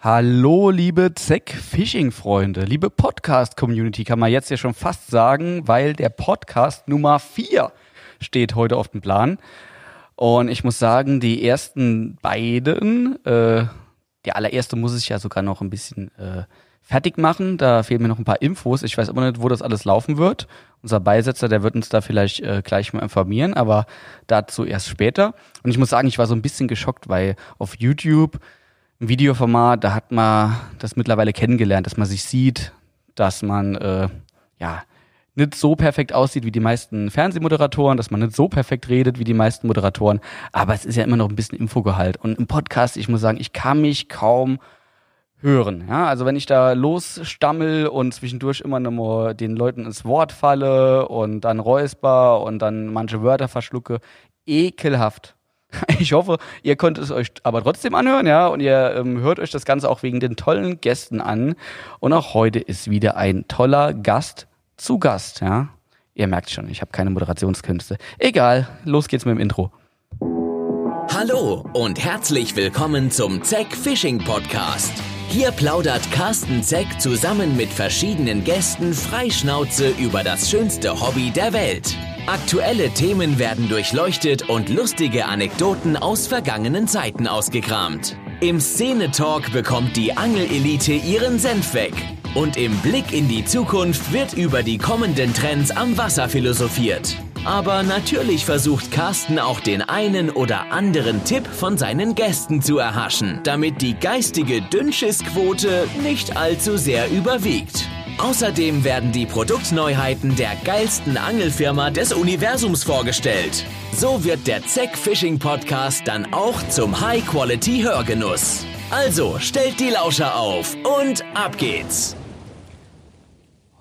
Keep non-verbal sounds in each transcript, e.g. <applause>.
Hallo, liebe Zeck-Fishing-Freunde, liebe Podcast-Community, kann man jetzt ja schon fast sagen, weil der Podcast Nummer 4 steht heute auf dem Plan. Und ich muss sagen, die ersten beiden, äh, der allererste muss ich ja sogar noch ein bisschen äh, fertig machen. Da fehlen mir noch ein paar Infos. Ich weiß immer nicht, wo das alles laufen wird. Unser Beisetzer, der wird uns da vielleicht äh, gleich mal informieren, aber dazu erst später. Und ich muss sagen, ich war so ein bisschen geschockt, weil auf YouTube ein Videoformat, da hat man das mittlerweile kennengelernt, dass man sich sieht, dass man äh, ja nicht so perfekt aussieht wie die meisten Fernsehmoderatoren, dass man nicht so perfekt redet wie die meisten Moderatoren, aber es ist ja immer noch ein bisschen Infogehalt. Und im Podcast, ich muss sagen, ich kann mich kaum hören. Ja, also wenn ich da losstammel und zwischendurch immer mal den Leuten ins Wort falle und dann räusper und dann manche Wörter verschlucke, ekelhaft. <laughs> Ich hoffe, ihr könnt es euch aber trotzdem anhören, ja, und ihr ähm, hört euch das Ganze auch wegen den tollen Gästen an. Und auch heute ist wieder ein toller Gast zu Gast, ja. Ihr merkt schon, ich habe keine Moderationskünste. Egal, los geht's mit dem Intro. Hallo und herzlich willkommen zum Zeck Fishing Podcast. Hier plaudert Carsten Zeck zusammen mit verschiedenen Gästen freischnauze über das schönste Hobby der Welt. Aktuelle Themen werden durchleuchtet und lustige Anekdoten aus vergangenen Zeiten ausgekramt. Im Szene-Talk bekommt die Angelelite ihren Senf weg. Und im Blick in die Zukunft wird über die kommenden Trends am Wasser philosophiert. Aber natürlich versucht Carsten auch den einen oder anderen Tipp von seinen Gästen zu erhaschen, damit die geistige Dünnschissquote nicht allzu sehr überwiegt. Außerdem werden die Produktneuheiten der geilsten Angelfirma des Universums vorgestellt. So wird der Zeck Fishing Podcast dann auch zum High-Quality-Hörgenuss. Also stellt die Lauscher auf und ab geht's.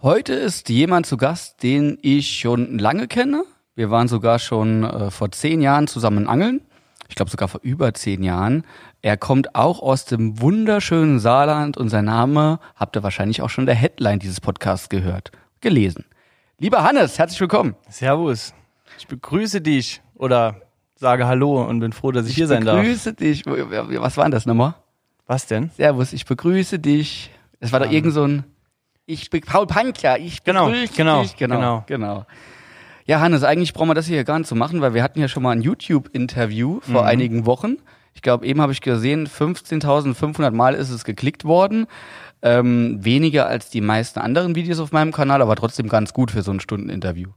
Heute ist jemand zu Gast, den ich schon lange kenne. Wir waren sogar schon äh, vor zehn Jahren zusammen angeln. Ich glaube sogar vor über zehn Jahren. Er kommt auch aus dem wunderschönen Saarland und sein Name habt ihr wahrscheinlich auch schon der Headline dieses Podcasts gehört, gelesen. Lieber Hannes, herzlich willkommen. Servus. Ich begrüße dich oder sage Hallo und bin froh, dass ich, ich hier sein darf. Ich begrüße dich. Was war denn das nochmal? Was denn? Servus, ich begrüße dich. Es war um. doch irgend so ein ich bin Paul Pankler, ich genau, begrüße genau, dich. Genau, genau, genau. Ja, Hannes, eigentlich brauchen wir das hier gar nicht zu machen, weil wir hatten ja schon mal ein YouTube-Interview vor mhm. einigen Wochen. Ich glaube, eben habe ich gesehen, 15.500 Mal ist es geklickt worden. Ähm, weniger als die meisten anderen Videos auf meinem Kanal, aber trotzdem ganz gut für so ein Stunden-Interview.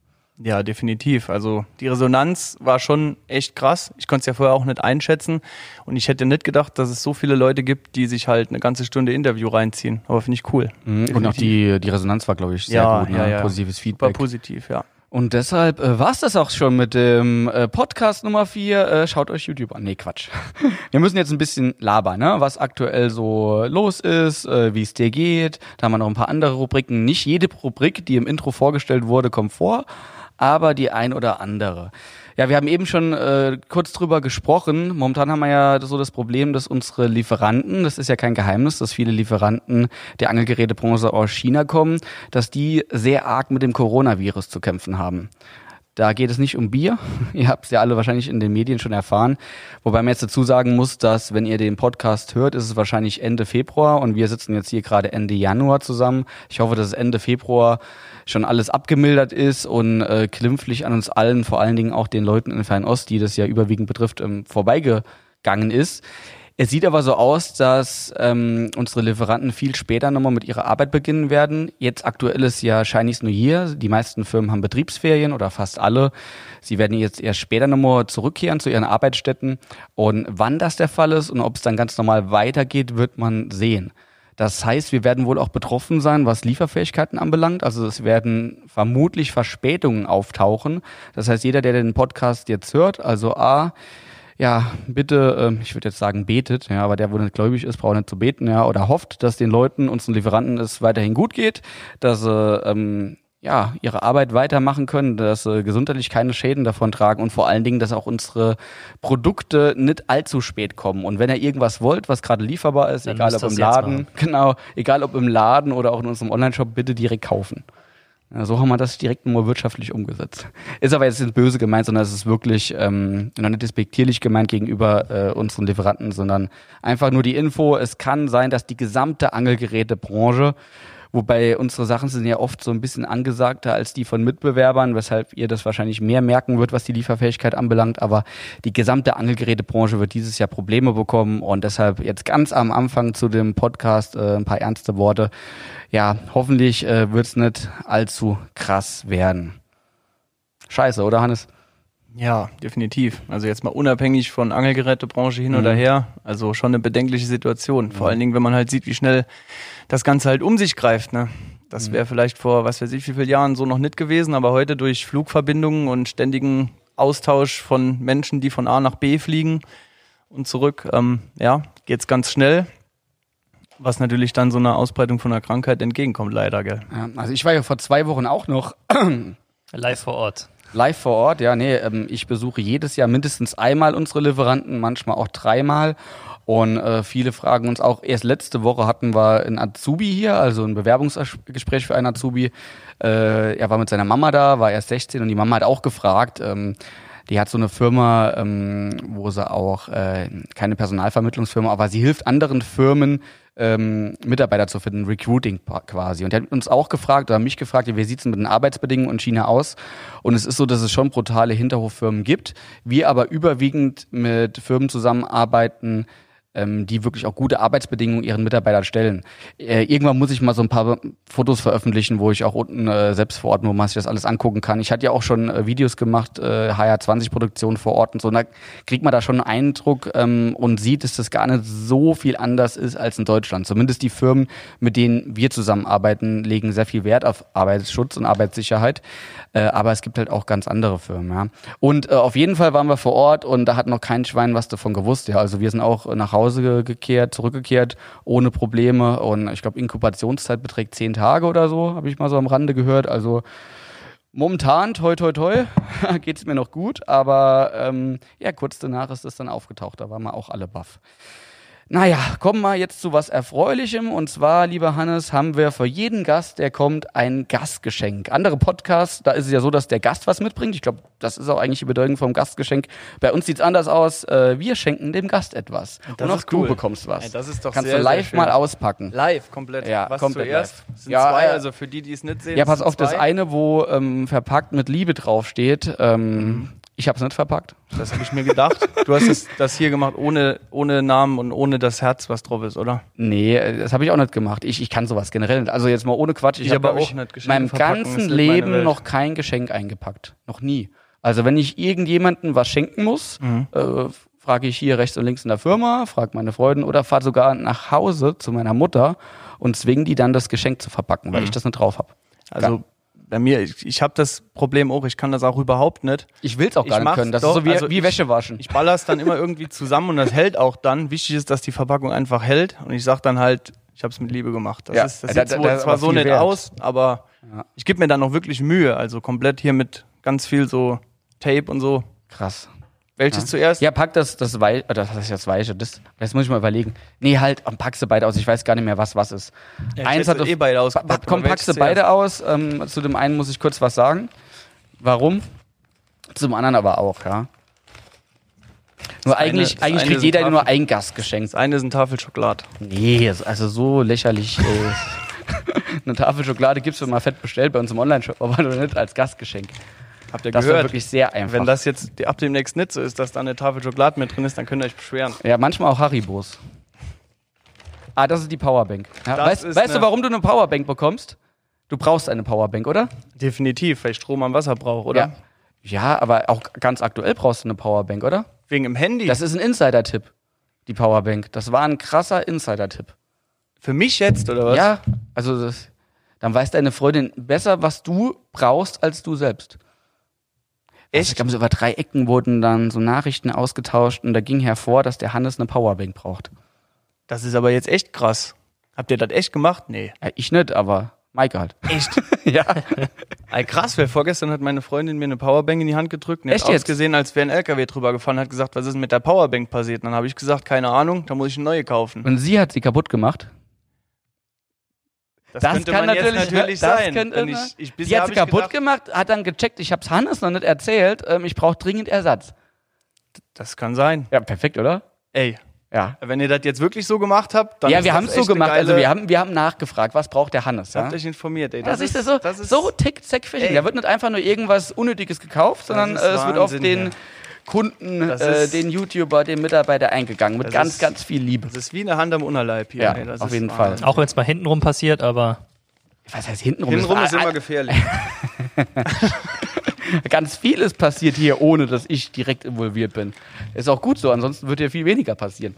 Ja, definitiv. Also die Resonanz war schon echt krass. Ich konnte es ja vorher auch nicht einschätzen und ich hätte nicht gedacht, dass es so viele Leute gibt, die sich halt eine ganze Stunde Interview reinziehen. Aber finde ich cool. Mhm. Und auch die, die Resonanz war, glaube ich, sehr ja, gut. Ne? Ja, ja. Positives Feedback. War positiv, ja. Und deshalb äh, war es das auch schon mit dem äh, Podcast Nummer 4. Äh, schaut euch YouTube an. Nee, Quatsch. <laughs> Wir müssen jetzt ein bisschen labern, ne? was aktuell so los ist, äh, wie es dir geht. Da haben wir noch ein paar andere Rubriken. Nicht jede Rubrik, die im Intro vorgestellt wurde, kommt vor aber die ein oder andere. Ja, wir haben eben schon äh, kurz drüber gesprochen. Momentan haben wir ja so das Problem, dass unsere Lieferanten, das ist ja kein Geheimnis, dass viele Lieferanten der Angelgerätebranche aus China kommen, dass die sehr arg mit dem Coronavirus zu kämpfen haben. Da geht es nicht um Bier. <laughs> Ihr habt es ja alle wahrscheinlich in den Medien schon erfahren. Wobei man jetzt dazu sagen muss, dass wenn ihr den Podcast hört, ist es wahrscheinlich Ende Februar und wir sitzen jetzt hier gerade Ende Januar zusammen. Ich hoffe, dass es Ende Februar schon alles abgemildert ist und äh, klimpflich an uns allen, vor allen Dingen auch den Leuten in Fernost, die das ja überwiegend betrifft, ähm, vorbeigegangen ist. Es sieht aber so aus, dass ähm, unsere Lieferanten viel später nochmal mit ihrer Arbeit beginnen werden. Jetzt aktuell ist ja Chinese New Year. Die meisten Firmen haben Betriebsferien oder fast alle. Sie werden jetzt erst später nochmal zurückkehren zu ihren Arbeitsstätten. Und wann das der Fall ist und ob es dann ganz normal weitergeht, wird man sehen. Das heißt, wir werden wohl auch betroffen sein, was Lieferfähigkeiten anbelangt. Also es werden vermutlich Verspätungen auftauchen. Das heißt, jeder, der den Podcast jetzt hört, also A, ja, bitte, äh, ich würde jetzt sagen, betet, ja, aber der, wo nicht gläubig ist, braucht nicht zu beten, ja, oder hofft, dass den Leuten, unseren Lieferanten es weiterhin gut geht, dass sie ähm, ja, ihre Arbeit weitermachen können, dass sie gesundheitlich keine Schäden davon tragen und vor allen Dingen, dass auch unsere Produkte nicht allzu spät kommen. Und wenn ihr irgendwas wollt, was gerade lieferbar ist, Dann egal ob im Laden, <laughs> genau, egal ob im Laden oder auch in unserem Online-Shop, bitte direkt kaufen. So haben wir das direkt nur wirtschaftlich umgesetzt. Ist aber jetzt nicht böse gemeint, sondern es ist wirklich ähm, noch nicht despektierlich gemeint gegenüber äh, unseren Lieferanten, sondern einfach nur die Info, es kann sein, dass die gesamte Angelgerätebranche Wobei unsere Sachen sind ja oft so ein bisschen angesagter als die von Mitbewerbern, weshalb ihr das wahrscheinlich mehr merken wird, was die Lieferfähigkeit anbelangt. Aber die gesamte Angelgerätebranche wird dieses Jahr Probleme bekommen und deshalb jetzt ganz am Anfang zu dem Podcast äh, ein paar ernste Worte. Ja, hoffentlich äh, wird es nicht allzu krass werden. Scheiße, oder Hannes? Ja, definitiv. Also jetzt mal unabhängig von Angelgerätebranche hin mhm. oder her. Also schon eine bedenkliche Situation. Vor mhm. allen Dingen, wenn man halt sieht, wie schnell das Ganze halt um sich greift. Ne? Das mhm. wäre vielleicht vor, was weiß ich, wie vielen Jahren so noch nicht gewesen, aber heute durch Flugverbindungen und ständigen Austausch von Menschen, die von A nach B fliegen und zurück, ähm, ja, geht's ganz schnell. Was natürlich dann so einer Ausbreitung von einer Krankheit entgegenkommt, leider, gell? Ja, also ich war ja vor zwei Wochen auch noch <clears throat> live vor Ort. Live vor Ort, ja, nee, ähm, ich besuche jedes Jahr mindestens einmal unsere Lieferanten, manchmal auch dreimal. Und äh, viele fragen uns auch, erst letzte Woche hatten wir ein Azubi hier, also ein Bewerbungsgespräch für einen Azubi. Äh, er war mit seiner Mama da, war erst 16 und die Mama hat auch gefragt, ähm, die hat so eine Firma, ähm, wo sie auch, äh, keine Personalvermittlungsfirma, aber sie hilft anderen Firmen, ähm, Mitarbeiter zu finden, Recruiting quasi. Und er hat uns auch gefragt, oder mich gefragt, wie sieht es mit den Arbeitsbedingungen in China aus? Und es ist so, dass es schon brutale Hinterhoffirmen gibt, wir aber überwiegend mit Firmen zusammenarbeiten, ähm, die wirklich auch gute Arbeitsbedingungen ihren Mitarbeitern stellen. Äh, irgendwann muss ich mal so ein paar Fotos veröffentlichen, wo ich auch unten äh, selbst vor Ort, wo man sich das alles angucken kann. Ich hatte ja auch schon äh, Videos gemacht, äh, HR20-Produktionen vor Ort und so. Und da kriegt man da schon einen Eindruck ähm, und sieht, dass das gar nicht so viel anders ist als in Deutschland. Zumindest die Firmen, mit denen wir zusammenarbeiten, legen sehr viel Wert auf Arbeitsschutz und Arbeitssicherheit. Äh, aber es gibt halt auch ganz andere Firmen. Ja. Und äh, auf jeden Fall waren wir vor Ort und da hat noch kein Schwein was davon gewusst. Ja, also wir sind auch nach Hause gekehrt, zurückgekehrt, ohne Probleme. Und ich glaube, Inkubationszeit beträgt zehn Tage oder so, habe ich mal so am Rande gehört. Also momentan, toi toi toi, <laughs> geht es mir noch gut. Aber ähm, ja, kurz danach ist es dann aufgetaucht. Da waren wir auch alle baff. Naja, kommen wir jetzt zu was Erfreulichem. Und zwar, lieber Hannes, haben wir für jeden Gast, der kommt, ein Gastgeschenk. Andere Podcasts, da ist es ja so, dass der Gast was mitbringt. Ich glaube, das ist auch eigentlich die Bedeutung vom Gastgeschenk. Bei uns sieht's anders aus. Äh, wir schenken dem Gast etwas. Das Und auch cool. du bekommst was. Ja, das ist doch Kannst sehr, du live mal auspacken. Live, komplett. Ja, was komplett zuerst? live. Sind Ja, zwei, äh, also für die, die es nicht sehen. Ja, pass auf, das zwei. eine, wo ähm, verpackt mit Liebe draufsteht. Ähm, Ich habe es nicht verpackt. Das habe ich mir gedacht. Du hast es, das hier gemacht ohne, ohne Namen und ohne das Herz, was drauf ist, oder? Nee, äh, das habe ich auch nicht gemacht. Ich, ich kann sowas generell nicht. Also jetzt mal ohne Quatsch. Ich, Ich habe auch ich, nicht. Meinem ganzen Leben noch kein Geschenk eingepackt. Noch nie. Also wenn ich irgendjemandem was schenken muss, Mhm. äh, frage ich hier rechts und links in der Firma, frage meine Freundin oder fahre sogar nach Hause zu meiner Mutter und zwinge die dann das Geschenk zu verpacken, weil ich das nicht drauf habe. Also bei mir, ich, ich habe das Problem auch, ich kann das auch überhaupt nicht. Ich will es auch Ich gar nicht mach's können. Das doch, ist so wie, also wie ich- Wäsche waschen. Ich baller es dann immer <laughs> irgendwie zusammen und das hält auch dann. Wichtig ist, dass die Verpackung einfach hält und ich sag dann halt, ich habe es mit Liebe gemacht. Das, Ja, ist, das da- sieht da- zwar- da zwar so nicht wert. aus, aber Ja. ich gebe mir dann auch wirklich Mühe. Also komplett hier mit ganz viel so Tape und so. Krass. Welches Ja. zuerst? Ja, pack das, das Weiche, das ist das Weiche, das, das muss ich mal überlegen. Nee, halt, pack sie beide aus, ich weiß gar nicht mehr, was was ist. Ja, Eins hat eh beide Pa- ausgepackt, Komm, pack sie beide aus. Ähm, zu dem einen muss ich kurz was sagen. Warum? Zum anderen aber auch, ja. Nur Das eine- eigentlich, das eigentlich eine kriegt jeder ein nur Tafel- ein Gastgeschenk. Das eine ist ein Tafel Schokolade. Nee, also so lächerlich. Äh, <laughs> eine Tafel Schokolade gibt's, wenn man fett bestellt bei uns im Online-Shop, aber nicht als Gastgeschenk. Habt ihr Das gehört? wirklich sehr einfach. Wenn das jetzt ab demnächst nicht so ist, dass da eine Tafel Schokolade mit drin ist, dann könnt ihr euch beschweren. Ja, manchmal auch Haribos. Ah, das ist die Powerbank. Ja, weißt ist weißt du, warum du eine Powerbank bekommst? Du brauchst eine Powerbank, oder? Definitiv, weil ich Strom am Wasser brauche, oder? Ja. Ja, aber auch ganz aktuell brauchst du eine Powerbank, oder? Wegen dem Handy. Das ist ein Insider-Tipp, die Powerbank. Das war ein krasser Insider-Tipp. Für mich jetzt, oder was? Ja, also das, dann weiß deine Freundin besser, was du brauchst, als du selbst. Also, ich glaube, so über drei Ecken wurden dann so Nachrichten ausgetauscht und da ging hervor, dass der Hannes eine Powerbank braucht. Das ist aber jetzt echt krass. Habt ihr das echt gemacht? Nee. Ja, ich nicht, aber Maike halt. Echt? <laughs> ja. <laughs> Ey, krass, weil vorgestern hat meine Freundin mir eine Powerbank in die Hand gedrückt und Echt hat jetzt? ausgesehen, als wäre ein LKW drüber gefahren, hat gesagt, was ist denn mit der Powerbank passiert? Und dann habe ich gesagt, keine Ahnung, da muss ich eine neue kaufen. Und sie hat sie kaputt gemacht. Das, Das kann natürlich, natürlich das sein. Könnte, ich, ich, die hat kaputt gedacht, gemacht, hat dann gecheckt, ich hab's Hannes noch nicht erzählt, ähm, ich brauche dringend Ersatz. Das kann sein. Ja, perfekt, oder? Ey, Ja. wenn ihr das jetzt wirklich so gemacht habt, dann ja, ist wir das haben es so gemacht. Also wir haben, wir haben nachgefragt, was braucht der Hannes. Ja? Habt euch informiert, ey. Das, ist so, das ist so tickt Zack Fishing. Da wird nicht einfach nur irgendwas Unnötiges gekauft, sondern ist äh, es wird auf den ja. Kunden, äh, ist- den YouTuber, den Mitarbeiter eingegangen. Mit ganz, ist- ganz viel Liebe. Das ist wie eine Hand am Unterleib hier. Ja, ey. Das auf ist jeden Wahnsinn. Fall. Auch wenn es mal hintenrum passiert, aber Was heißt hintenrum? Hintenrum ist war- immer gefährlich. <laughs> Ganz vieles passiert hier, ohne dass ich direkt involviert bin. Ist auch gut so, ansonsten wird hier viel weniger passieren.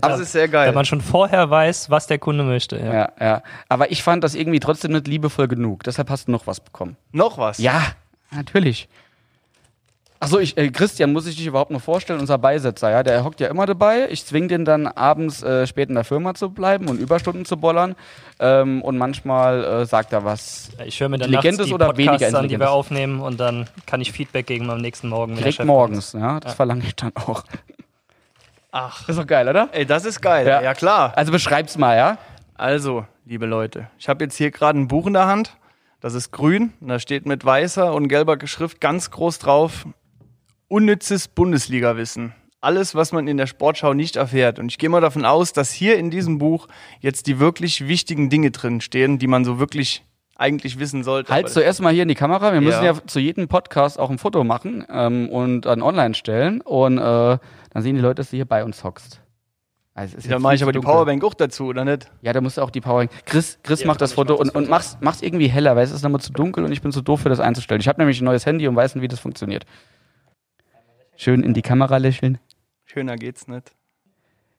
Das ist sehr geil. wenn man schon vorher weiß, was der Kunde möchte. Ja. Ja, ja. Aber ich fand das irgendwie trotzdem nicht liebevoll genug. Deshalb hast du noch was bekommen. Noch was? Ja, natürlich. Achso, ich, äh, Christian, muss ich dich überhaupt noch vorstellen, unser Beisetzer, ja, der hockt ja immer dabei. Ich zwing den dann abends äh, spät in der Firma zu bleiben und Überstunden zu bollern. Ähm, und manchmal äh, sagt er was Ich höre mir dann Intelligentes nachts die oder weniger Podcasts an, die intelligentes? wir aufnehmen und dann kann ich Feedback geben am nächsten Morgen. direkt morgens, ja. Das verlange ich dann auch. Ach. Ist doch geil, oder? Ey, das ist geil. Ja. Ja, klar. Also beschreib's mal, ja? Also, liebe Leute, ich habe jetzt hier gerade ein Buch in der Hand. Das ist grün. Und da steht mit weißer und gelber Schrift ganz groß drauf: Unnützes Bundesliga-Wissen. Alles, was man in der Sportschau nicht erfährt. Und ich gehe mal davon aus, dass hier in diesem Buch jetzt die wirklich wichtigen Dinge drin stehen, die man so wirklich eigentlich wissen sollte. Halt zuerst mal hier in die Kamera. Wir müssen ja, Ja. zu jedem Podcast auch ein Foto machen ähm, und dann online stellen. Und äh, dann sehen die Leute, dass du hier bei uns hockst. Also ist Dann mache ich aber die dunkel. Powerbank auch dazu, oder nicht? Ja, da musst du auch die Powerbank. Chris, Chris Ja, macht das Foto und, das und Foto. mach's, mach's irgendwie heller, weil es ist nochmal zu dunkel und ich bin zu doof für das einzustellen. Ich habe nämlich ein neues Handy und weiß nicht, wie das funktioniert. Schön in die Kamera lächeln. Schöner geht's nicht.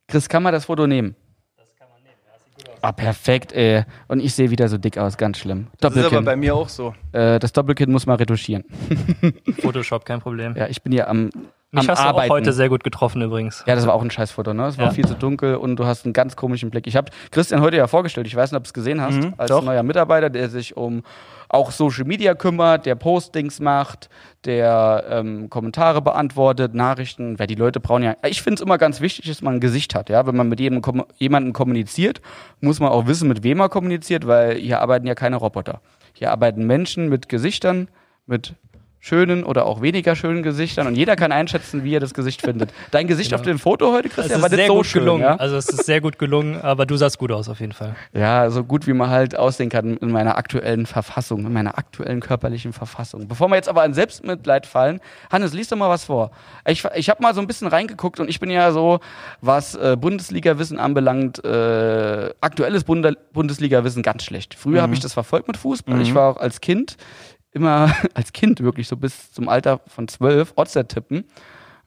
Chris, kann man das Foto nehmen? Das kann man nehmen, ja, sieht gut aus. Ah, perfekt, ey. Und ich sehe wieder so dick aus, ganz schlimm. Das ist aber bei mir auch so. Äh, das Doppelkinn muss man retuschieren. <laughs> Photoshop, kein Problem. Ja, ich bin hier am, Mich am hast du Arbeiten. auch heute sehr gut getroffen übrigens. Ja, das war auch ein Scheißfoto, ne? Es war Ja. viel zu dunkel und du hast einen ganz komischen Blick. Ich habe Christian heute ja vorgestellt, ich weiß nicht, ob du es gesehen hast, Mhm, als doch. neuer Mitarbeiter, der sich um auch Social Media kümmert, der Postings macht, der ähm, Kommentare beantwortet, Nachrichten, weil die Leute brauchen ja. Ich finde es immer ganz wichtig, dass man ein Gesicht hat, ja. Wenn man mit jedem kom jemandem kommuniziert, muss man auch wissen, mit wem er kommuniziert, weil hier arbeiten ja keine Roboter. Hier arbeiten Menschen mit Gesichtern, mit schönen oder auch weniger schönen Gesichtern und jeder kann einschätzen, wie er das Gesicht findet. Dein Gesicht auf dem Foto heute, Es Christian, ist war nicht sehr so gut schön, gelungen. ja? Also es ist sehr gut gelungen, aber du sahst gut aus auf jeden Fall. Ja, so gut wie man halt aussehen kann in meiner aktuellen Verfassung, in meiner aktuellen körperlichen Verfassung. Bevor wir jetzt aber an Selbstmitleid fallen, Hannes, lies doch mal was vor. Ich, ich habe mal so ein bisschen reingeguckt und ich bin ja so, was äh, Bundesliga-Wissen anbelangt, äh, aktuelles Bunde Bundesliga-Wissen ganz schlecht. Früher habe ich das verfolgt mit Fußball. Ich war auch als Kind immer, <laughs> als Kind wirklich so bis zum Alter von zwölf, Oddset tippen.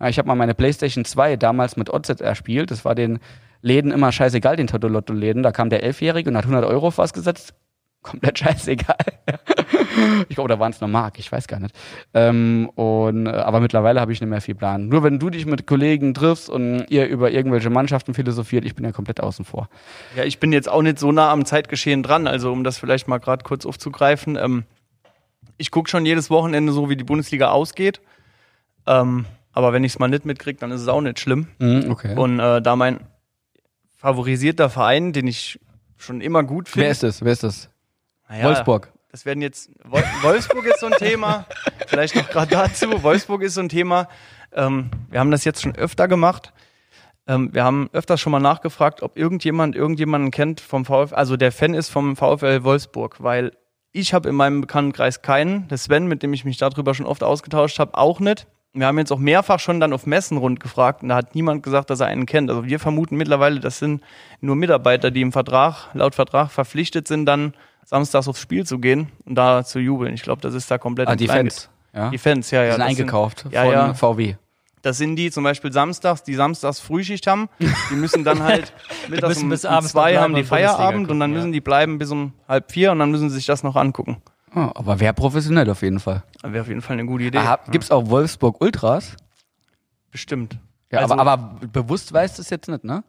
Ja, Ich habe mal meine Playstation 2 damals mit Oddset erspielt. Das war den Läden immer scheißegal, den Toto-Lotto-Läden. Da kam der Elfjährige und hat 100 Euro was gesetzt. <laughs> Komplett scheißegal. <laughs> ich glaube, da waren es nur Mark, ich weiß gar nicht. Ähm, und, äh, aber mittlerweile habe ich nicht mehr viel Plan. Nur wenn du dich mit Kollegen triffst und ihr über irgendwelche Mannschaften philosophiert, ich bin ja komplett außen vor. Ja, ich bin jetzt auch nicht so nah am Zeitgeschehen dran, also um das vielleicht mal gerade kurz aufzugreifen. Ähm, ich gucke schon jedes Wochenende so, wie die Bundesliga ausgeht. Ähm, aber wenn ich es mal nicht mitkriege, dann ist es auch nicht schlimm. okay. Und äh, da mein favorisierter Verein, den ich schon immer gut finde. Wer ist das? Wer ist das? Naja, Wolfsburg. Das werden jetzt. Wol Wolfsburg ist so ein Thema. <laughs> Vielleicht noch gerade dazu. Wolfsburg ist so ein Thema. Ähm, wir haben das jetzt schon öfter gemacht. Ähm, wir haben öfters schon mal nachgefragt, ob irgendjemand irgendjemanden kennt vom VfL, also der Fan ist vom VfL Wolfsburg, weil ich habe in meinem Bekanntenkreis keinen. Der Sven, mit dem ich mich darüber schon oft ausgetauscht habe, auch nicht. Wir haben jetzt auch mehrfach schon dann auf Messen rund gefragt und da hat niemand gesagt, dass er einen kennt. Also wir vermuten mittlerweile, das sind nur Mitarbeiter, die im Vertrag, laut Vertrag verpflichtet sind, dann samstags aufs Spiel zu gehen und da zu jubeln. Ich glaube, das ist da komplett Ah, die Fans. Ja? Die Fans, ja, Die ja. sind das eingekauft ja, von ja. VW. Das sind die zum Beispiel samstags, die samstags Frühschicht haben. Die müssen dann halt <laughs> mittags müssen um, bis um zwei haben die Feierabend gucken, und dann ja. müssen die bleiben bis um halb vier und dann müssen sie sich das noch angucken. Oh, aber wer professionell auf jeden Fall. Wäre auf jeden Fall eine gute Idee. Aha, Gibt's auch Wolfsburg Ultras? Bestimmt. Ja, Also- aber, aber bewusst weißt du es jetzt nicht, ne?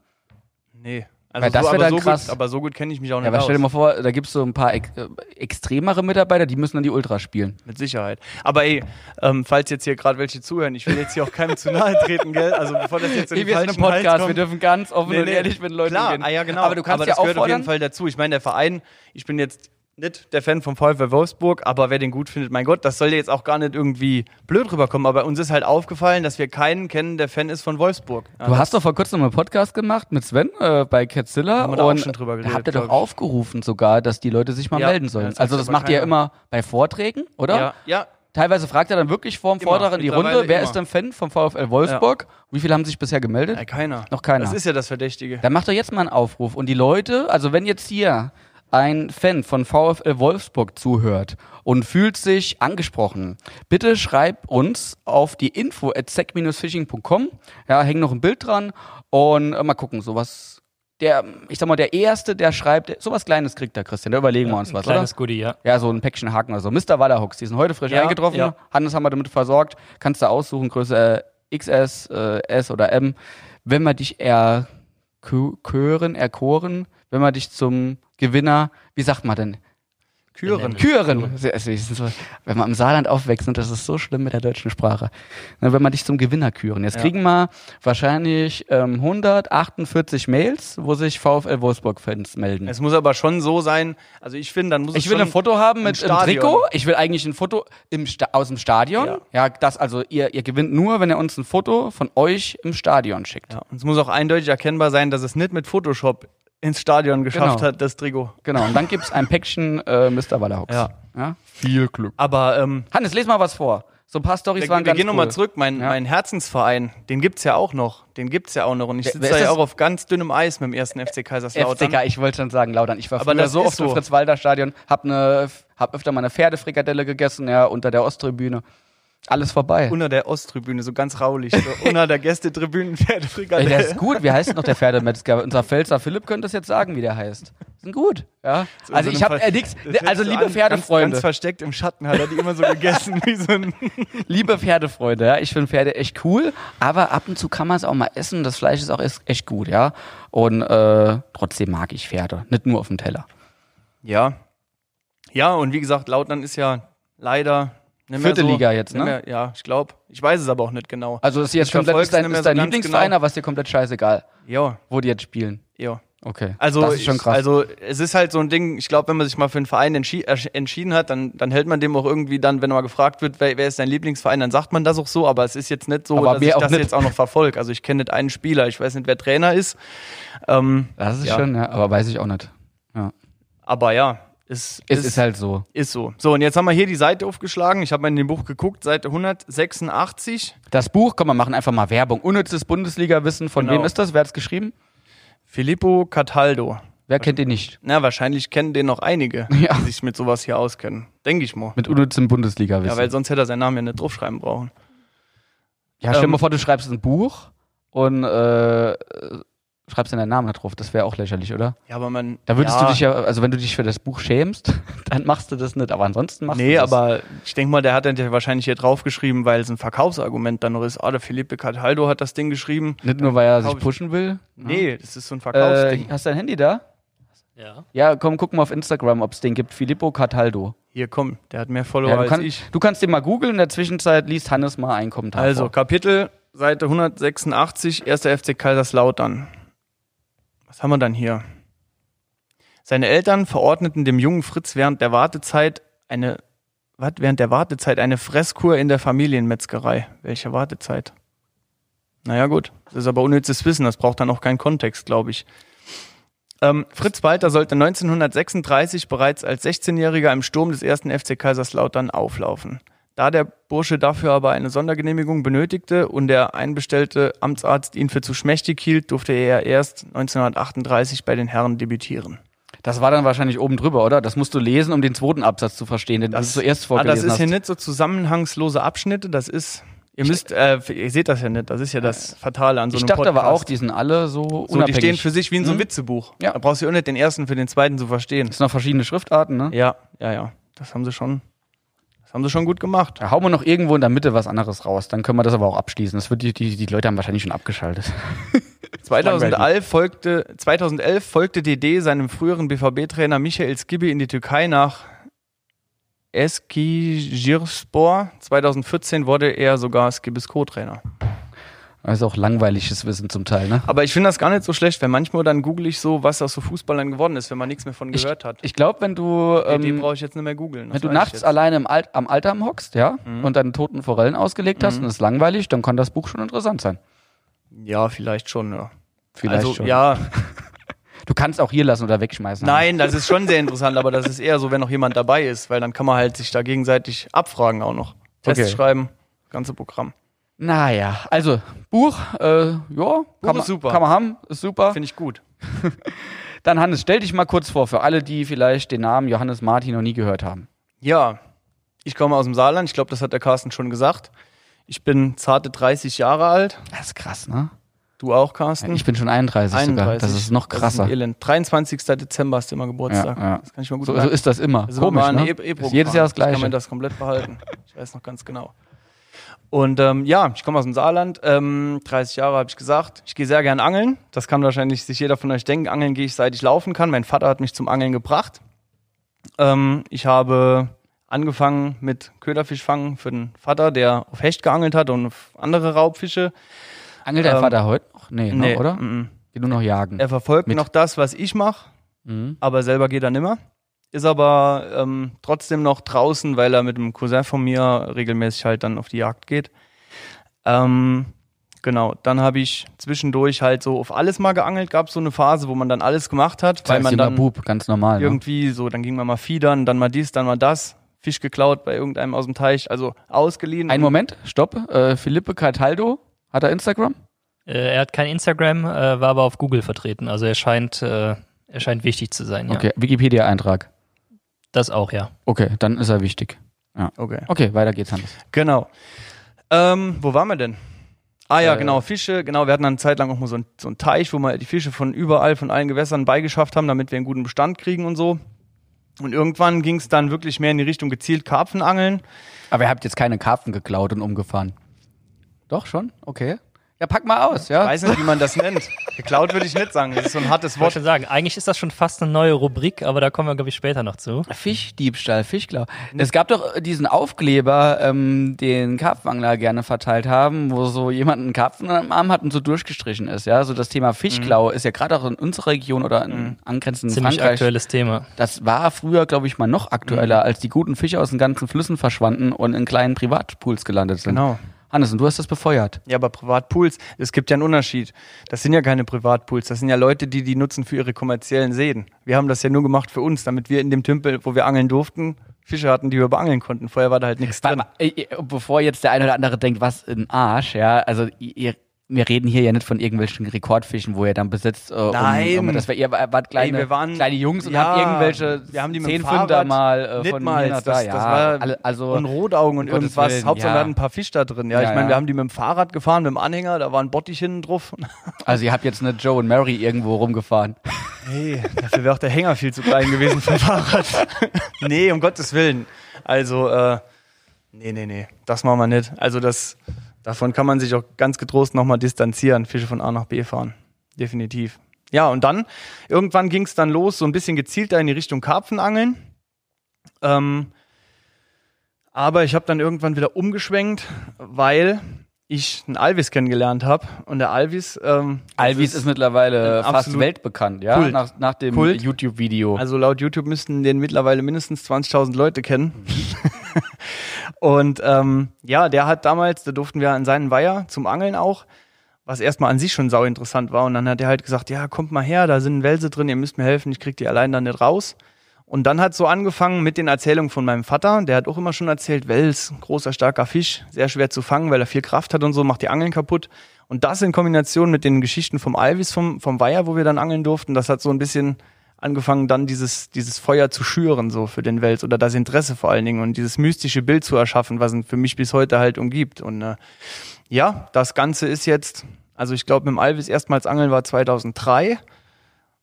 Nee. Also Weil das so, wär aber, dann so krass. Gut, aber so gut kenne ich mich auch nicht Ja, aber aus. stell dir mal vor, da gibt's so ein paar ex äh, extremere Mitarbeiter, die müssen dann die Ultra spielen. Mit Sicherheit. Aber ey, ähm, falls jetzt hier gerade welche zuhören, ich will jetzt hier auch keinem zu nahe treten, gell? Also bevor das jetzt den wir sind falschen ein Podcast, kommt. wir dürfen ganz offen und ehrlich mit Leuten Klar, reden. ah, ja, genau. Aber du kannst aber ja das gehört auf jeden. Fall dazu. Ich meine, der Verein, ich bin jetzt nicht der Fan vom VfL Wolfsburg, aber wer den gut findet, mein Gott, das soll jetzt auch gar nicht irgendwie blöd rüberkommen. Aber uns ist halt aufgefallen, dass wir keinen kennen, der Fan ist von Wolfsburg. Ja, Du hast doch vor kurzem einen Podcast gemacht mit Sven äh, bei Catzilla da auch und schon drüber da geredet, habt ihr doch aufgerufen sogar, dass die Leute sich mal Ja, melden ja, sollen. also das macht ihr ja immer bei Vorträgen, oder? ja, ja, Teilweise fragt er dann wirklich vor dem Immer, Vortrag in die Runde, wer immer. ist denn Fan vom VfL Wolfsburg? Wie viele haben sich bisher gemeldet? ja, keiner. Noch keiner. Das ist ja das Verdächtige. Dann macht doch jetzt mal einen Aufruf. Und die Leute, also wenn jetzt hier ein Fan von VfL Wolfsburg zuhört und fühlt sich angesprochen, bitte schreib uns auf die info at fishingcom Ja, häng noch ein Bild dran und äh, mal gucken, sowas. Der, ich sag mal, der Erste, der schreibt, sowas Kleines kriegt der Christian, da überlegen wir uns Ein was, oder? kleines Goodie, ja. Ja, so ein Päckchen Haken oder so. Mr. Wallerhooks, die sind heute frisch Ja, eingetroffen. ja. Hannes haben wir damit versorgt. Kannst du aussuchen, Größe äh, XS, äh, S oder M. Wenn wir dich erkören, erkoren, wenn wir dich zum Gewinner, wie sagt man denn? Küren. Küren. Wenn man im Saarland aufwächst, und das ist so schlimm mit der deutschen Sprache. Wenn man dich zum Gewinner küren. Jetzt Ja. kriegen wir wahrscheinlich ähm, 148 Mails, wo sich VfL Wolfsburg-Fans melden. Es muss aber schon so sein, also ich finde, dann muss es Ich will ein Foto haben mit Stadion. Trikot. Ich will eigentlich ein Foto im Sta aus dem Stadion. Ja. Ja. das also ihr, ihr gewinnt nur, wenn ihr uns ein Foto von euch im Stadion schickt. Ja, und es muss auch eindeutig erkennbar sein, dass es nicht mit Photoshop ins Stadion geschafft Genau. hat, das Trikot. Genau. Und dann gibt's ein Päckchen äh, Mr. Wallerhawks. Ja. ja. Viel Glück. Aber ähm, Hannes, les mal was vor. So ein paar Storys wir, waren wir ganz gehen cool. nochmal zurück. Mein, Ja. mein Herzensverein, den gibt's ja auch noch. Den gibt's ja auch noch. Und ich sitze ja auch auf ganz dünnem Eis mit dem ersten FC Kaiserslautern. FCK, ich wollte schon sagen, Lautern. Ich war Aber so oft im so. Fritz-Walter-Stadion, hab, ne, hab öfter mal eine Pferdefrikadelle gegessen, ja, unter der Osttribüne. Alles vorbei. Unter der Osttribüne, so ganz raulich. So <laughs> unter der Gästetribüne Ey, Pferdefrikadelle. der ist gut. Wie heißt noch der Pferdemetzger? Unser Pfälzer Philipp könnte es jetzt sagen, wie der heißt. Sind gut. Ja. So also so ich habe äh, nix. Das Also so liebe an, Pferdefreunde, Ganz, ganz versteckt im Schatten hat er die immer so gegessen, wie so ein. <laughs> liebe Pferdefreunde, ja. Ich finde Pferde echt cool, aber ab und zu kann man es auch mal essen. Das Fleisch ist auch echt- echt gut, ja. Und äh, trotzdem mag ich Pferde, nicht nur auf dem Teller. Ja. Ja, und wie gesagt, Lautern ist ja leider. Vierte so, Liga jetzt, ne? Mehr, ja, ich glaube. Ich weiß es aber auch nicht genau. Also ist jetzt Ich komplett ist dein, ist so dein ganz Lieblingsverein, genau. aber ist dir komplett scheißegal, Ja, wo die jetzt spielen. ja. Okay. Also, das ist schon krass. also es ist halt so ein Ding, ich glaube, wenn man sich mal für einen Verein entschi entschieden hat, dann, dann hält man dem auch irgendwie dann, wenn mal gefragt wird, wer, wer ist dein Lieblingsverein, dann sagt man das auch so, aber es ist jetzt nicht so, Aber dass ich das nicht. jetzt auch noch verfolge. Also ich kenne nicht einen Spieler, ich weiß nicht, wer Trainer ist. Ähm, das ist ja. schon, ja, aber weiß ich auch nicht. Ja. aber ja, es, Es ist halt so. ist so. So, und jetzt haben wir hier die Seite aufgeschlagen. Ich habe mal in dem Buch geguckt, Seite 186. Das Buch, komm, wir machen einfach mal Werbung. Unnützes Bundesliga-Wissen. Von Genau. wem ist das? Wer hat es geschrieben? Filippo Cataldo. Wer kennt ihn nicht? Na, wahrscheinlich kennen den noch einige, <laughs> Ja. die sich mit sowas hier auskennen. Denke ich mal. Mit unnützem Bundesliga-Wissen. Ja, weil sonst hätte er seinen Namen ja nicht draufschreiben brauchen. Ja, stell dir Ähm, mal vor, du schreibst ein Buch und äh, schreibst dann deinen Namen da drauf. Das wäre auch lächerlich, oder? Ja, aber man. Da würdest ja, du dich ja, also wenn du dich für das Buch schämst, <laughs> dann machst du das nicht. Aber ansonsten machst Nee, du das. aber ich denke mal, der hat dann ja wahrscheinlich hier draufgeschrieben, weil es ein Verkaufsargument dann noch ist. Ah, der Felipe Cataldo hat das Ding geschrieben. Nicht nur, weil er sich pushen will. Nee, das ist so ein Äh, Verkaufsding. hast du dein Handy da? Ja. Ja, komm, guck mal auf Instagram, ob es den gibt. Filippo Cataldo. Hier, komm, der hat mehr Follower Ja, du, als kann, ich. du kannst den mal googeln. In der Zwischenzeit liest Hannes mal einen Kommentar Also, vor. Kapitel, Seite 186, 1. FC Kaiserslautern. Was haben wir dann hier? Seine Eltern verordneten dem jungen Fritz während der Wartezeit eine, was, während der Wartezeit eine Fresskur in der Familienmetzgerei. Welche Wartezeit? Naja, gut. Das ist aber unnützes Wissen, das braucht dann auch keinen Kontext, glaube ich. Ähm, Fritz Walter sollte 1936 bereits als 16-Jähriger im Sturm des ersten FC Kaiserslautern auflaufen. Da der Bursche dafür aber eine Sondergenehmigung benötigte und der einbestellte Amtsarzt ihn für zu schmächtig hielt, durfte er erst 1938 bei den Herren debütieren. Das war dann wahrscheinlich oben drüber, oder? Das musst du lesen, um den zweiten Absatz zu verstehen, den du zuerst ah, vorgelesen das ist hast. hier nicht so zusammenhangslose Abschnitte, das ist, ihr müsst, äh, ihr seht das ja nicht, das ist ja das Fatale an so ich einem dachte aber Podcast. auch, die sind alle so so, die unabhängig. stehen für sich wie in so einem Mhm. Witzebuch. Ja. Da brauchst du auch nicht den ersten für den zweiten zu verstehen. Das sind noch verschiedene Schriftarten, ne? Ja, ja, ja. Das haben sie schon, das haben sie schon gut gemacht. Da hauen wir noch irgendwo in der Mitte was anderes raus. Dann können wir das aber auch abschließen. Das wird die, die, die Leute haben wahrscheinlich schon abgeschaltet. <laughs> 2011 folgte, 2011 folgte DD seinem früheren BVB-Trainer Michael Skibbe in die Türkei nach Eskişehirspor. 2014 wurde er sogar Skibbes Co-Trainer. Das ist auch langweiliges Wissen zum Teil, ne? Aber ich finde das gar nicht so schlecht, wenn manchmal dann google ich so, was aus so Fußballern geworden ist, wenn man nichts mehr von Ich, gehört hat. ich glaube, wenn du, ähm, brauche ich jetzt nicht mehr googeln. wenn du ich nachts alleine im Alt, am Altarm hockst, ja, Mhm. und deine toten Forellen ausgelegt hast und es ist langweilig, dann kann das Buch schon interessant sein. Ja, vielleicht schon, ja. Vielleicht also, schon. ja, <laughs> Du kannst auch hier lassen oder wegschmeißen. nein, das ist schon sehr interessant, aber das ist eher so, wenn noch jemand dabei ist, weil dann kann man halt sich da gegenseitig abfragen auch noch. Tests Okay. schreiben, ganze Programm. Naja, also Buch, äh, ja, kann, man, ist super. kann man haben, ist super. Finde ich gut. <laughs> Dann Hannes, stell dich mal kurz vor, für alle, die vielleicht den Namen Johannes Martin noch nie gehört haben. Ja, ich komme aus dem Saarland, ich glaube, das hat der Carsten schon gesagt. Ich bin zarte 30 Jahre alt. Das ist krass, ne? Du auch, Carsten? Ich bin schon 31, sogar. Das ist noch krasser. ist ein Elend. 23. Dezember du immer Geburtstag. Ja, ja. Das kann ich mal gut so, so ist das immer. Wir Komisch, ne? E- ist jedes Jahr das gefahren. Ich Gleiche. kann mir das komplett behalten. Ich weiß noch ganz genau. Und ähm, ja, ich komme aus dem Saarland, ähm, 30 Jahre habe ich gesagt. Ich gehe sehr gern angeln. Das kann wahrscheinlich sich jeder von euch denken. Angeln gehe ich, seit ich laufen kann. Mein Vater hat mich zum Angeln gebracht. Ähm, ich habe angefangen mit Köderfischfangen für den Vater, der auf Hecht geangelt hat und auf andere Raubfische. Angelt dein ähm, Vater heute noch? Nee, Nee, noch, oder? mm, mm. Geht nur noch jagen. Er verfolgt Mit- noch das, was ich mache, Mhm. aber selber geht er nimmer. Ist aber ähm, trotzdem noch draußen, weil er mit einem Cousin von mir regelmäßig halt dann auf die Jagd geht. Ähm, genau, dann habe ich zwischendurch halt so auf alles mal geangelt. Gab so eine Phase, wo man dann alles gemacht hat, weil Weil man dann Bub, ganz normal. Ne? irgendwie so, dann ging man mal fiedern, dann mal dies, dann mal das. Fisch geklaut bei irgendeinem aus dem Teich, also ausgeliehen. Ein Moment, stopp. Äh, Philippe Cataldo, hat er Instagram? Äh, er hat kein Instagram, äh, war aber auf Google vertreten. Also er scheint, äh, er scheint wichtig zu sein. Ja. Okay, Wikipedia-Eintrag. Das auch, ja. Okay, dann ist er wichtig. Okay. Okay, weiter geht's, Hannes. Genau. Ähm, wo waren wir denn? Ah ja, Äh. genau, Fische. Genau, wir hatten dann eine Zeit lang auch mal so, ein, so einen Teich, wo wir die Fische von überall, von allen Gewässern beigeschafft haben, damit wir einen guten Bestand kriegen und so. Und irgendwann ging es dann wirklich mehr in die Richtung gezielt Karpfenangeln. Aber ihr habt jetzt keine Karpfen geklaut und umgefahren. Doch, schon? Okay. Ja, pack mal aus, ja? Ich weiß nicht, wie man das nennt. Geklaut würde ich nicht sagen. Das ist so ein hartes Ich wollte Wort. schon sagen, eigentlich ist das schon fast eine neue Rubrik, aber da kommen wir, glaube ich, später noch zu. Fischdiebstahl, Fischklau. Es gab doch diesen Aufkleber, ähm, den Karpfenangler gerne verteilt haben, wo so jemand einen Karpfen am Arm hat und so durchgestrichen ist, ja. So das Thema Fischklau ist ja gerade auch in unserer Region oder in angrenzenden Ziemlich Frankreich. aktuelles Thema. Das war früher, glaube ich, mal noch aktueller, als die guten Fische aus den ganzen Flüssen verschwanden und in kleinen Privatpools gelandet sind. Genau. Hannes, und du hast das befeuert. Ja, aber Privatpools, es gibt ja einen Unterschied. Das sind ja keine Privatpools, das sind ja Leute, die die nutzen für ihre kommerziellen Seen. Wir haben das ja nur gemacht für uns, damit wir in dem Tümpel, wo wir angeln durften, Fische hatten, die wir beangeln konnten. Vorher war da halt nichts drin. mal, bevor jetzt der eine oder andere denkt, was ein Arsch, ja, also ihr, wir reden hier ja nicht von irgendwelchen Rekordfischen, wo ihr dann besitzt. Äh, um- Nein. Um, das war, ihr wart kleine, Ey, waren- kleine Jungs und Ja, habt irgendwelche wir haben die Zehnfünder Fahrrad- mal äh, von mal, das, da. Ja, das war also und Rotaugen und um irgendwas. Willen, Hauptsache ja. wir hatten ein paar Fisch da drin. Ja, Ja, ich meine, wir haben die mit dem Fahrrad gefahren, mit dem Anhänger, da war ein Bottich hinten drauf. <laughs> also ihr habt jetzt eine Joe und Mary irgendwo rumgefahren. Hey, dafür wäre auch der Hänger viel zu klein gewesen für ein Fahrrad. <laughs> nee, um Gottes Willen. Also, äh, nee, nee, nee, das machen wir nicht. Also das, davon kann man sich auch ganz getrost nochmal distanzieren, Fische von A nach B fahren. Definitiv. Ja, und dann, irgendwann ging es dann los, so ein bisschen gezielter in die Richtung Karpfenangeln. Ähm, aber ich habe dann irgendwann wieder umgeschwenkt, weil ich einen Alvis kennengelernt habe. Und der Alvis, ähm, Alvis ist, mittlerweile ein fast weltbekannt, ja, Kult. nach, nach dem. YouTube-Video. Also laut YouTube müssten den mittlerweile mindestens 20.000 Leute kennen. <laughs> und ähm, ja, der hat damals, da durften wir an seinen Weiher zum Angeln auch, was erstmal an sich schon sau interessant war. Und dann hat er halt gesagt, ja, kommt mal her, da sind Wälse drin, ihr müsst mir helfen, ich krieg die allein dann nicht raus. Und dann hat so angefangen mit den Erzählungen von meinem Vater. Der hat auch immer schon erzählt, Wels, großer, starker Fisch, sehr schwer zu fangen, weil er viel Kraft hat und so, macht die Angeln kaputt. Und das in Kombination mit den Geschichten vom Alvis, vom, vom Weiher, wo wir dann angeln durften, das hat so ein bisschen angefangen, dann dieses, dieses Feuer zu schüren, so für den Wels oder das Interesse vor allen Dingen und dieses mystische Bild zu erschaffen, was ihn für mich bis heute halt umgibt. Und äh, ja, das Ganze ist jetzt, also ich glaube, mit dem Alvis erstmals angeln war 2003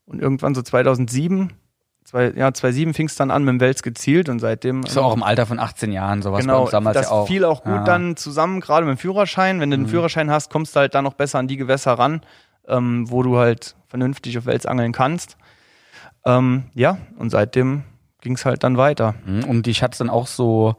und irgendwann so 2007. Zwei, ja, 2007 fing es dann an mit dem Wels gezielt und seitdem. so auch im Alter von 18 Jahren, sowas bei Genau, uns damals das ja auch. fiel auch gut Ja. Mhm. dann zusammen, gerade mit dem Führerschein. Wenn du einen Führerschein hast, kommst du halt dann noch besser an die Gewässer ran, ähm, wo du halt vernünftig auf Wels angeln kannst. Ähm, ja, und seitdem ging es halt dann weiter. Mhm. Und dich hat's dann auch so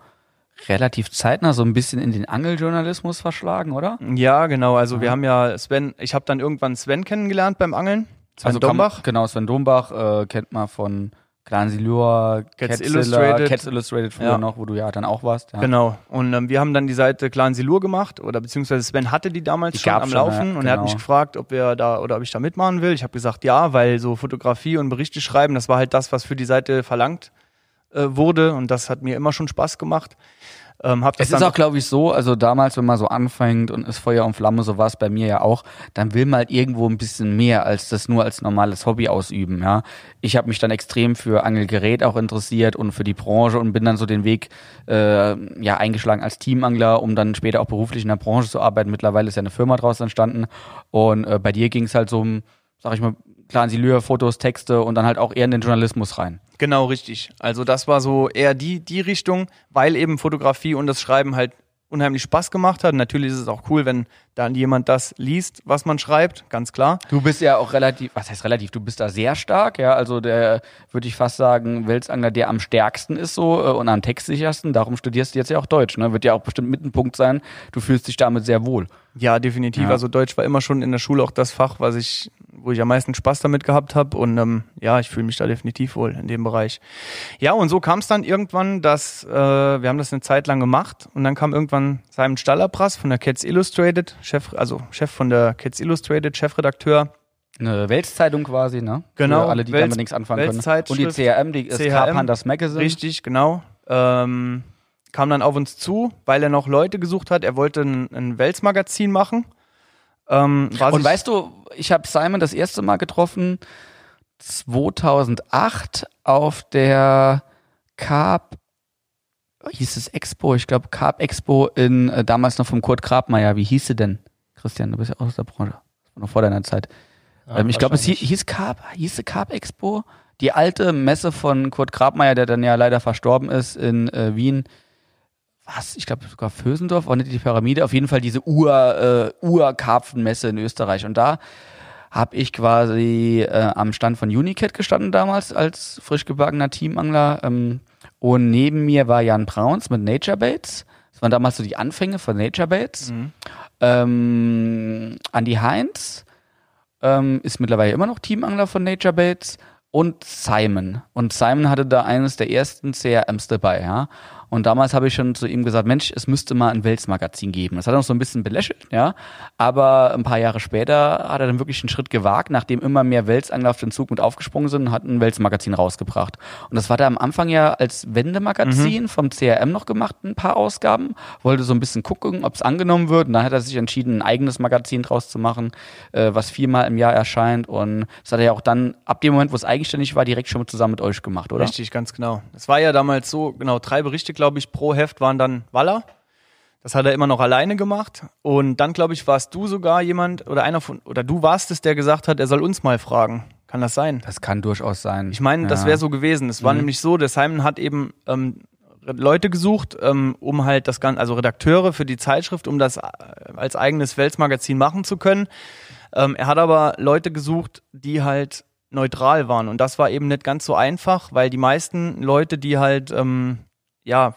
relativ zeitnah so ein bisschen in den Angeljournalismus verschlagen, oder? Ja, genau. Also wir haben ja Sven, ich habe dann irgendwann Sven kennengelernt beim Angeln. Sven also Dombach. Genau, Sven Dombach äh, kennt man von Clan Silur, Cats Catzilla, Illustrated. Cats Illustrated früher Ja. noch, wo du ja dann auch warst. Ja. Genau. Und ähm, wir haben dann die Seite Clan Silur gemacht oder beziehungsweise Sven hatte die damals Die schon am schon, Laufen ja, und er hat genau. mich gefragt, ob wir da oder ob ich da mitmachen will. Ich habe gesagt, ja, weil so Fotografie und Berichte schreiben, das war halt das, was für die Seite verlangt äh, wurde und das hat mir immer schon Spaß gemacht. Ähm, hab das Es ist auch, glaube ich, so, also damals, wenn man so anfängt und ist Feuer und Flamme, so war es bei mir ja auch, dann will man halt irgendwo ein bisschen mehr als das nur als normales Hobby ausüben, ja. Ich habe mich dann extrem für Angelgerät auch interessiert und für die Branche und bin dann so den Weg äh, ja eingeschlagen als Teamangler, um dann später auch beruflich in der Branche zu arbeiten. Mittlerweile ist ja eine Firma draus entstanden und äh, bei dir ging es halt so um, sag ich mal, Clan Silur, Fotos, Texte und dann halt auch eher in den Journalismus rein. Genau, richtig. Also das war so eher die, die Richtung, weil eben Fotografie und das Schreiben halt unheimlich Spaß gemacht hat. Natürlich ist es auch cool, wenn dann jemand das liest, was man schreibt, ganz klar. Du bist ja auch relativ, was heißt relativ, du bist da sehr stark, ja, also der, würde ich fast sagen, Welsangler, der am stärksten ist so äh, und am textsichersten, darum studierst du jetzt ja auch Deutsch, ne, wird ja auch bestimmt mit ein Punkt sein, du fühlst dich damit sehr wohl. Ja, definitiv. Ja. Also Deutsch war immer schon in der Schule auch das Fach, was ich, wo ich am meisten Spaß damit gehabt habe. Und ähm, ja, ich fühle mich da definitiv wohl in dem Bereich. Ja, und so kam es dann irgendwann, dass äh, wir haben das eine Zeit lang gemacht und dann kam irgendwann Simon Stallerprass von der Cats Illustrated, Chef, also Chef von der Cats Illustrated, Chefredakteur. Eine Weltzeitung quasi, ne? Genau, Für alle, die Wels- damit nichts anfangen können. Und die CRM, die ist CRM, Carpenters Magazine. Richtig, genau. Ähm, kam dann auf uns zu, weil er noch Leute gesucht hat. Er wollte ein, ein Wels-Magazin machen. Ähm, Und weißt du, ich habe Simon das erste Mal getroffen 2008 auf der Carp hieß es Expo, ich glaube Carp Expo in äh, damals noch vom Kurt Grabmeier. Wie hieß sie denn? Christian, du bist ja auch aus der Branche. Das war noch vor deiner Zeit. Ja, ähm, ich glaube, es hieß, hieß Carp, hieß sie Carp Expo? Die alte Messe von Kurt Grabmeier, der dann ja leider verstorben ist in äh, Wien. Was? Ich glaube sogar Vösendorf, war nicht die Pyramide. Auf jeden Fall diese Ur, äh, Ur-Karpfenmesse in Österreich. Und da habe ich quasi äh, am Stand von Unicat gestanden damals als frisch gebackener Teamangler. Ähm, und neben mir war Jan Brauns mit Nature Baits. Das waren damals so die Anfänge von Nature Baits. Mhm. Ähm, Andy Heinz ähm, ist mittlerweile immer noch Teamangler von Nature Baits und Simon. Und Simon hatte da eines der ersten CRMs dabei, ja. Und damals habe ich schon zu ihm gesagt, Mensch, es müsste mal ein Welsmagazin geben. Das hat er noch so ein bisschen belächelt, ja. Aber ein paar Jahre später hat er dann wirklich einen Schritt gewagt, nachdem immer mehr Welsangler auf den Zug mit aufgesprungen sind und hat ein Welsmagazin rausgebracht. Und das war da am Anfang ja als Wendemagazin vom CRM noch gemacht, ein paar Ausgaben. Wollte so ein bisschen gucken, ob es angenommen wird. Und dann hat er sich entschieden, ein eigenes Magazin draus zu machen, äh, was viermal im Jahr erscheint. Und das hat er ja auch dann, ab dem Moment, wo es eigenständig war, direkt schon zusammen mit euch gemacht, oder? Richtig, ganz genau. Es war ja damals so, genau, drei Berichte, glaube ich, pro Heft waren dann Waller. Das hat er immer noch alleine gemacht. Und dann, glaube ich, warst du sogar jemand oder einer von, oder du warst es, der gesagt hat, er soll uns mal fragen. Kann das sein? Das kann durchaus sein. Ich meine, das Ja. wäre so gewesen. Es war nämlich so, der Simon hat eben ähm, Leute gesucht, ähm, um halt das Ganze, also Redakteure für die Zeitschrift, um das äh, als eigenes Welsmagazin machen zu können. Ähm, er hat aber Leute gesucht, die halt neutral waren. Und das war eben nicht ganz so einfach, weil die meisten Leute, die halt, ähm, ja,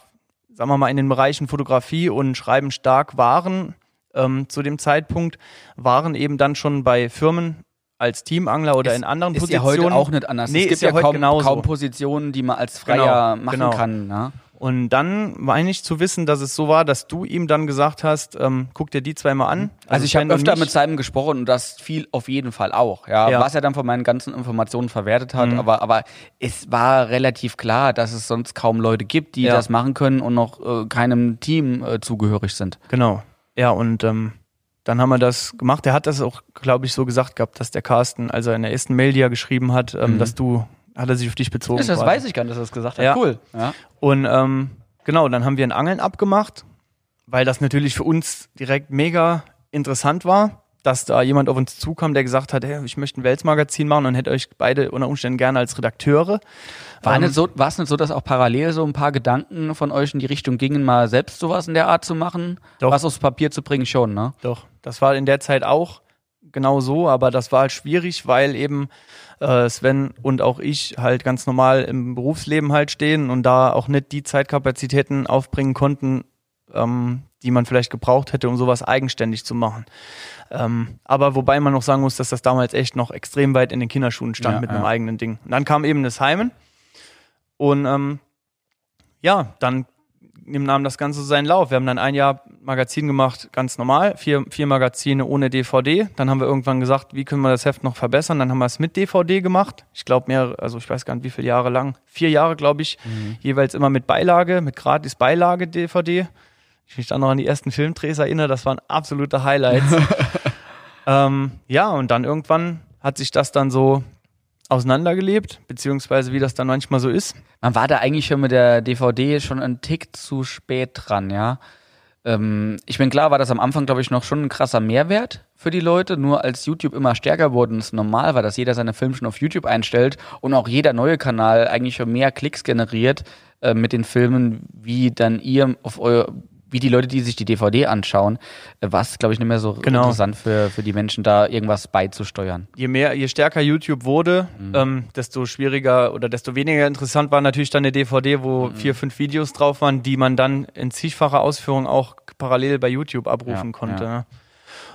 sagen wir mal, in den Bereichen Fotografie und Schreiben stark waren, ähm, zu dem Zeitpunkt, waren eben dann schon bei Firmen als Teamangler oder Ist- in anderen ist Positionen. ja heute auch nicht anders. Nee, es gibt ist ja ja, heute kaum, genauso. kaum Positionen, die man als Freier Genau, machen genau. kann. Ja? Und dann meine ich zu wissen, dass es so war, dass du ihm dann gesagt hast, ähm, guck dir die zwei mal an. Also ich Sven habe öfter mit Simon gesprochen und das fiel auf jeden Fall auch. Ja, Ja. was er dann von meinen ganzen Informationen verwertet hat, Mhm. aber aber es war relativ klar, dass es sonst kaum Leute gibt, die Ja. das machen können und noch äh, keinem Team äh, zugehörig sind. Genau. Ja, und ähm, dann haben wir das gemacht. Er hat das auch, glaube ich, so gesagt gehabt, dass der Carsten, als er in der ersten Mail, die er geschrieben hat, ähm, Mhm. dass du, hat er sich auf dich bezogen. Das, das quasi. weiß ich gar nicht, dass er das gesagt hat. Ja. Cool. Ja. Und ähm, genau, dann haben wir ein Angeln abgemacht, weil das natürlich für uns direkt mega interessant war, dass da jemand auf uns zukam, der gesagt hat, hey, ich möchte ein Welsmagazin machen und hätte euch beide unter Umständen gerne als Redakteure. War, Ähm, nicht so, war es nicht so, dass auch parallel so ein paar Gedanken von euch in die Richtung gingen, mal selbst sowas in der Art zu machen? Doch. Was aufs Papier zu bringen, schon, ne? Doch, das war in der Zeit auch genau so, aber das war halt schwierig, weil eben äh, Sven und auch ich halt ganz normal im Berufsleben halt stehen und da auch nicht die Zeitkapazitäten aufbringen konnten, ähm, die man vielleicht gebraucht hätte, um sowas eigenständig zu machen. Ähm, aber wobei man noch sagen muss, dass das damals echt noch extrem weit in den Kinderschuhen stand Ja, mit ja. einem eigenen Ding. Und dann kam eben das Heimen und ähm, ja, dann nahm das Ganze seinen Lauf. Wir haben dann ein Jahr Magazin gemacht, ganz normal, vier, vier Magazine ohne DVD. Dann haben wir irgendwann gesagt, wie können wir das Heft noch verbessern? Dann haben wir es mit DVD gemacht. Ich glaube mehr, also ich weiß gar nicht, wie viele Jahre lang. Vier Jahre, glaube ich, jeweils immer mit Beilage, mit gratis Beilage DVD. Ich mich dann noch an die ersten Filmdrehs erinnere, das waren absolute Highlights. <laughs> ähm, ja, und dann irgendwann hat sich das dann so auseinandergelebt, beziehungsweise wie das dann manchmal so ist. Man war da eigentlich schon mit der DVD schon einen Tick zu spät dran, ja. Ähm, ich bin klar, war das am Anfang, glaube ich, noch schon ein krasser Mehrwert für die Leute. Nur als YouTube immer stärker wurde und es normal war, dass jeder seine Filme schon auf YouTube einstellt und auch jeder neue Kanal eigentlich schon mehr Klicks generiert äh, mit den Filmen, wie dann ihr auf euer wie die Leute, die sich die DVD anschauen, äh, war es, glaube ich, nicht mehr so Genau. interessant für, für die Menschen, da irgendwas beizusteuern. je mehr, je stärker YouTube wurde, Mhm. ähm, desto schwieriger oder desto weniger interessant war natürlich dann eine DVD, wo Mhm. vier, fünf Videos drauf waren, die man dann in zigfacher Ausführung auch parallel bei YouTube abrufen Ja, konnte. ja. ne?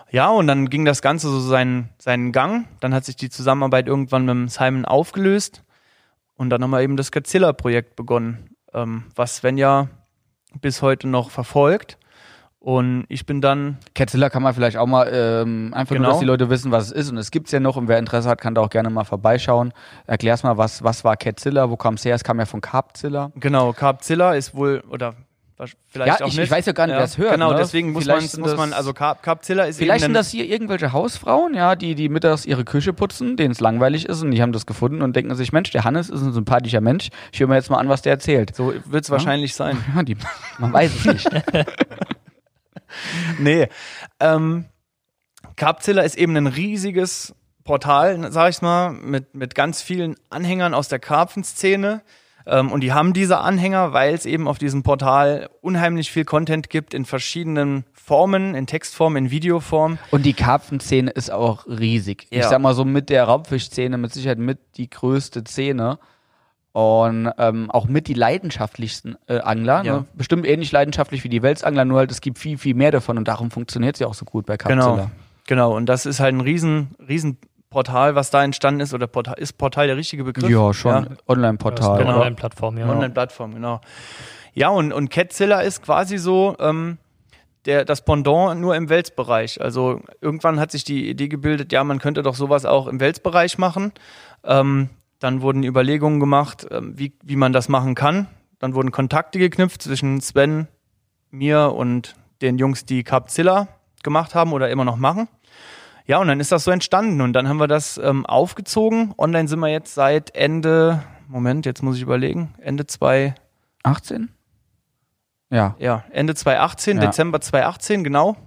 Ja, und dann ging das Ganze so seinen, seinen Gang. Dann hat sich die Zusammenarbeit irgendwann mit Simon aufgelöst. Und dann haben wir eben das Godzilla-Projekt begonnen, ähm, was ja bis heute noch verfolgt. Und ich bin dann Catzilla kann man vielleicht auch mal ähm, einfach Genau. nur, dass die Leute wissen, was es ist. Und es gibt's ja noch. Und wer Interesse hat, kann da auch gerne mal vorbeischauen. Erklär's mal, was, was war Catzilla? Wo kam es her? Es kam ja von Carpzilla. Genau, Carpzilla ist wohl, oder vielleicht Ja, ich- ich weiß ja gar nicht, wer es hört, Genau, ne? deswegen muss man, muss das- man, also Carp, Carpzilla ist Vielleicht sind das hier irgendwelche Hausfrauen, ja, die, die mittags ihre Küche putzen, denen es langweilig ist und die haben das gefunden und denken sich, Mensch, der Hannes ist ein sympathischer Mensch. Ich höre mir jetzt mal an, was der erzählt. so wird es wahrscheinlich sein. <laughs> Ja, die, man weiß es nicht. <laughs> Nee. Ähm, Carpzilla ist eben ein riesiges Portal, sag ich mal, mit, mit ganz vielen Anhängern aus der Karpfenszene. Ähm, und die haben diese Anhänger, weil es eben auf diesem Portal unheimlich viel Content gibt in verschiedenen Formen, in Textform, in Videoform. Und die Karpfenszene ist auch riesig. Ich Ja. sag mal so mit der Raubfischszene mit Sicherheit mit die größte Szene. Und ähm, auch mit die leidenschaftlichsten äh, Angler. Ja. Ne? Bestimmt ähnlich leidenschaftlich wie die Welsangler, nur halt es gibt viel, viel mehr davon und darum funktioniert sie auch so gut bei Karpzilla. Genau. Genau. Und das ist halt ein riesen, riesen Portal, was da entstanden ist. Oder Portal, ist Portal der richtige Begriff? Ja, schon. Ja. Das ist Online-Portal. eine Genau. Online-Plattform, ja. Online-Plattform, genau. Ja, und, und Catzilla ist quasi so ähm, der, das Pendant nur im Welsbereich. Also irgendwann hat sich die Idee gebildet, ja, man könnte doch sowas auch im Welsbereich machen. Ähm, dann wurden Überlegungen gemacht, ähm, wie, wie man das machen kann. Dann wurden Kontakte geknüpft zwischen Sven, mir und den Jungs, die Capzilla gemacht haben oder immer noch machen. Ja, und dann ist das so entstanden und dann haben wir das ähm, aufgezogen. Online sind wir jetzt seit Ende, Moment, jetzt muss ich überlegen, Ende 2, 18? Ja. ja, Ende 2018, Ja. Dezember 2018, genau.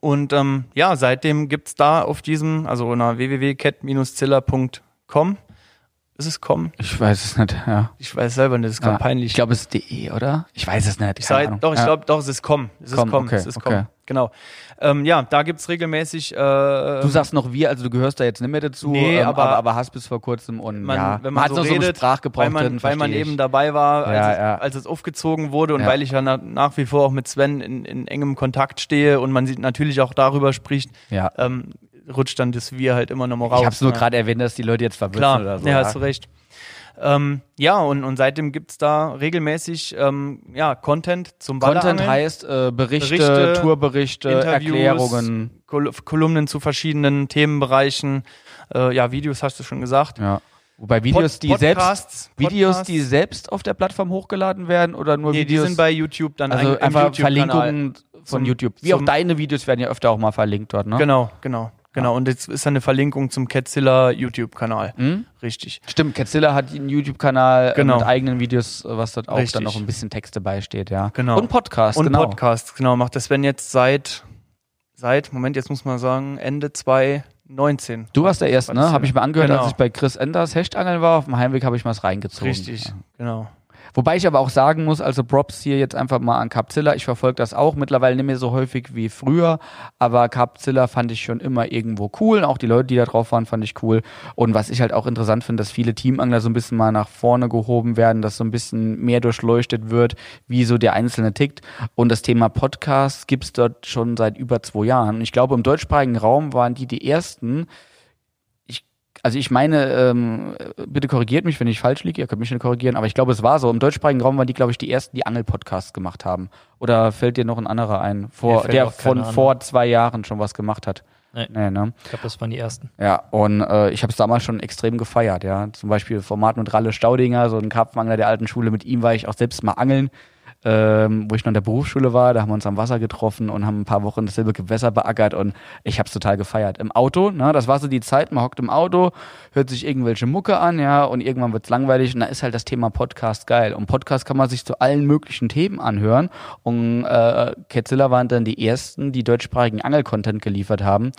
Und ähm, ja, seitdem gibt's da auf diesem, also unter www.cat-zilla.com, ist es com? Ich weiß es nicht, ja. Ich weiß selber nicht, das ist ja. peinlich. Ich glaube, es ist DE, oder? Ich weiß es nicht. Sag, doch, ich ja. glaube, doch, es ist com. Es ist Com, com, okay, es ist okay. Genau. Ähm, ja, da gibt's regelmäßig. Äh, Du sagst noch wir, also du gehörst da jetzt nicht mehr dazu, Nee, ähm, aber- aber, aber hast bis vor kurzem und man, ja, wenn man, hat so redet, so einen Sprachgebrauch weil man, drin, weil man ich. eben dabei war, als, Ja, es, ja. als es aufgezogen wurde und weil ich ja na, nach wie vor auch mit Sven in, in engem Kontakt stehe und man sieht natürlich auch darüber spricht, ähm, rutscht dann das Wir halt immer noch mal raus. Ich habe es nur ne? gerade erwähnt, dass die Leute jetzt Klar, sind oder so. ja, hast du recht. Ähm, ja, und, und seitdem gibt's da regelmäßig ähm, ja, Content zum Content Ballerangeln. heißt äh, Berichte, Berichte, Tourberichte, Interviews, Erklärungen. Kol Kolumnen zu verschiedenen Themenbereichen. Äh, ja, Videos hast du schon gesagt. Ja. Wobei Videos, Pod- die selbst Podcasts, Videos, die selbst auf der Plattform hochgeladen werden oder nur Nee, die Videos? sind bei YouTube dann also ein- einfach YouTube-Kanal. Verlinkungen von Zum- YouTube. Wie auch deine Videos werden ja öfter auch mal verlinkt dort, ne? Genau, genau, genau. Und jetzt ist da eine Verlinkung zum Catzilla YouTube-Kanal. Hm? Richtig. Stimmt, Catzilla hat einen YouTube-Kanal Genau. äh, mit eigenen Videos, äh, was dort auch Richtig. dann noch ein bisschen Texte beisteht, ja. Genau. Und Podcast, Und genau. Podcast, genau, macht das Sven jetzt seit, seit, Moment, jetzt muss man sagen, Ende 2019. Du warst der Erste, ne? Habe ich mal angehört, Genau. als ich bei Chris Enders Hechtangeln war. Auf dem Heimweg habe ich mal was reingezogen. Richtig, Ja. genau. Wobei ich aber auch sagen muss, also Props hier jetzt einfach mal an Capzilla. Ich verfolge das auch mittlerweile nicht mehr so häufig wie früher, aber Capzilla fand ich schon immer irgendwo cool. Auch die Leute, die da drauf waren, fand ich cool. Und was ich halt auch interessant finde, dass viele Teamangler so ein bisschen mal nach vorne gehoben werden, dass so ein bisschen mehr durchleuchtet wird, wie so der Einzelne tickt. Und das Thema Podcast gibt's dort schon seit über zwei Jahren. Ich glaube, im deutschsprachigen Raum waren die die ersten, also ich meine, ähm, bitte korrigiert mich, wenn ich falsch liege, ihr könnt mich nicht korrigieren, aber ich glaube, es war so. Im deutschsprachigen Raum waren die, glaube ich, die ersten, die Angelpodcasts gemacht haben. Oder fällt dir noch ein anderer ein, vor, der von an. vor zwei Jahren schon was gemacht hat? Nee. Nee, ne? Ich glaube, das waren die ersten. Ja, und äh, ich habe es damals schon extrem gefeiert, ja. Zum Beispiel Format mit Ralle Staudinger, so ein Karpfenangler der alten Schule, mit ihm war ich auch selbst mal angeln, ähm, wo ich noch in der Berufsschule war, da haben wir uns am Wasser getroffen und haben ein paar Wochen dasselbe Gewässer beackert und ich habe es total gefeiert. Im Auto, ne, das war so die Zeit, man hockt im Auto, hört sich irgendwelche Mucke an, ja, und irgendwann wird's langweilig und da ist halt das Thema Podcast geil. Und Podcast kann man sich zu allen möglichen Themen anhören und äh, Ketzilla waren dann die ersten, die deutschsprachigen Angelcontent geliefert haben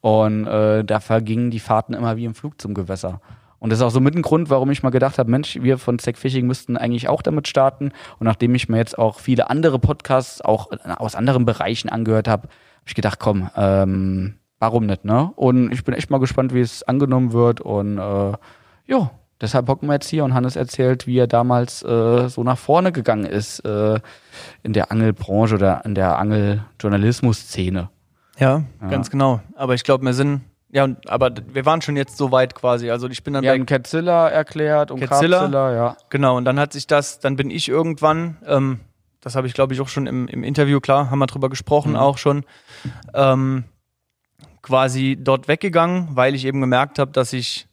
und äh, da vergingen die Fahrten immer wie im Flug zum Gewässer. Und das ist auch so mit ein Grund, warum ich mal gedacht habe, Mensch, wir von Stack Fishing müssten eigentlich auch damit starten. Und nachdem ich mir jetzt auch viele andere Podcasts auch aus anderen Bereichen angehört habe, habe ich gedacht, komm, ähm, warum nicht, ne? Und ich bin echt mal gespannt, wie es angenommen wird. Und äh, ja, deshalb hocken wir jetzt hier und Hannes erzählt, wie er damals äh, so nach vorne gegangen ist äh, in der Angelbranche oder in der Angeljournalismus-Szene. Ja, ganz genau. Aber ich glaube, wir sind, ja, und- aber wir waren schon jetzt so weit quasi. Also ich bin dann Wir bei haben Ketzilla erklärt und Ketzilla. Carpzilla, ja. Genau, und dann hat sich das, dann bin ich irgendwann, ähm, das habe ich glaube ich auch schon im, im Interview, klar, haben wir drüber gesprochen, Mhm. auch schon, ähm, quasi dort weggegangen, weil ich eben gemerkt habe, dass sich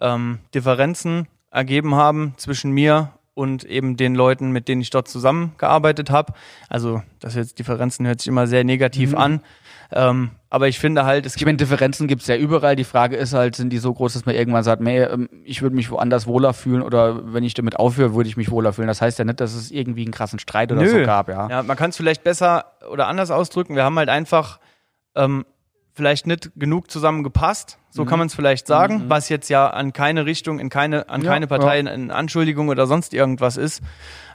ähm, Differenzen ergeben haben zwischen mir und eben den Leuten, mit denen ich dort zusammengearbeitet habe. Also, das jetzt Differenzen hört sich immer sehr negativ Mhm. an. Ähm, aber ich finde halt, es Ich meine, Differenzen gibt's ja überall. Die Frage ist halt, sind die so groß, dass man irgendwann sagt, nee, ähm, ich würde mich woanders wohler fühlen oder wenn ich damit aufhöre, würde ich mich wohler fühlen. Das heißt ja nicht, dass es irgendwie einen krassen Streit oder Nö. so gab, ja. Ja, man kann es vielleicht besser oder anders ausdrücken. Wir haben halt einfach ähm, vielleicht nicht genug zusammengepasst. So Mhm. kann man es vielleicht sagen, was jetzt ja an keine Richtung, in keine, an Ja, keine Partei in Anschuldigung oder sonst irgendwas ist.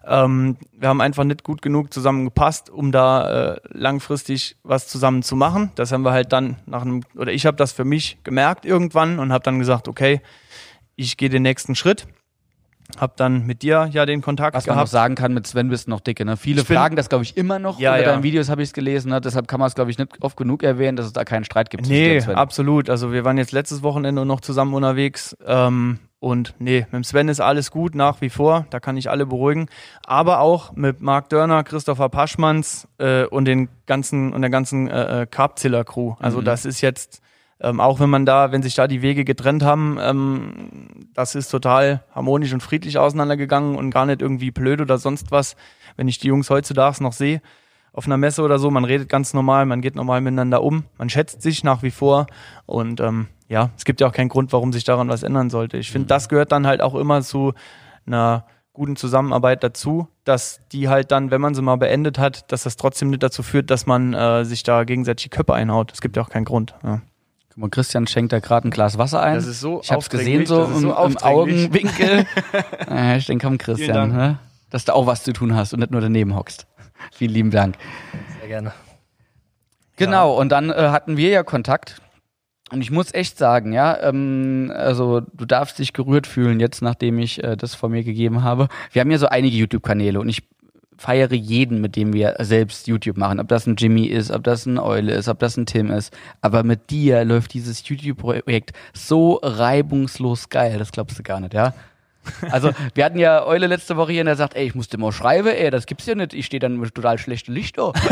Ähm, wir haben einfach nicht gut genug zusammengepasst, um da äh, langfristig was zusammen zu machen. Das haben wir halt dann nach einem, oder ich habe das für mich gemerkt irgendwann und habe dann gesagt, okay, ich gehe den nächsten Schritt. Hab dann mit dir ja den Kontakt Was man gehabt. noch sagen kann, mit Sven bist du noch dicke. Ne? Viele bin- fragen das, glaube ich, immer noch. Ja, Unter ja. deinen Videos habe ich es gelesen. Ne? Deshalb kann man es, glaube ich, nicht oft genug erwähnen, dass es da keinen Streit gibt. Nee, absolut. Also wir waren jetzt letztes Wochenende noch zusammen unterwegs. Ähm, und nee, mit Sven ist alles gut nach wie vor. Da kann ich alle beruhigen. Aber auch mit Marc Dörner, Christopher Paschmanns äh, und den ganzen und der ganzen äh, äh, Carpzilla Crew. Also Mhm. das ist jetzt ähm, auch wenn man da, wenn sich da die Wege getrennt haben, ähm, das ist total harmonisch und friedlich auseinandergegangen und gar nicht irgendwie blöd oder sonst was. Wenn ich die Jungs heutzutage noch sehe, auf einer Messe oder so, man redet ganz normal, man geht normal miteinander um, man schätzt sich nach wie vor und ähm, ja, es gibt ja auch keinen Grund, warum sich daran was ändern sollte. Ich finde, das gehört dann halt auch immer zu einer guten Zusammenarbeit dazu, dass die halt dann, wenn man sie mal beendet hat, dass das trotzdem nicht dazu führt, dass man äh, sich da gegenseitig die Köpfe einhaut. Es gibt ja auch keinen Grund. Ja. Guck mal, Christian schenkt da gerade ein Glas Wasser ein. Das ist so ich habe es gesehen so im, so im. Augenwinkel. <laughs> äh, ich denke, komm Christian, ne? dass du auch was zu tun hast und nicht nur daneben hockst. Vielen lieben Dank. Sehr gerne. Genau, und dann äh, hatten wir ja Kontakt. Und ich muss echt sagen, ja, ähm, also du darfst dich gerührt fühlen jetzt, nachdem ich äh, das von mir gegeben habe. Wir haben ja so einige YouTube-Kanäle und ich feiere jeden, mit dem wir selbst YouTube machen. Ob das ein Jimmy ist, ob das ein Eule ist, ob das ein Tim ist. Aber mit dir läuft dieses YouTube-Projekt so reibungslos geil, das glaubst du gar nicht, ja? <laughs> Also, wir hatten ja Eule letzte Woche hier und er sagt, ey, ich musste mal schreiben, ey, das gibt's ja nicht. Ich stehe dann mit total schlechtem Licht da. <laughs>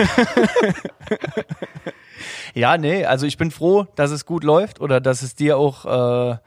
Ja, nee, also ich bin froh, dass es gut läuft oder dass es dir auch äh,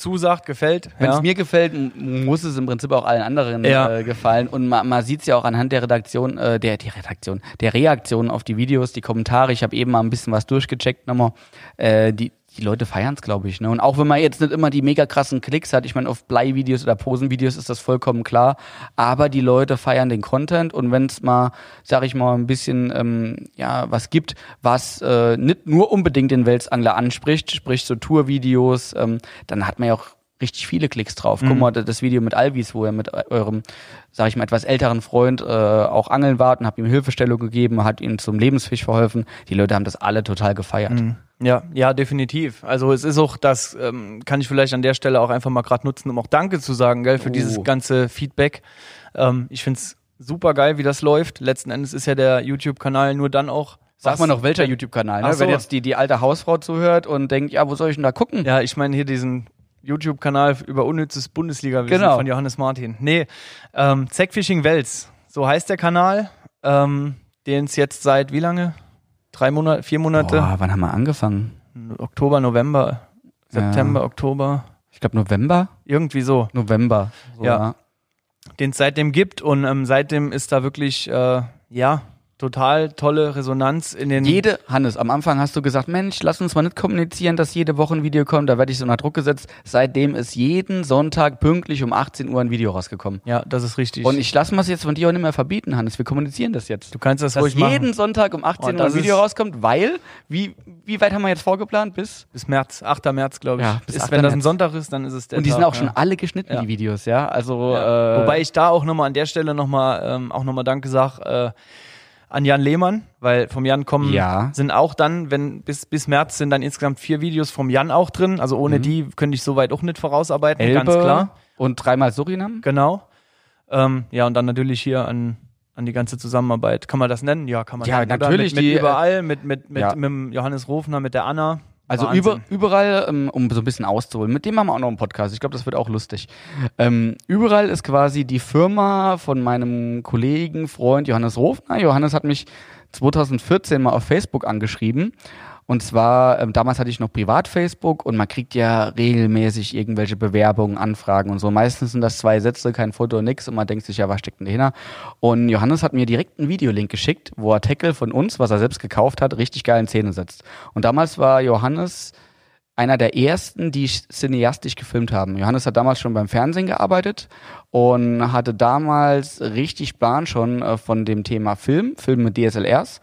zusagt, gefällt. Wenn es ja. mir gefällt, muss es im Prinzip auch allen anderen Ja. äh, gefallen. Und man, man sieht es ja auch anhand der Redaktion, äh, der, die Redaktion, der Reaktionen auf die Videos, die Kommentare. Ich habe eben mal ein bisschen was durchgecheckt nochmal. Äh, die, die Leute feiern es, glaube ich. Ne? Und auch wenn man jetzt nicht immer die mega krassen Klicks hat, ich meine, auf Blei-Videos oder Posen-Videos ist das vollkommen klar. Aber die Leute feiern den Content und wenn es mal, sag ich mal, ein bisschen ähm, ja was gibt, was äh, nicht nur unbedingt den Welsangler anspricht, sprich so Tour-Videos, ähm, dann hat man ja auch richtig viele Klicks drauf. Guck mal, das Video mit Alvis, wo er mit eurem, sag ich mal, etwas älteren Freund äh, auch angeln wart und habt ihm Hilfestellung gegeben, hat ihm zum Lebensfisch verholfen. Die Leute haben das alle total gefeiert. Ja, ja, definitiv. Also es ist auch das, ähm, kann ich vielleicht an der Stelle auch einfach mal gerade nutzen, um auch Danke zu sagen, gell, für Oh. dieses ganze Feedback. Ähm, ich find's super geil, wie das läuft. Letzten Endes ist ja der YouTube-Kanal nur dann auch. Sag mal noch, welcher YouTube-Kanal, ne? so. Wenn jetzt die, die alte Hausfrau zuhört und denkt, ja, wo soll ich denn da gucken? Ja, ich meine hier diesen YouTube-Kanal über unnützes Bundesliga-Wissen Genau. von Johannes Martin. Nee, ähm, Zackfishing Wels, so heißt der Kanal, ähm, den es jetzt seit wie lange? Drei Monate, vier Monate? Boah, wann haben wir angefangen? Oktober, November, September, Oktober, Ich glaube November? irgendwie so. November. So, Ja. den es seitdem gibt und ähm, seitdem ist da wirklich, äh, ja, total tolle Resonanz in den. Jede, Hannes, am Anfang hast du gesagt, Mensch, lass uns mal nicht kommunizieren, dass jede Woche ein Video kommt. Da werde ich so unter Druck gesetzt. Seitdem ist jeden Sonntag pünktlich um 18 Uhr ein Video rausgekommen. ja, das ist richtig. Und ich lasse mir es jetzt von dir auch nicht mehr verbieten, Hannes. Wir kommunizieren das jetzt. du kannst das Dass ruhig jeden machen. Sonntag um 18 Oh, Uhr ein das Video rauskommt, weil, wie, wie weit haben wir jetzt vorgeplant? Bis? Bis März, 8. März, glaube ich. Ja, bis ist, 8. wenn das ein. Sonntag ist, dann ist es der Und die sind Tag, auch schon ja. alle geschnitten, Ja. die Videos, ja. Also, Ja. äh, Wobei ich da auch nochmal an der Stelle nochmal ähm, auch nochmal Danke sage äh, an Jan Lehmann, weil vom Jan kommen Ja. sind auch dann, wenn bis, bis März sind dann insgesamt vier Videos vom Jan auch drin. Also ohne die könnte ich soweit auch nicht vorausarbeiten, Mhm. Elbe ganz klar. und dreimal Surinam. Genau. Ähm, ja, und dann natürlich hier an, an die ganze Zusammenarbeit. Kann man das nennen? Ja, kann man Ja, nennen. natürlich, Mit, mit die, äh, überall, mit, mit, mit, ja. mit Johannes Rofner, mit der Anna. Also Wahnsinn. über, überall, ähm, um so ein bisschen auszuholen, mit dem haben wir auch noch einen Podcast. Ich glaube, das wird auch lustig. Ähm, überall ist quasi die Firma von meinem Kollegen, Freund Johannes Rofner. Johannes hat mich 2014 mal auf Facebook angeschrieben. Und zwar, ähm, damals hatte ich noch Privat-Facebook und man kriegt ja regelmäßig irgendwelche Bewerbungen, Anfragen und so. Meistens sind das zwei Sätze, kein Foto, nix und man denkt sich, ja, was steckt denn dahinter? Und Johannes hat mir direkt einen Videolink geschickt, wo er Tackle von uns, was er selbst gekauft hat, richtig geil in Szene setzt. Und damals war Johannes einer der ersten, die cineastisch gefilmt haben. Johannes hat damals schon beim Fernsehen gearbeitet und hatte damals richtig Plan schon äh, von dem Thema Film, Film mit DSLRs.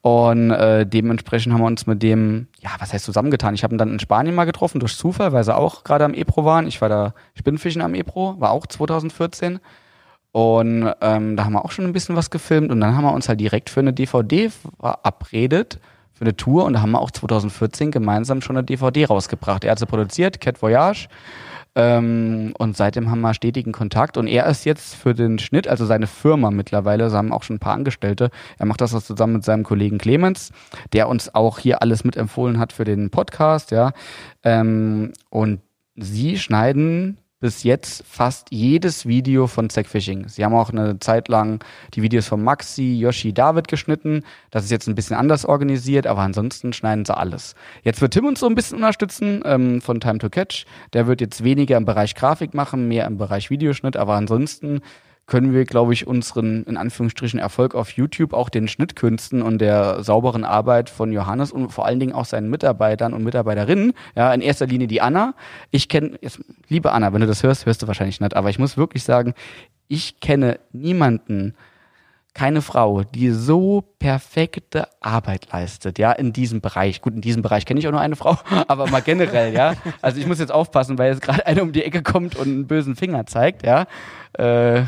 Und äh, dementsprechend haben wir uns mit dem, ja, was heißt zusammengetan? Ich habe ihn dann in Spanien mal getroffen, durch Zufall, weil sie auch gerade am Ebro waren. Ich war da Spinnfischen am Ebro, war auch 2014. Und ähm, da haben wir auch schon ein bisschen was gefilmt und dann haben wir uns halt direkt für eine DVD verabredet, für eine Tour und da haben wir auch 2014 gemeinsam schon eine DVD rausgebracht. Er hat sie produziert, Cat Voyage. Ähm, und seitdem haben wir stetigen Kontakt und er ist jetzt für den Schnitt, also seine Firma mittlerweile, sie haben auch schon ein paar Angestellte. Er macht das zusammen mit seinem Kollegen Clemens, der uns auch hier alles mitempfohlen hat für den Podcast, ja. Ähm, und sie schneiden bis jetzt fast jedes Video von Zackfishing. Sie haben auch eine Zeit lang die Videos von Maxi, Yoshi, David geschnitten. Das ist jetzt ein bisschen anders organisiert, aber ansonsten schneiden sie alles. Jetzt wird Tim uns so ein bisschen unterstützen ähm, von Time to Catch. Der wird jetzt weniger im Bereich Grafik machen, mehr im Bereich Videoschnitt, aber ansonsten können wir, glaube ich, unseren, in Anführungsstrichen, Erfolg auf YouTube auch den Schnittkünsten und der sauberen Arbeit von Johannes und vor allen Dingen auch seinen Mitarbeitern und Mitarbeiterinnen, ja, in erster Linie die Anna. Ich kenne, liebe Anna, wenn du das hörst, hörst du wahrscheinlich nicht, aber ich muss wirklich sagen, ich kenne niemanden, keine Frau, die so perfekte Arbeit leistet, ja, in diesem Bereich. Gut, in diesem Bereich kenne ich auch nur eine Frau, <laughs> aber mal generell, ja. Also ich muss jetzt aufpassen, weil jetzt gerade <laughs> eine um die Ecke kommt und einen bösen Finger zeigt, ja. Äh,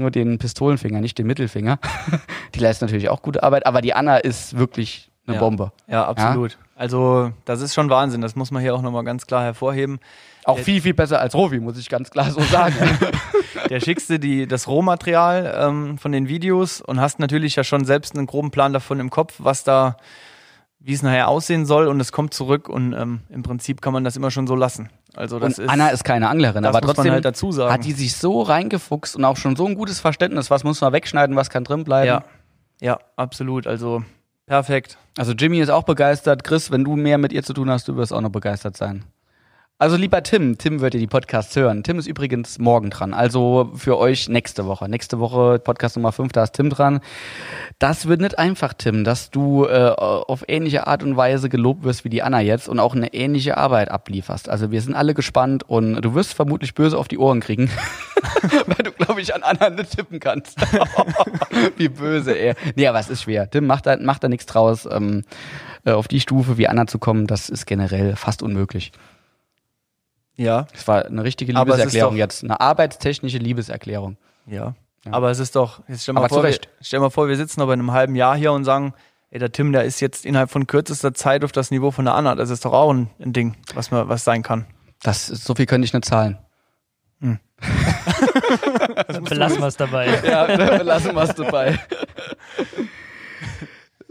nur den Pistolenfinger, nicht den Mittelfinger. <laughs> Die leistet natürlich auch gute Arbeit, aber die Anna ist wirklich eine Ja. Bombe. Ja, absolut. Also, das ist schon Wahnsinn. Das muss man hier auch nochmal ganz klar hervorheben. Auch viel, viel besser als Rovi, muss ich ganz klar so sagen. <laughs> Der schickst dir die, das Rohmaterial ähm, von den Videos und hast natürlich ja schon selbst einen groben Plan davon im Kopf, was da, wie es nachher aussehen soll und es kommt zurück und ähm, im Prinzip kann man das immer schon so lassen. Also das und ist, Anna ist keine Anglerin, aber trotzdem halt dazu sagen. hat die sich so reingefuchst und auch schon so ein gutes Verständnis, was muss man wegschneiden, was kann drin bleiben. ja, ja, absolut. Also perfekt. Also Jimmy ist auch begeistert. Chris, wenn du mehr mit ihr zu tun hast, du wirst auch noch begeistert sein. Also lieber Tim, Tim wird ihr die Podcasts hören. Tim ist übrigens morgen dran. Also für euch nächste Woche. Nächste Woche Podcast Nummer 5, da ist Tim dran. Das wird nicht einfach, Tim, dass du äh, auf ähnliche Art und Weise gelobt wirst wie die Anna jetzt und auch eine ähnliche Arbeit ablieferst. Also wir sind alle gespannt und du wirst vermutlich böse auf die Ohren kriegen, <laughs> weil du, glaube ich, an Anna nicht tippen kannst. <laughs> wie böse, ey. Nee, aber es ist schwer. Tim, mach da, mach da nichts draus. Ähm, äh, auf die Stufe wie Anna zu kommen, das ist generell fast unmöglich. Ja, Das war eine richtige Aber es ist Liebeserklärung doch- jetzt. Eine arbeitstechnische Liebeserklärung. ja. Aber es ist doch, jetzt stell mal, Aber zu vor, wir, Recht. stell mal vor, wir sitzen aber in einem halben Jahr hier und sagen, ey, der Tim, der ist jetzt innerhalb von kürzester Zeit auf das Niveau von der Anna. Das ist doch auch ein, ein Ding, was, man, was sein kann. Das ist, so viel könnte ich nicht zahlen. <laughs> Belassen wir es dabei. Ja, lassen wir es dabei. <laughs>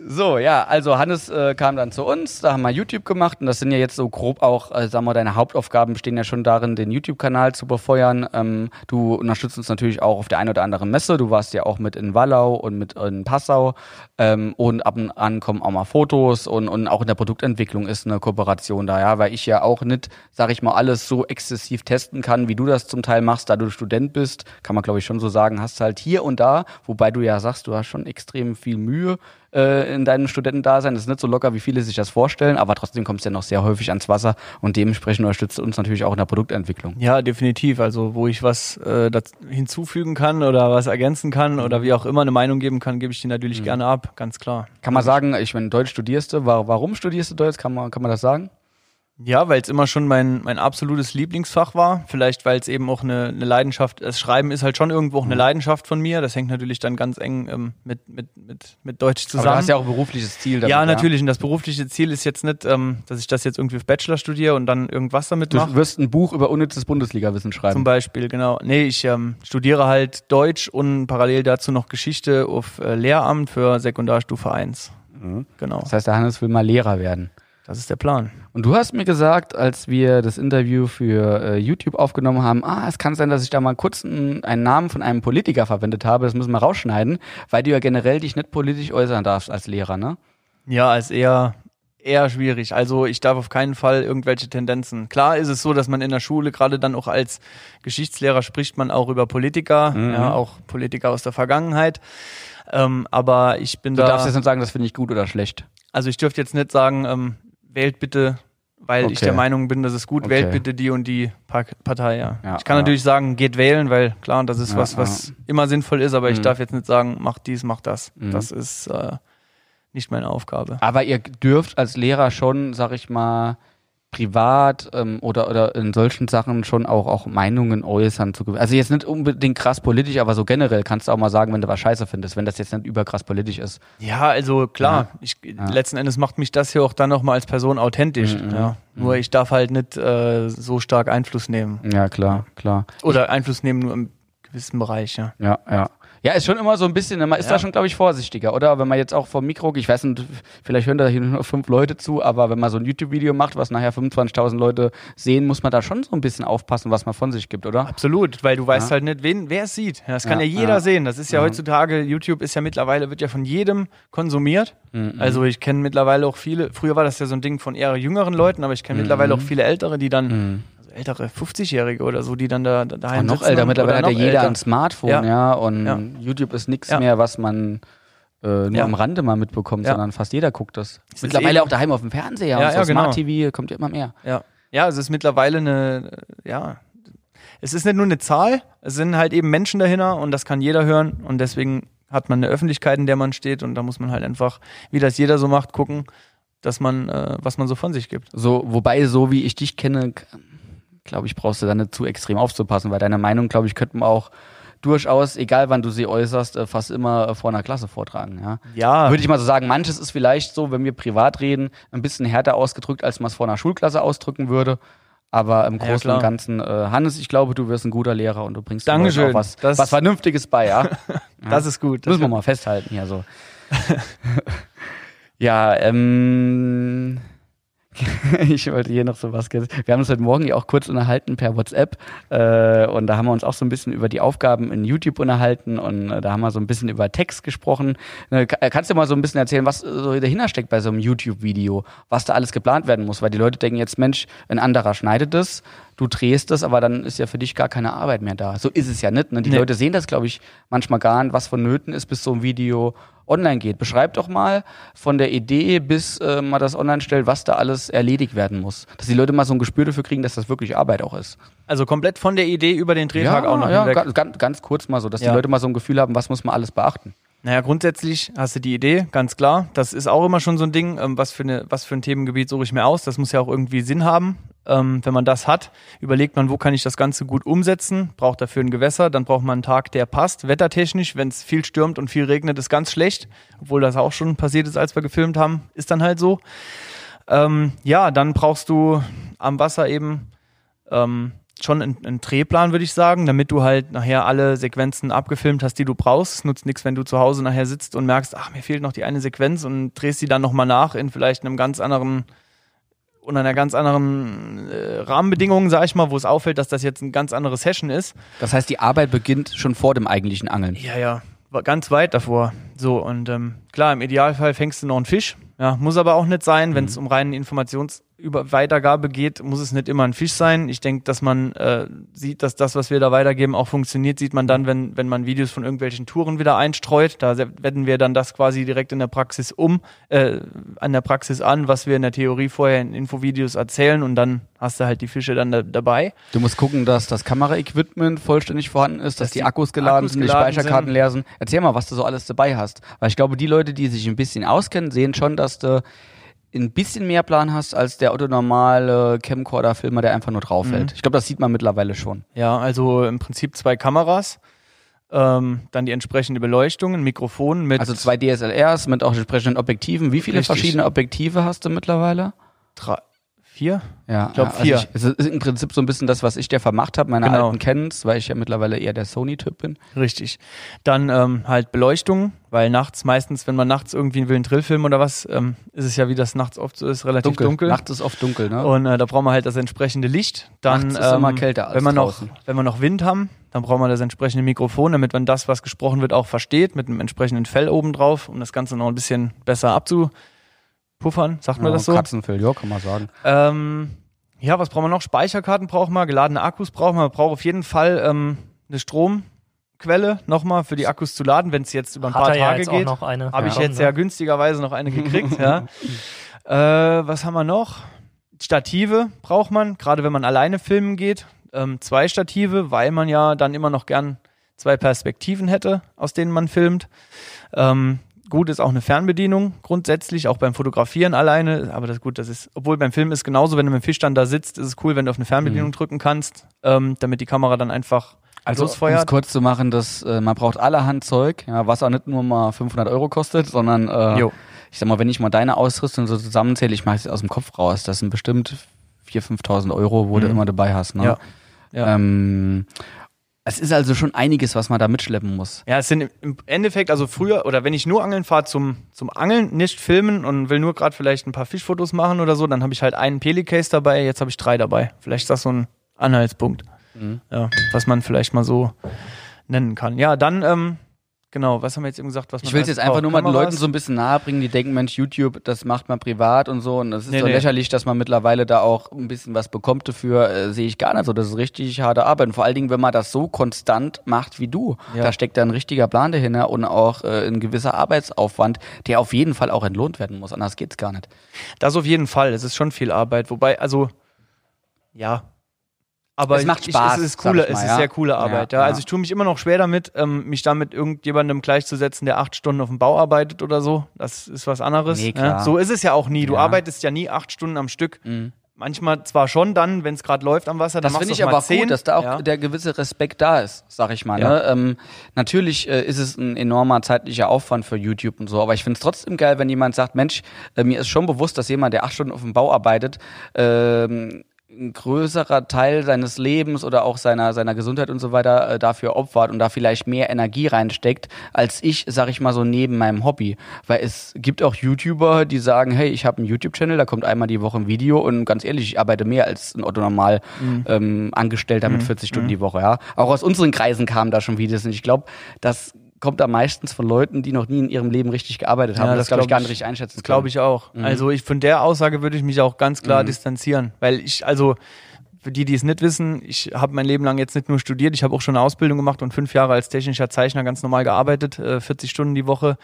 So, ja, also Hannes äh, kam dann zu uns, da haben wir YouTube gemacht und das sind ja jetzt so grob auch, äh, sagen wir, deine Hauptaufgaben bestehen ja schon darin, den YouTube-Kanal zu befeuern. Ähm, du unterstützt uns natürlich auch auf der einen oder anderen Messe. Du warst ja auch mit in Wallau und mit in Passau ähm, und ab und an kommen auch mal Fotos und, und auch in der Produktentwicklung ist eine Kooperation da, ja, weil ich ja auch nicht, sag ich mal, alles so exzessiv testen kann, wie du das zum Teil machst, da du Student bist, kann man glaube ich schon so sagen, hast halt hier und da, wobei du ja sagst, du hast schon extrem viel Mühe äh, in deinem Studentendasein. Das ist nicht so locker, wie viele sich das vorstellen, aber trotzdem kommst du ja noch sehr häufig ans Wasser und dementsprechend unterstützt du uns natürlich auch in der Produktentwicklung. Ja, definitiv. Also wo ich was äh, hinzufügen kann oder was ergänzen kann oder wie auch immer eine Meinung geben kann, gebe ich die natürlich gerne ab, ganz klar. Kann man sagen, ich meine, Deutsch studierst du, wa- warum studierst du Deutsch? Kann man, kann man das sagen? Ja, weil es immer schon mein, mein absolutes Lieblingsfach war. Vielleicht, weil es eben auch eine, eine Leidenschaft, das Schreiben ist halt schon irgendwo auch eine Leidenschaft von mir. Das hängt natürlich dann ganz eng ähm, mit, mit, mit, mit Deutsch Aber zusammen. du hast ja auch ein berufliches Ziel damit, ja, natürlich. Und das berufliche Ziel ist jetzt nicht, ähm, dass ich das jetzt irgendwie auf Bachelor studiere und dann irgendwas damit Du mache. wirst ein Buch über unnützes Bundesliga-Wissen schreiben. Zum Beispiel, genau. Nee, ich ähm, studiere halt Deutsch und parallel dazu noch Geschichte auf äh, Lehramt für Sekundarstufe 1. Genau, Das heißt, der Hannes will mal Lehrer werden. Das ist der Plan. Und du hast mir gesagt, als wir das Interview für äh, YouTube aufgenommen haben, ah, es kann sein, dass ich da mal kurz einen, einen Namen von einem Politiker verwendet habe. Das müssen wir rausschneiden, weil du ja generell dich nicht politisch äußern darfst als Lehrer, ne? Ja, ist eher eher schwierig. Also ich darf auf keinen Fall irgendwelche Tendenzen. Klar ist es so, dass man in der Schule gerade dann auch als Geschichtslehrer spricht man auch über Politiker, Mhm. ja, auch Politiker aus der Vergangenheit. Ähm, aber ich bin Du da. darfst jetzt nicht sagen, das finde ich gut oder schlecht. Also ich dürfte jetzt nicht sagen, ähm, wählt bitte, weil ich Okay. der Meinung bin, dass es gut, Okay. wählt bitte die und die Pa- Partei, ja. Ja, ich kann ja. natürlich sagen, geht wählen, weil klar, das ist Ja, was, was immer sinnvoll ist, aber ich Mhm. darf jetzt nicht sagen, mach dies, mach das. Mhm. Das ist äh, nicht meine Aufgabe. Aber ihr dürft als Lehrer schon, sag ich mal, privat ähm, oder, oder in solchen Sachen schon auch, auch Meinungen äußern. Zu, also jetzt nicht unbedingt krass politisch, aber so generell kannst du auch mal sagen, wenn du was scheiße findest, wenn das jetzt nicht überkrass politisch ist. Ja, also klar, ich, letzten Endes macht mich das hier auch dann nochmal als Person authentisch. Mhm. Ja. Nur ich darf halt nicht äh, so stark Einfluss nehmen. Ja, klar, klar. Oder Einfluss nehmen nur im gewissen Bereich, ja. Ja, ja. Ja, ist schon immer so ein bisschen, man ist Ja. da schon, glaube ich, vorsichtiger, oder? Wenn man jetzt auch vom Mikro, ich weiß nicht, vielleicht hören da hier nur fünf Leute zu, aber wenn man so ein YouTube-Video macht, was nachher 25.000 Leute sehen, muss man da schon so ein bisschen aufpassen, was man von sich gibt, oder? Absolut, weil du weißt Ja. halt nicht, wen, wer es sieht. Das kann Ja, ja, jeder sehen. Das ist ja, Ja. heutzutage, YouTube ist ja mittlerweile, wird ja von jedem konsumiert. Mhm. Also ich kenne mittlerweile auch viele, früher war das ja so ein Ding von eher jüngeren Leuten, aber ich kenne mittlerweile auch viele Ältere, die dann, Mhm. Ältere 50-Jährige oder so, die dann da, da daheim Und noch älter, mittlerweile hat ja jeder ein Smartphone, ja, Ja. und Ja. YouTube ist nichts Ja. mehr, was man äh, nur am Rande mal mitbekommt, sondern fast jeder guckt das. Es Mittlerweile auch daheim auf dem Fernseher Ja, und so ja, genau. Smart TV kommt ja immer mehr. Ja. ja, es ist mittlerweile eine, ja, es ist nicht nur eine Zahl, es sind halt eben Menschen dahinter und das kann jeder hören und deswegen hat man eine Öffentlichkeit, in der man steht und da muss man halt einfach, wie das jeder so macht, gucken, dass man, äh, was man so von sich gibt. So, wobei, so wie ich dich kenne, glaube ich, brauchst du da nicht zu extrem aufzupassen, weil deine Meinung, glaube ich, könnte man auch durchaus, egal wann du sie äußerst, äh, fast immer äh, vor einer Klasse vortragen, ja. Ja, Würde ich mal so sagen, manches ist vielleicht so, wenn wir privat reden, ein bisschen härter ausgedrückt, als man es vor einer Schulklasse ausdrücken würde. Aber im Ja, Großen klar. und Ganzen, äh, Hannes, ich glaube, du wirst ein guter Lehrer und du bringst Dankeschön. Auch was, Das- was Vernünftiges bei, ja. <laughs> das ist gut. Das Müssen wir mal festhalten hier so. <laughs> <laughs> ja, ähm. <laughs> ich wollte hier noch so was. Wir haben uns heute Morgen ja auch kurz unterhalten per WhatsApp äh, und da haben wir uns auch so ein bisschen über die Aufgaben in YouTube unterhalten und äh, da haben wir so ein bisschen über Text gesprochen. Äh, kannst du mal so ein bisschen erzählen, was äh, so dahinter steckt bei so einem YouTube-Video, was da alles geplant werden muss? Weil die Leute denken jetzt, Mensch, ein anderer schneidet es, du drehst es, aber dann ist ja für dich gar keine Arbeit mehr da. So ist es ja nicht. Ne? Die Nee. Leute sehen das, glaube ich, manchmal gar nicht, was vonnöten ist, bis so ein Video online geht. Beschreib doch mal von der Idee, bis äh, man das online stellt, was da alles erledigt werden muss. Dass die Leute mal so ein Gespür dafür kriegen, dass das wirklich Arbeit auch ist. Also komplett von der Idee über den Drehtag auch noch ja hinweg. ganz, ganz, kurz mal so, dass die Ja. Leute mal so ein Gefühl haben, was muss man alles beachten. Naja, grundsätzlich hast du die Idee, ganz klar. Das ist auch immer schon so ein Ding, ähm, was, für eine, was für ein Themengebiet suche ich mir aus. Das muss ja auch irgendwie Sinn haben. Ähm, wenn man das hat, überlegt man, wo kann ich das Ganze gut umsetzen, braucht dafür ein Gewässer, dann braucht man einen Tag, der passt. Wettertechnisch, wenn es viel stürmt und viel regnet, ist ganz schlecht, obwohl das auch schon passiert ist, als wir gefilmt haben, ist dann halt so. Ähm, ja, dann brauchst du am Wasser eben ähm, schon einen, einen Drehplan, würde ich sagen, damit du halt nachher alle Sequenzen abgefilmt hast, die du brauchst. Es nutzt nichts, wenn du zu Hause nachher sitzt und merkst, ach, mir fehlt noch die eine Sequenz und drehst sie dann nochmal nach in vielleicht einem ganz anderen unter einer ganz anderen äh, Rahmenbedingungen, sag ich mal, wo es auffällt, dass das jetzt eine ganz andere Session ist. Das heißt, die Arbeit beginnt schon vor dem eigentlichen Angeln. Ja, ja, ganz weit davor. So, und ähm, klar, im Idealfall fängst du noch einen Fisch. Ja, muss aber auch nicht sein, wenn es um reine Informationsweitergabe geht, muss es nicht immer ein Fisch sein. Ich denke, dass man äh, sieht, dass das, was wir da weitergeben, auch funktioniert, sieht man dann, wenn, wenn man Videos von irgendwelchen Touren wieder einstreut. Da wenden wir dann das quasi direkt in der Praxis um, äh, an der Praxis an, was wir in der Theorie vorher in Infovideos erzählen und dann hast du halt die Fische dann da, dabei. Du musst gucken, dass das Kameraequipment vollständig vorhanden ist, dass, Dass die die Akkus geladen Akkus sind, die geladen Speicherkarten sind. leer sind. Erzähl mal, was du so alles dabei hast. Weil ich glaube, die Leute, die sich ein bisschen auskennen, sehen schon, dass du ein bisschen mehr Plan hast als der Otto normale Camcorder-Filmer, der einfach nur draufhält. Ich glaube, das sieht man mittlerweile schon. Ja, also im Prinzip zwei Kameras, ähm, dann die entsprechende Beleuchtung, ein Mikrofon mit Also zwei DSLRs mit auch entsprechenden Objektiven. Wie viele Richtig. verschiedene Objektive hast du mittlerweile? drei, vier. Ja, Ich glaub, ja, also vier. ich, es ist im Prinzip so ein bisschen das, was ich dir vermacht habe, meine Genau. alten kennst, weil ich ja mittlerweile eher der Sony-Typ bin. Richtig. Dann ähm, halt Beleuchtung, weil nachts meistens, wenn man nachts irgendwie will einen Drillfilm oder was, ähm, ist es ja, wie das nachts oft so ist, relativ dunkel. Nachts ist oft dunkel, ne? Und äh, da braucht man halt das entsprechende Licht. Dann, Nachts ist immer kälter als wenn man draußen. noch, wenn wir noch Wind haben, dann braucht man das entsprechende Mikrofon, damit man das, was gesprochen wird, auch versteht, mit einem entsprechenden Fell oben drauf, um das Ganze noch ein bisschen besser abzupuffern, sagt man ja, das so? Katzenfell, ja, kann man sagen. Ähm, ja, was braucht man noch? Speicherkarten braucht man, geladene Akkus braucht man. Man braucht auf jeden Fall ähm, eine Stromquelle nochmal für die Akkus zu laden, wenn es jetzt über ein Hat paar er ja Tage jetzt geht. auch noch eine. Habe ich bekommen, jetzt ja günstigerweise noch eine gekriegt, ja. <laughs> Äh, was haben wir noch? Stative braucht man, gerade wenn man alleine filmen geht. Ähm, zwei Stative, weil man ja dann immer noch gern zwei Perspektiven hätte, aus denen man filmt. Ähm, gut ist auch eine Fernbedienung grundsätzlich, auch beim Fotografieren alleine. Aber das gut, das ist, obwohl beim Film ist genauso, wenn du mit dem Fisch dann da sitzt, ist es cool, wenn du auf eine Fernbedienung drücken kannst, ähm, damit die Kamera dann einfach Also, um es kurz zu machen, dass äh, man braucht allerhand Zeug, ja, was auch nicht nur mal 500 Euro kostet, sondern äh, ich sag mal, wenn ich mal deine Ausrüstung so zusammenzähle, ich mache es aus dem Kopf raus, das sind bestimmt 4.000, 5.000 Euro, wo du Mhm. immer dabei hast. Ne? Ja. Ja. Ähm, es ist also schon einiges, was man da mitschleppen muss. Ja, es sind im- Endeffekt, also früher, oder wenn ich nur angeln fahre zum, zum Angeln, nicht filmen und will nur gerade vielleicht ein paar Fischfotos machen oder so, dann habe ich halt einen Pelicase dabei, jetzt habe ich drei dabei. Vielleicht ist das so ein Anhaltspunkt, Mhm. ja, was man vielleicht mal so nennen kann. Ja, dann, ähm, genau, was haben wir jetzt eben gesagt? Was man Ich will es jetzt einfach braucht? nur mal den? Leuten so ein bisschen nahe bringen, die denken, Mensch, YouTube, das macht man privat und so. Und das ist Nee, so nee. lächerlich, dass man mittlerweile da auch ein bisschen was bekommt dafür, äh, sehe ich gar nicht so. Das ist richtig harte Arbeit. Und vor allen Dingen, wenn man das so konstant macht wie du. Ja. Da steckt da ein richtiger Plan dahinter und auch äh, ein gewisser Arbeitsaufwand, der auf jeden Fall auch entlohnt werden muss. Anders geht's gar nicht. Das auf jeden Fall, es ist schon viel Arbeit, wobei, also, ja. Aber Es macht ich, Spaß, es ist sag coole, ich mal, es ist ja. sehr coole Arbeit. Ja, Ja. Also ich tue mich immer noch schwer damit, ähm, mich da mit irgendjemandem gleichzusetzen, der acht Stunden auf dem Bau arbeitet oder so. Das ist was anderes. Nee, ja. klar. So ist es ja auch nie. Du arbeitest ja nie acht Stunden am Stück. Mhm. Manchmal zwar schon dann, wenn es gerade läuft am Wasser, dann Das machst finde du ich aber zehn. gut, dass da auch ja. der gewisse Respekt da ist, sag ich mal. Ja. Ne? Ähm, natürlich äh, ist es ein enormer zeitlicher Aufwand für YouTube und so, aber ich finde es trotzdem geil, wenn jemand sagt, Mensch, äh, mir ist schon bewusst, dass jemand, der acht Stunden auf dem Bau arbeitet, ähm, ein größerer Teil seines Lebens oder auch seiner, seiner Gesundheit und so weiter äh, dafür opfert und da vielleicht mehr Energie reinsteckt, als ich, sag ich mal so, neben meinem Hobby. Weil es gibt auch YouTuber, die sagen, hey, ich habe einen YouTube-Channel, da kommt einmal die Woche ein Video und ganz ehrlich, ich arbeite mehr als ein Otto normal ähm, Angestellter mit 40 Stunden die Woche. Ja, Auch aus unseren Kreisen kamen da schon Videos und ich glaube, das kommt da meistens von Leuten, die noch nie in ihrem Leben richtig gearbeitet haben. Ja, das das glaube ich glaub gar ich- nicht richtig einschätzen Das glaube ich auch. Mhm. Also ich von der Aussage würde ich mich auch ganz klar distanzieren, weil ich also für die, die es nicht wissen, ich habe mein Leben lang jetzt nicht nur studiert, ich habe auch schon eine Ausbildung gemacht und fünf Jahre als technischer Zeichner ganz normal gearbeitet, äh, 40 Stunden die Woche.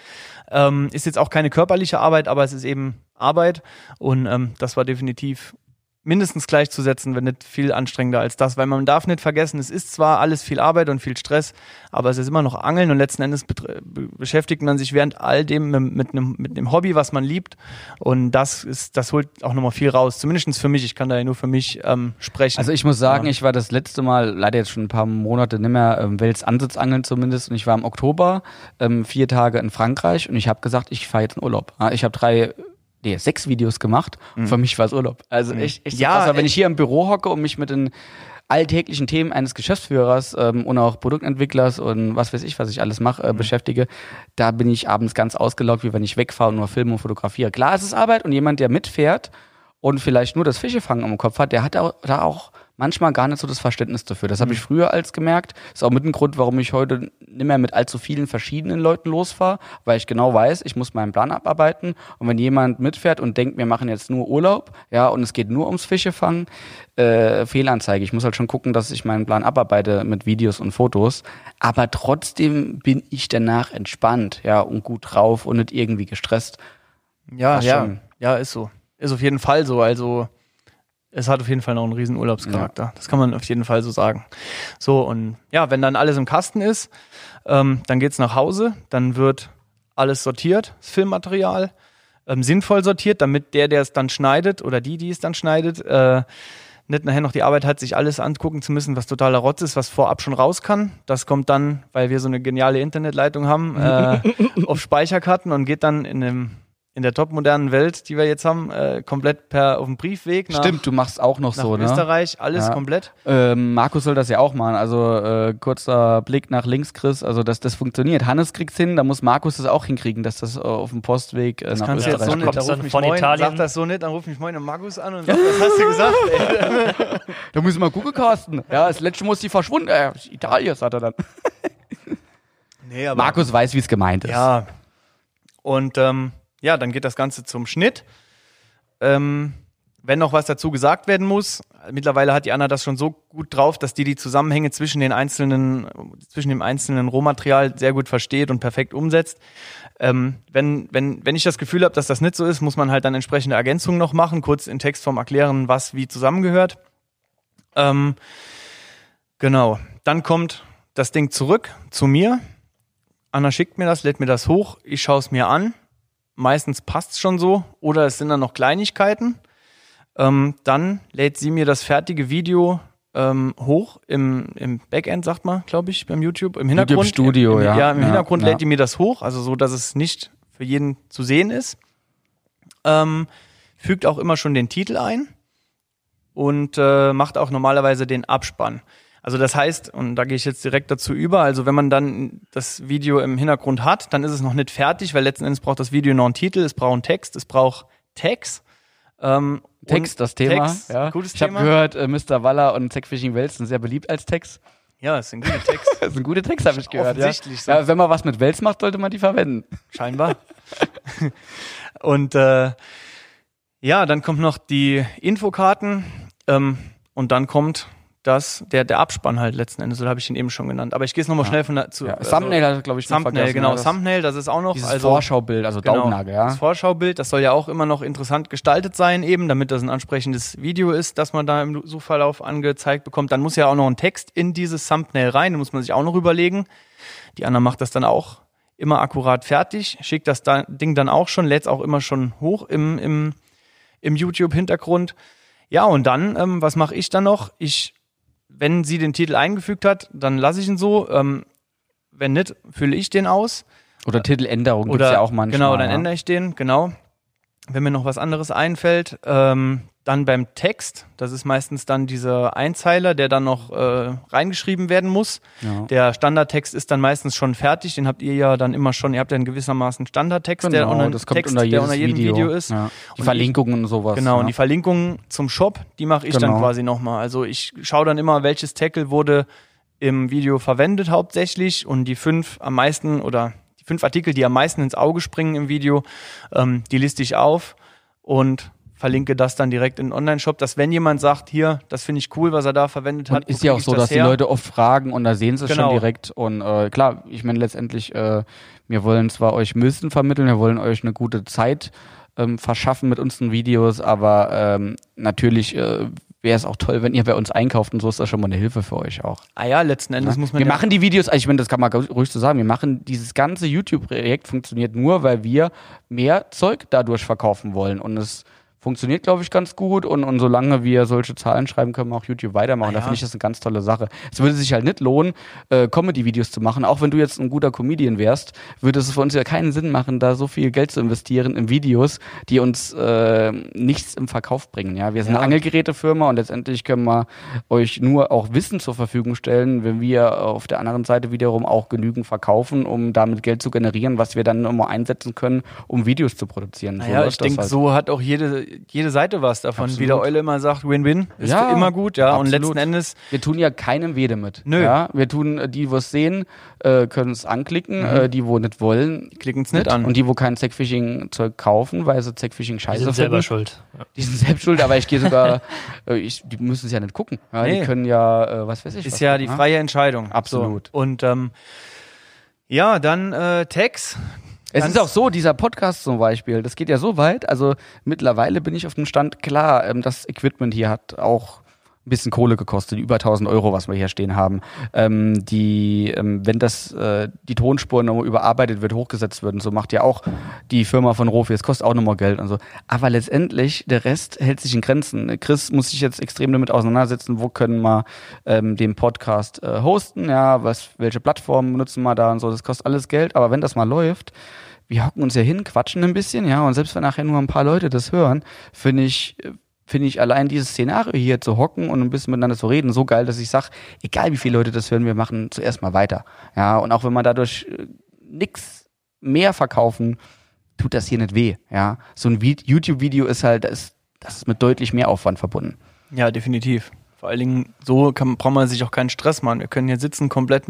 Ähm, ist jetzt auch keine körperliche Arbeit, aber es ist eben Arbeit und ähm, das war definitiv mindestens gleichzusetzen, wenn nicht viel anstrengender als das, weil man darf nicht vergessen, es ist zwar alles viel Arbeit und viel Stress, aber es ist immer noch Angeln und letzten Endes beschäftigt man sich während all dem mit, einem, mit einem Hobby, was man liebt und das ist, das holt auch nochmal viel raus, zumindest für mich, ich kann da ja nur für mich ähm, sprechen. Also ich muss sagen, ja. ich war das letzte Mal, leider jetzt schon ein paar Monate nicht mehr, ähm, Wels Ansitzangeln zumindest und ich war im Oktober ähm, vier Tage in Frankreich und ich habe gesagt, ich fahre jetzt in Urlaub. Ich habe drei nee, sechs Videos gemacht. Mhm. Für mich war es Urlaub. Also mhm. echt, echt ja, krass. wenn ich hier im Büro hocke und mich mit den alltäglichen Themen eines Geschäftsführers ähm, und auch Produktentwicklers und was weiß ich, was ich alles mache, äh, mhm. beschäftige, da bin ich abends ganz ausgelaugt, wie wenn ich wegfahre und nur filme und fotografiere. Klar, es ist Arbeit und jemand, der mitfährt und vielleicht nur das Fischefangen im Kopf hat, der hat auch, da auch manchmal gar nicht so das Verständnis dafür. Das habe ich mhm. früher als gemerkt. Ist auch mit ein Grund, warum ich heute nicht mehr mit allzu vielen verschiedenen Leuten losfahre, weil ich genau weiß, ich muss meinen Plan abarbeiten. Und wenn jemand mitfährt und denkt, wir machen jetzt nur Urlaub, ja, und es geht nur ums Fischefangen, äh, Fehlanzeige. Ich muss halt schon gucken, dass ich meinen Plan abarbeite mit Videos und Fotos. Aber trotzdem bin ich danach entspannt, ja, und gut drauf und nicht irgendwie gestresst. Ja, ja, ja, ist so. Ist auf jeden Fall so. Also es hat auf jeden Fall noch einen riesen Urlaubscharakter. Ja. Das kann man auf jeden Fall so sagen. So, und ja, wenn dann alles im Kasten ist, ähm, dann geht's nach Hause, dann wird alles sortiert, das Filmmaterial, ähm, sinnvoll sortiert, damit der, der es dann schneidet oder die, die es dann schneidet, äh, nicht nachher noch die Arbeit hat, sich alles angucken zu müssen, was totaler Rotz ist, was vorab schon raus kann. Das kommt dann, weil wir so eine geniale Internetleitung haben, äh, <laughs> auf Speicherkarten und geht dann in einem in der topmodernen Welt, die wir jetzt haben, äh, komplett per auf dem Briefweg nach Stimmt, du machst auch noch nach so, ne? Österreich, alles ja. komplett. Ähm, Markus soll das ja auch machen. Also äh, kurzer Blick nach links, Chris. Also dass das funktioniert. Hannes kriegt's hin, da muss Markus das auch hinkriegen, dass das äh, auf dem Postweg äh, das nach kannst Österreich du jetzt so nicht, dann ruf mich von moin, Italien. Sag das so nicht, dann ruf mich moin und Markus an und sag, was hast du gesagt? Ey? <laughs> da müssen wir gucken, Carsten. Ja, das letzte muss die verschwunden. Äh, Italien, sagt er dann. nee, aber Markus weiß, wie es gemeint ist. Ja. Und ähm, ja, dann geht das Ganze zum Schnitt. Ähm, wenn noch was dazu gesagt werden muss, mittlerweile hat die Anna das schon so gut drauf, dass die die Zusammenhänge zwischen den einzelnen, zwischen dem einzelnen Rohmaterial sehr gut versteht und perfekt umsetzt. Ähm, wenn, wenn, wenn ich das Gefühl habe, dass das nicht so ist, muss man halt dann entsprechende Ergänzungen noch machen, kurz in Textform erklären, was wie zusammengehört. Ähm, genau. Dann kommt das Ding zurück zu mir. Anna schickt mir das, lädt mir das hoch, ich schaue es mir an meistens passt es schon so oder es sind dann noch Kleinigkeiten. Ähm, dann lädt sie mir das fertige Video ähm, hoch im, im Backend, sagt man, glaube ich, beim YouTube. Im Hintergrund. YouTube Studio, im, ja. Ja, im ja, Hintergrund ja. lädt die mir das hoch, also so, dass es nicht für jeden zu sehen ist. Ähm, fügt auch immer schon den Titel ein und äh, macht auch normalerweise den Abspann. Also das heißt, und da gehe ich jetzt direkt dazu über, also wenn man dann das Video im Hintergrund hat, dann ist es noch nicht fertig, weil letzten Endes braucht das Video noch einen Titel, es braucht einen Text, es braucht Tags. Ähm, Text, das Thema. Text, ja. Gutes ich habe gehört, äh, Mr. Waller und Zack Fishing Wels sind sehr beliebt als Text. Ja, es sind gute Texte. das <laughs> sind gute Texte, habe ich gehört. Offensichtlich. Ja. So. ja, wenn man was mit Wels macht, sollte man die verwenden. Scheinbar. <laughs> und äh, ja, dann kommt noch die Infokarten ähm, und dann kommt das, der, der Abspann halt letzten Endes, so habe ich ihn eben schon genannt. Aber ich gehe es nochmal ja. schnell von der zu. Ja, also, Thumbnail hat, glaube ich, Thumbnail, genau. Das Thumbnail, das ist auch noch. Dieses also, Vorschaubild, also genau, Daumennagel, ja. Das Vorschaubild, das soll ja auch immer noch interessant gestaltet sein, eben, damit das ein ansprechendes Video ist, das man da im Suchverlauf angezeigt bekommt. Dann muss ja auch noch ein Text in dieses Thumbnail rein, den muss man sich auch noch überlegen. Die Anna macht das dann auch immer akkurat fertig, schickt das Ding dann auch schon, lädt es auch immer schon hoch im, im, im YouTube-Hintergrund. Ja, und dann, ähm, was mache ich dann noch? Ich wenn sie den Titel eingefügt hat, dann lasse ich ihn so. Ähm, wenn nicht, fülle ich den aus. Oder Titeländerung gibt es ja auch manchmal. Genau, dann ja. ändere ich den, genau. Wenn mir noch was anderes einfällt, ähm, dann beim Text, das ist meistens dann dieser Einzeiler, der dann noch äh, reingeschrieben werden muss. Ja. Der Standardtext ist dann meistens schon fertig, den habt ihr ja dann immer schon, ihr habt ja einen gewissermaßen Standardtext, genau, der unter, das kommt Text, unter, der unter jedem Video, Video ist. Ja. Die und Verlinkungen und sowas. Genau, ja. und die Verlinkungen zum Shop, die mache ich genau. dann quasi nochmal. Also ich schaue dann immer, welches Tackle wurde im Video verwendet hauptsächlich und die fünf am meisten oder die fünf Artikel, die am meisten ins Auge springen im Video, ähm, die liste ich auf und verlinke das dann direkt in den Online-Shop, dass wenn jemand sagt, hier, das finde ich cool, was er da verwendet und hat. Ist ja auch so, dass her? die Leute oft fragen und da sehen sie es genau. schon direkt. Und äh, klar, ich meine letztendlich, äh, wir wollen zwar euch Müssen vermitteln, wir wollen euch eine gute Zeit ähm, verschaffen mit unseren Videos, aber ähm, natürlich äh, wäre es auch toll, wenn ihr bei uns einkauft und so ist das schon mal eine Hilfe für euch auch. Ah ja, letzten Endes Ja. muss man wir ja machen die Videos, also ich meine, das kann man ruhig so sagen, wir machen dieses ganze YouTube-Projekt funktioniert nur, weil wir mehr Zeug dadurch verkaufen wollen und es funktioniert, glaube ich, ganz gut und, und solange wir solche Zahlen schreiben, können wir auch YouTube weitermachen. Ah, Da ja. finde ich das eine ganz tolle Sache. Es würde sich halt nicht lohnen, äh, Comedy-Videos zu machen. Auch wenn du jetzt ein guter Comedian wärst, würde es für uns ja keinen Sinn machen, da so viel Geld zu investieren in Videos, die uns äh, nichts im Verkauf bringen. Ja, wir sind Ja. eine Angelgerätefirma und letztendlich können wir euch nur auch Wissen zur Verfügung stellen, wenn wir auf der anderen Seite wiederum auch genügend verkaufen, um damit Geld zu generieren, was wir dann immer einsetzen können, um Videos zu produzieren. So Naja, ich das denke, halt. so hat auch jede, jede Seite was davon. Wie Absolut. der Eule immer sagt, Win-Win. Ist Ja, immer gut, ja. Und absolut. letzten Endes, Wir tun ja keinem weh damit. Nö. Ja, wir tun, äh, die, wo es sehen, äh, können es anklicken, äh, die, wo nicht wollen, klicken es nicht an. Und die, wo kein Zackfishing-Zeug kaufen, weil sie Zackfishing Die scheiße sind selber finden, schuld. Ja. die sind selbst schuld, aber ich gehe sogar, <laughs> äh, ich, die müssen es ja nicht gucken. Ja, Nee. Die können ja, was weiß ich. ist was ja die gucken, freie Entscheidung. Absolut. So. Und ähm, ja, dann äh, Tags. Es ist auch so, dieser Podcast zum Beispiel, das geht ja so weit, also mittlerweile bin ich auf dem Stand, klar, ähm, das Equipment hier hat auch ein bisschen Kohle gekostet, über 1000 Euro, was wir hier stehen haben. Ähm, die, ähm, wenn das, äh, die Tonspuren nochmal überarbeitet wird, hochgesetzt wird und so, macht ja auch die Firma von Rofi, es kostet auch nochmal Geld und so. Aber letztendlich, der Rest hält sich in Grenzen. Chris muss sich jetzt extrem damit auseinandersetzen, wo können wir ähm, den Podcast äh, hosten, ja, was, welche Plattformen benutzen wir da und so, das kostet alles Geld, aber wenn das mal läuft, wir hocken uns ja hin, quatschen ein bisschen, ja, und selbst wenn nachher nur ein paar Leute das hören, finde ich, finde ich allein dieses Szenario hier zu hocken und ein bisschen miteinander zu reden so geil, dass ich sage, egal wie viele Leute das hören, wir machen zuerst mal weiter. Ja, und auch wenn man dadurch äh, nix mehr verkaufen, tut das hier nicht weh. Ja, so ein Vi- YouTube-Video ist halt, das, das ist mit deutlich mehr Aufwand verbunden. Ja, definitiv. Vor allen Dingen, so kann, braucht man sich auch keinen Stress machen. Wir können hier sitzen, komplett,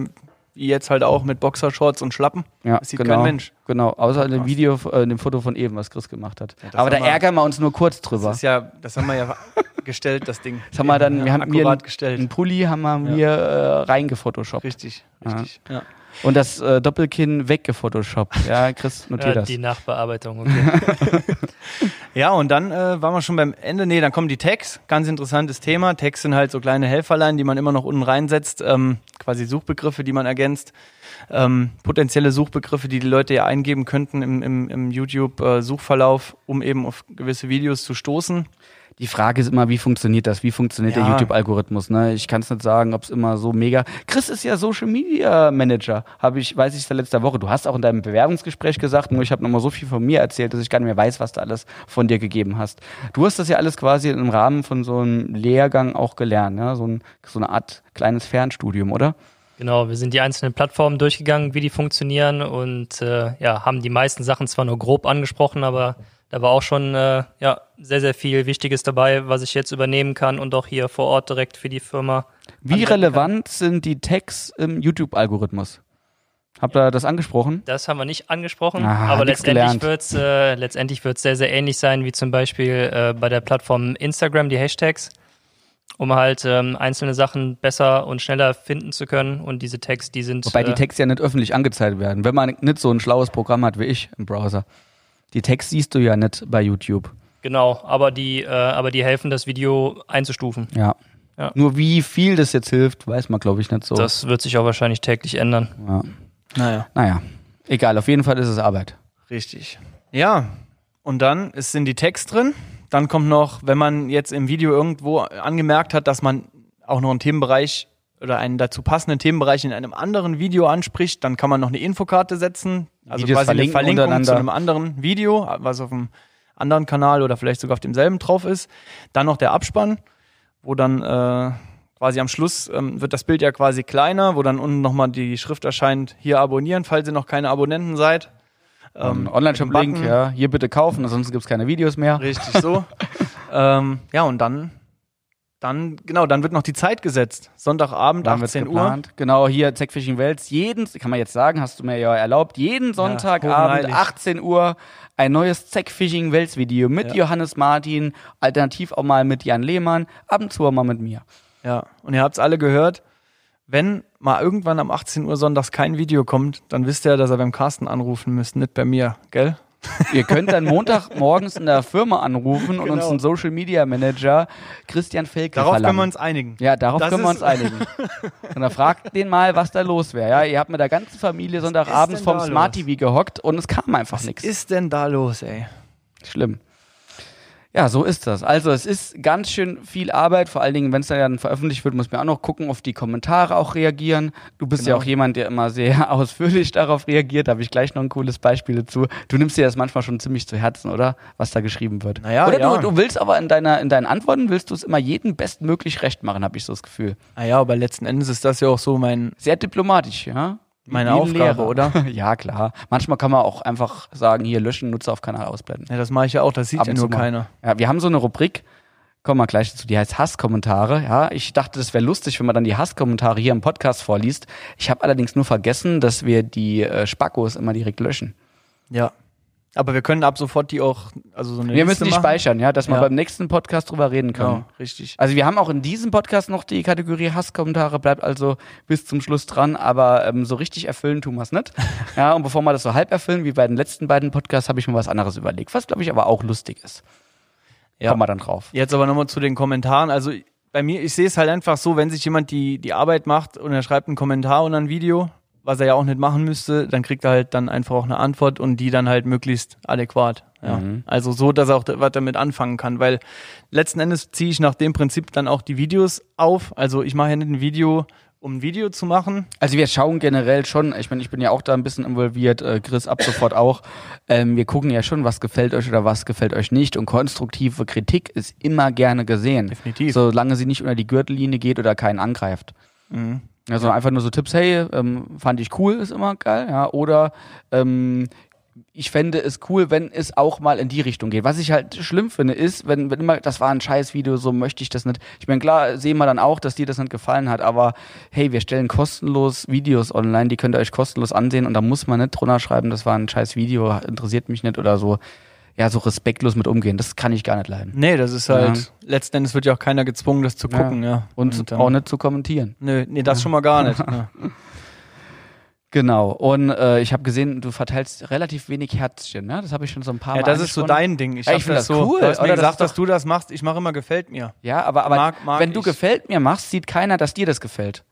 wie jetzt halt auch, mit Boxershorts und Schlappen. Ja, Das sieht genau, kein Mensch. Genau, außer in dem Video, äh, in dem Foto von eben, was Chris gemacht hat. das Aber da wir- ärgern wir uns nur kurz drüber. Das ist ja, das haben wir ja <laughs> gestellt, das Ding. Das haben wir dann, wir haben mir einen, gestellt. einen Pulli haben wir mir äh, reingefotoshoppt. Richtig, Ja. richtig. Ja. Und das äh, Doppelkinn weggefotoshoppt. <laughs> Ja, Chris, notier Ja, das. die Nachbearbeitung, okay. <laughs> Ja, und dann äh, waren wir schon beim Ende. Nee, dann kommen die Tags. Ganz interessantes Thema. Tags sind halt so kleine Helferlein, die man immer noch unten reinsetzt. Ähm, quasi Suchbegriffe, die man ergänzt. Ähm, potenzielle Suchbegriffe, die die Leute ja eingeben könnten im, im, im YouTube-Suchverlauf, um eben auf gewisse Videos zu stoßen. Die Frage ist immer, wie funktioniert das? Wie funktioniert der Ja. YouTube-Algorithmus? Ne? Ich kann es nicht sagen, ob es immer so mega. Chris ist ja Social Media Manager, habe ich, weiß ich seit letzter Woche. Du hast auch in deinem Bewerbungsgespräch gesagt, nur ich habe nochmal so viel von mir erzählt, dass ich gar nicht mehr weiß, was du alles von dir gegeben hast. Du hast das ja alles quasi im Rahmen von so einem Lehrgang auch gelernt, ne? so, ein, so eine Art kleines Fernstudium, oder? Genau, wir sind die einzelnen Plattformen durchgegangen, wie die funktionieren und äh, ja, haben die meisten Sachen zwar nur grob angesprochen, aber da war auch schon äh, ja, sehr, sehr viel Wichtiges dabei, was ich jetzt übernehmen kann und auch hier vor Ort direkt für die Firma. Wie relevant sind die Tags im YouTube-Algorithmus? Habt ihr das angesprochen? Das haben wir nicht angesprochen, Ah, aber letztendlich gelernt. wird's äh, letztendlich wird's sehr, sehr ähnlich sein wie zum Beispiel äh, bei der Plattform Instagram, die Hashtags, um halt ähm, einzelne Sachen besser und schneller finden zu können. Und diese Tags, die sind. Wobei die äh, Tags ja nicht öffentlich angezeigt werden, wenn man nicht so ein schlaues Programm hat wie ich im Browser. Die Tags siehst du ja nicht bei YouTube. Genau, aber die, äh, aber die helfen, das Video einzustufen. Ja. Ja. Nur wie viel das jetzt hilft, weiß man, glaube ich, nicht so. Das wird sich auch wahrscheinlich täglich ändern. ja. Naja. Naja, egal, auf jeden Fall ist es Arbeit. Richtig. Ja, und dann ist, sind die Tags drin. Dann kommt noch, wenn man jetzt im Video irgendwo angemerkt hat, dass man auch noch einen Themenbereich oder einen dazu passenden Themenbereich in einem anderen Video anspricht, dann kann man noch eine Infokarte setzen. Also Videos quasi eine Verlinkung zu einem anderen Video, was auf einem anderen Kanal oder vielleicht sogar auf demselben drauf ist. Dann noch der Abspann, wo dann äh, quasi am Schluss ähm, wird das Bild ja quasi kleiner, wo dann unten nochmal die Schrift erscheint, hier abonnieren, falls ihr noch keine Abonnenten seid. Ähm, Online-Shop-Link, ja, hier bitte kaufen, ansonsten gibt es keine Videos mehr. Richtig so. <laughs> ähm, ja, und dann, dann, genau, dann wird noch die Zeit gesetzt. Sonntagabend, Dann wird's 18 Uhr. Genau, hier Zackfishing Wels. Jeden, kann man jetzt sagen, hast du mir ja erlaubt, jeden Sonntagabend, hochheilig. 18 Uhr, ein neues Zackfishing Wels Video mit Ja. Johannes Martin, alternativ auch mal mit Jan Lehmann, ab und zu auch mal mit mir. Ja, und ihr habt es alle gehört. Wenn mal irgendwann am 18 Uhr sonntags kein Video kommt, dann wisst ihr, dass ihr beim Carsten anrufen müsst, nicht bei mir, gell? Ihr könnt dann Montagmorgens in der Firma anrufen und uns Genau. einen Social Media Manager Christian Felke Darauf verlangen. können wir uns einigen. ja, darauf Das können wir uns einigen. <laughs> Und dann fragt den mal, was da los wäre. Ja, ihr habt mit der ganzen Familie Sonntagabends vorm Smart? TV gehockt und es kam einfach Was nichts. ist denn da los, ey? Schlimm. Ja, so ist das. Also es ist ganz schön viel Arbeit, vor allen Dingen, wenn es dann veröffentlicht wird, muss man auch noch gucken, auf die Kommentare auch reagieren. Du bist ja Genau. auch jemand, der immer sehr <laughs> ausführlich darauf reagiert. Da habe ich gleich noch ein cooles Beispiel dazu. Du nimmst dir das manchmal schon ziemlich zu Herzen, oder? Was da geschrieben wird. Naja, oder ja. du, du willst aber in, deiner, in deinen Antworten, willst du es immer jedem bestmöglich recht machen, habe ich so das Gefühl. Naja, aber letzten Endes ist das ja auch so mein, Sehr diplomatisch, ja? Meine Wie Aufgabe, oder? <laughs> ja, klar. Manchmal kann man auch einfach sagen, hier löschen, Nutzer auf Kanal ausblenden. ja, das mache ich ja auch, das sieht Ab ja nur mal. keiner. Ja, wir haben so eine Rubrik, kommen wir gleich dazu, die heißt Hasskommentare. Ja, ich dachte, das wäre lustig, wenn man dann die Hasskommentare hier im Podcast vorliest. Ich habe allerdings nur vergessen, dass wir die äh, Spackos immer direkt löschen. Ja. Aber wir können ab sofort die auch, also so eine wir Liste müssen die machen. speichern, ja, dass wir Ja. beim nächsten Podcast drüber reden können. Genau, richtig. Also wir haben auch in diesem Podcast noch die Kategorie Hasskommentare, bleibt also bis zum Schluss dran, aber ähm, so richtig erfüllen tun wir es nicht. <laughs> Ja, und bevor wir das so halb erfüllen, wie bei den letzten beiden Podcasts, habe ich mir was anderes überlegt, was glaube ich aber auch lustig ist. Ja. Kommen wir dann drauf. Jetzt aber nochmal zu den Kommentaren. Also bei mir, ich sehe es halt einfach so, wenn sich jemand die, die Arbeit macht und er schreibt einen Kommentar unter ein Video, was er ja auch nicht machen müsste, dann kriegt er halt dann einfach auch eine Antwort und die dann halt möglichst adäquat. Ja. Mhm. Also so, dass er auch was damit anfangen kann, weil letzten Endes ziehe ich nach dem Prinzip dann auch die Videos auf. Also ich mache ja nicht ein Video, um ein Video zu machen. Also wir schauen generell schon, ich meine, ich bin ja auch da ein bisschen involviert, äh, Chris ab sofort auch. Ähm, wir gucken ja schon, was gefällt euch oder was gefällt euch nicht. Und konstruktive Kritik ist immer gerne gesehen. Definitiv. Solange sie nicht unter die Gürtellinie geht oder keinen angreift. Mhm. Also einfach nur so Tipps, hey, ähm, fand ich cool, ist immer geil, ja. Oder ähm, ich fände es cool, wenn es auch mal in die Richtung geht. Was ich halt schlimm finde, ist, wenn, wenn immer, das war ein scheiß Video, so möchte ich das nicht. Ich meine, klar, sehen wir dann auch, dass dir das nicht gefallen hat, aber hey, wir stellen kostenlos Videos online, die könnt ihr euch kostenlos ansehen und da muss man nicht drunter schreiben, das war ein scheiß Video, interessiert mich nicht oder so. Ja, so respektlos mit umgehen, das kann ich gar nicht leiden. Nee, das ist halt, letzten Endes wird ja auch keiner gezwungen, das zu Ja. gucken, ja. Und, dann- auch nicht zu kommentieren. Nö, nee, das schon mal gar nicht. Ja. <laughs> Genau. Und äh, ich habe gesehen, du verteilst relativ wenig Herzchen, ne? Das habe ich schon so ein paar Ja, Mal das ist so dein Ding. Ich, Ja, ich find das so, cool, Du hast mir? Das gesagt, dass du das machst. Ich mache immer gefällt mir. Ja, aber, aber Mag- mag wenn du ich. gefällt mir machst, sieht keiner, dass dir das gefällt.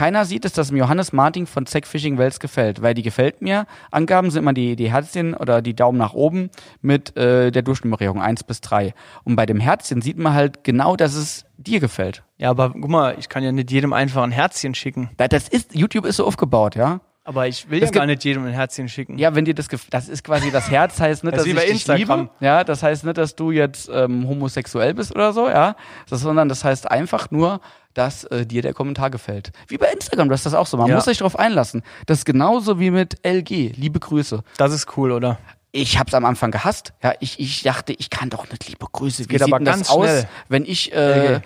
Keiner sieht es, dass dem Johannes Martin von Zack Fishing Wells gefällt, weil die gefällt mir Angaben sind immer die, die Herzchen oder die Daumen nach oben mit äh, der Durchnummerierung 1 bis 3. Und bei dem Herzchen sieht man halt genau, dass es dir gefällt. Ja, aber guck mal, ich kann ja nicht jedem einfach ein Herzchen schicken. Das ist, YouTube ist so aufgebaut, ja? Aber ich will Es ja gar nicht jedem ein Herzchen schicken. Ja, wenn dir das gefällt, das ist quasi das Herz heißt nicht, Das dass ich dich Instagram. liebe. Ja, das heißt nicht, dass du jetzt ähm, homosexuell bist oder so, ja, das, sondern das heißt einfach nur, dass äh, dir der Kommentar gefällt. Wie bei Instagram, das ist das auch so. Man Ja. muss sich darauf einlassen. Das ist genauso wie mit LG. Liebe Grüße. Das ist cool, oder? Ich hab's am Anfang gehasst. Ja, ich, ich dachte, ich kann doch nicht liebe Grüße. Wie geht sieht aber denn das ganz aus, schnell. wenn ich äh.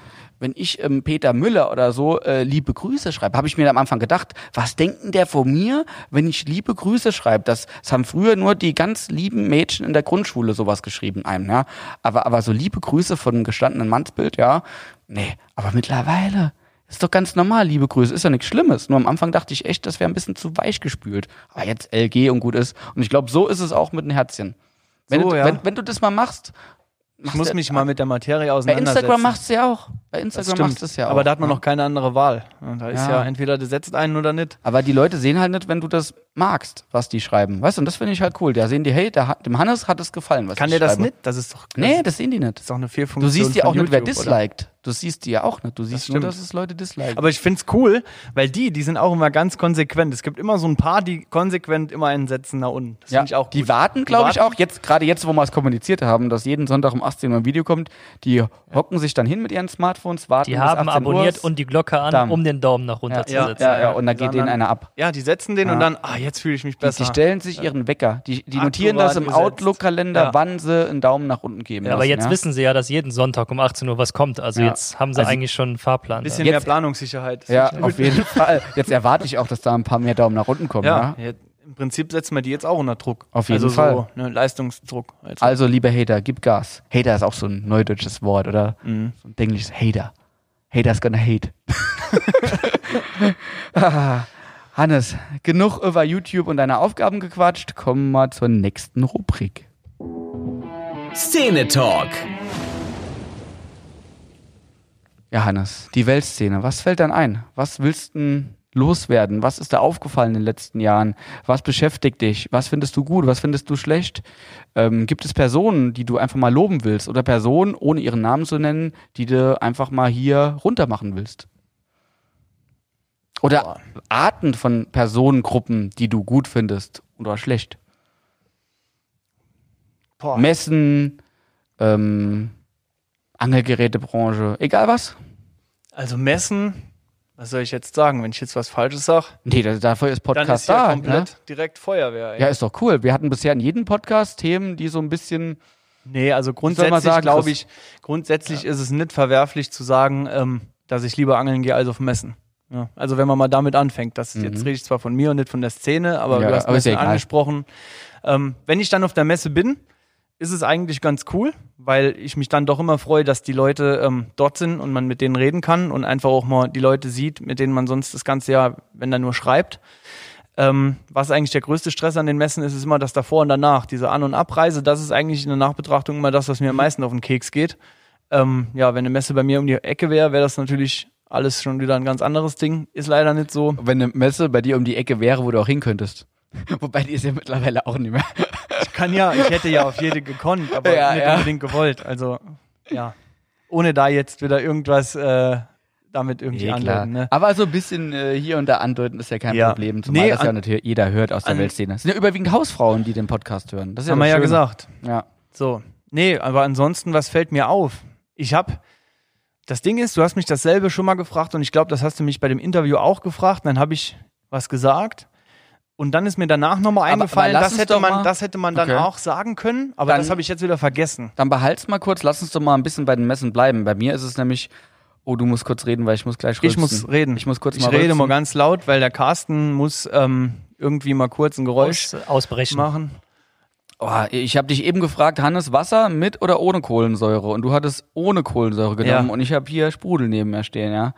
Wenn ich ähm, Peter Müller oder so äh, liebe Grüße schreibe, habe ich mir am Anfang gedacht, was denken der von mir, wenn ich liebe Grüße schreibe? Das, das haben früher nur die ganz lieben Mädchen in der Grundschule sowas geschrieben einem, ja. Aber, aber so liebe Grüße von einem gestandenen Mannsbild, ja. Nee, aber mittlerweile ist doch ganz normal, liebe Grüße, ist ja nichts Schlimmes. Nur am Anfang dachte ich echt, das wäre ein bisschen zu weich gespült. Aber jetzt LG und gut ist. Und ich glaube, so ist es auch mit den Herzchen. Wenn, So, du, ja. wenn, wenn du das mal machst, Ich muss mich mal mit der Materie bei auseinandersetzen. Instagram machst du ja auch. Bei Instagram du es ja auch. Aber da hat man noch keine andere Wahl. Und da ist Ja. ja. entweder du setzt einen oder nicht. Aber die Leute sehen halt nicht, wenn du das magst, was die schreiben. Weißt du, und das finde ich halt cool. Da sehen die, hey, der, dem Hannes hat es gefallen, was Kann der das schreibe. nicht? Das ist doch. Das Nee, das sehen die nicht. ist doch eine Du Fehlfunktion. siehst ja auch nicht, wer YouTube, oder? disliked. Du siehst die ja auch nicht. Du siehst nur, stimmt. dass es Leute disliken. Aber ich find's cool, weil die, die sind auch immer ganz konsequent. Es gibt immer so ein paar, die konsequent immer einen setzen nach unten. Das ja, finde ich auch gut. die warten, glaube ich, auch jetzt, gerade jetzt, wo wir es kommuniziert haben, dass jeden Sonntag um 18 Uhr ein Video kommt, die hocken sich dann hin mit ihren Smartphones, warten Die bis haben 18 abonniert Uhr. und die Glocke an, Dann. um den Daumen nach runter ja, zu ja, setzen. ja, ja, und dann geht denen einer ab. Ja, die setzen den Ja. und dann, ah, jetzt fühle ich mich Die, besser. die stellen sich ihren Wecker. Die, die notieren das im. Outlook-Kalender, Ja. wann sie einen Daumen nach unten geben. Ja, aber lassen, jetzt ja? wissen sie ja, dass jeden Sonntag um 18 Uhr was kommt. Also jetzt haben sie Also- eigentlich schon einen Fahrplan. da. bisschen mehr Planungssicherheit. Ja, auf jeden Fall. Jetzt erwarte ich auch, dass da ein paar mehr Daumen nach unten kommen. Ja, im Prinzip setzen wir die jetzt auch unter Druck. Auf jeden also Fall. So, ne, Leistungsdruck. Also, Also, lieber Hater, gib Gas. Hater ist auch so ein neudeutsches Wort, oder? Mhm. So ein englisches Hater. Hater's gonna hate. <laughs> <laughs> <laughs> ah, Hannes, genug über YouTube und deine Aufgaben gequatscht. Kommen wir zur nächsten Rubrik. Szene Talk. Ja, Hannes, die Weltszene. Was fällt dann ein? Was willst du loswerden? Was ist da aufgefallen in den letzten Jahren? Was beschäftigt dich? Was findest du gut? Was findest du schlecht? Ähm, gibt es Personen, die du einfach mal loben willst? Oder Personen, ohne ihren Namen zu nennen, die du einfach mal hier runtermachen willst? Oder Boah. Arten von Personengruppen, die du gut findest oder schlecht? Boah. Messen, ähm, Angelgerätebranche, egal was. Also Messen, was soll ich jetzt sagen, wenn ich jetzt was Falsches sage? Nee, da- dafür ist Dann Podcast ist ja da. komplett Ne? direkt Feuerwehr. Ey. Ja, ist doch cool. Wir hatten bisher in jedem Podcast Themen, die so ein bisschen. Nee, also grundsätzlich glaube ich, grundsätzlich ist es nicht verwerflich zu sagen, ähm, dass ich lieber angeln gehe als auf Messen. Ja, also wenn man mal damit anfängt, das jetzt rede ich zwar von mir und nicht von der Szene, aber Mhm. Ja, du hast ist ja angesprochen. Ähm, wenn ich dann auf der Messe bin, ist es eigentlich ganz cool, weil ich mich dann doch immer freue, dass die Leute ähm, dort sind und man mit denen reden kann und einfach auch mal die Leute sieht, mit denen man sonst das ganze Jahr, wenn er nur schreibt. Ähm, was eigentlich der größte Stress an den Messen ist, ist immer das davor und danach. Diese An- und Abreise, das ist eigentlich in der Nachbetrachtung immer das, was mir am meisten auf den Keks geht. Ähm, ja, wenn eine Messe bei mir um die Ecke wäre, wäre das natürlich alles schon wieder ein ganz anderes Ding. Ist leider nicht so. Wenn eine Messe bei dir um die Ecke wäre, wo du auch hin könntest. <laughs> Wobei die ist ja mittlerweile auch nicht mehr. Ich kann ja, ich hätte ja auf jede gekonnt, aber Ja, nicht ja. unbedingt gewollt. Also, ja. Ohne da jetzt wieder irgendwas äh, damit irgendwie andeuten. Ne? Aber so ein bisschen äh, hier und da andeuten ist ja kein Ja. Problem. Zumal Nee, das ja natürlich jeder hört aus der an- Weltszene. Es sind ja überwiegend Hausfrauen, die den Podcast hören. Das ist ja Haben wir ja gesagt. Ja. So. Nee, aber ansonsten, was fällt mir auf? Ich habe das Ding ist, du hast mich dasselbe schon mal gefragt und ich glaube, das hast du mich bei dem Interview auch gefragt. Und dann habe ich was gesagt und dann ist mir danach nochmal Aber- eingefallen, aber lass das uns hätte doch man, mal- das hätte man dann Okay. auch sagen können, aber Dann- das habe ich jetzt wieder vergessen. Dann behalt's mal kurz, lass uns doch mal ein bisschen bei den Messen bleiben. Bei mir ist es nämlich, oh, du musst kurz reden, weil ich muss gleich rülpsen. Ich muss reden. Ich muss kurz ich mal rede rülpsen. mal ganz laut, weil der Carsten muss ähm, irgendwie mal kurz ein Geräusch Aus, ausbrechen. machen. Oh, ich habe dich eben gefragt, Hannes, Wasser mit oder ohne Kohlensäure? Und du hattest ohne Kohlensäure genommen Ja. und ich habe hier Sprudel neben mir stehen, ja.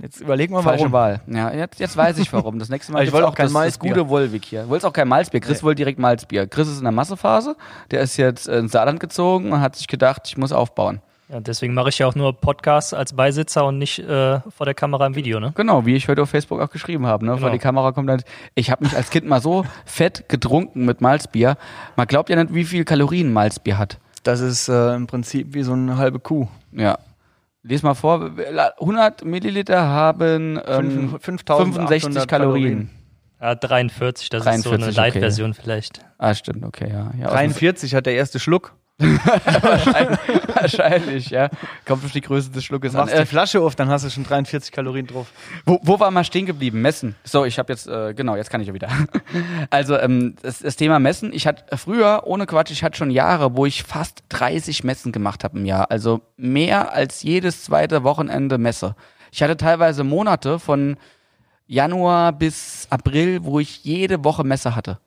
Jetzt überleg mal, Falsche warum. Wahl. Ja, jetzt, jetzt weiß ich warum. Das nächste Mal <laughs> ich wollte auch kein das, das Malzbier. gute Wolwig hier. Du wolltest auch kein Malzbier. Chris wollte direkt Malzbier. Chris ist in der Massephase. Der ist jetzt ins Saarland gezogen und hat sich gedacht, ich muss aufbauen. Ja, deswegen mache ich ja auch nur Podcasts als Beisitzer und nicht äh, vor der Kamera im Video, ne? Genau, wie ich heute auf Facebook auch geschrieben habe. Ne? Vor Genau. die Kamera kommt dann, ich habe mich als Kind mal so <laughs> fett getrunken mit Malzbier. Man glaubt ja nicht, wie viel Kalorien Malzbier hat. Das ist äh, im Prinzip wie so eine halbe Kuh. Ja. Lies mal vor, 100 Milliliter haben ähm, Fünf- 5800 65 Kalorien. Ja, 43, das ist 43, so eine okay. Light-Version vielleicht. Ah, stimmt, okay, ja. ja aus dem- 43 hat der erste Schluck. Wahrscheinlich, ja. Kommt auf die Größe des Schluckes Du an. machst die Äh, Flasche auf, dann hast du schon 43 Kalorien drauf. wo, wo war mal stehen geblieben? Messen. So, ich habe jetzt, äh, genau, jetzt kann ich ja wieder. <laughs> Also, ähm, das, das Thema Messen. Ich hatte früher, ohne Quatsch, ich hatte schon Jahre, wo ich fast 30 Messen gemacht habe im Jahr. Also mehr als jedes zweite Wochenende Messe. Ich hatte teilweise Monate von Januar bis April, wo ich jede Woche Messe hatte.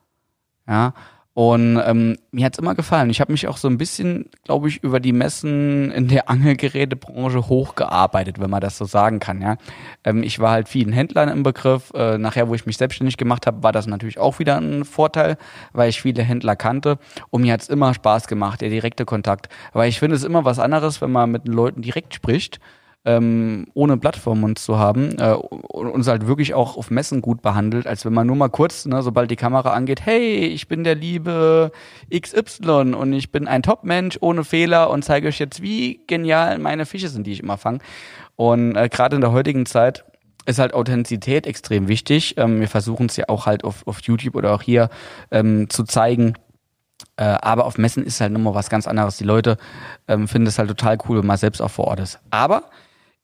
Ja. Und ähm, mir hat's immer gefallen. Ich habe mich auch so ein bisschen, glaube ich, über die Messen in der Angelgerätebranche hochgearbeitet, wenn man das so sagen kann. Ja, ähm, ich war halt vielen Händlern im Begriff. Äh, nachher, wo ich mich selbstständig gemacht habe, war das natürlich auch wieder ein Vorteil, weil ich viele Händler kannte. Und mir hat's immer Spaß gemacht, der direkte Kontakt. Weil ich finde es immer was anderes, wenn man mit den Leuten direkt spricht ähm, ohne dem Mund zu haben äh, und uns halt wirklich auch auf Messen gut behandelt, als wenn man nur mal kurz, ne, sobald die Kamera angeht, hey, ich bin der liebe XY und ich bin ein Top-Mensch ohne Fehler und zeige euch jetzt, wie genial meine Fische sind, die ich immer fange. Und äh, gerade in der heutigen Zeit ist halt Authentizität extrem wichtig. Ähm, wir versuchen es ja auch halt auf, auf YouTube oder auch hier ähm, zu zeigen, äh, aber auf Messen ist halt nochmal was ganz anderes. Die Leute ähm, finden es halt total cool, wenn man selbst auch vor Ort ist. Aber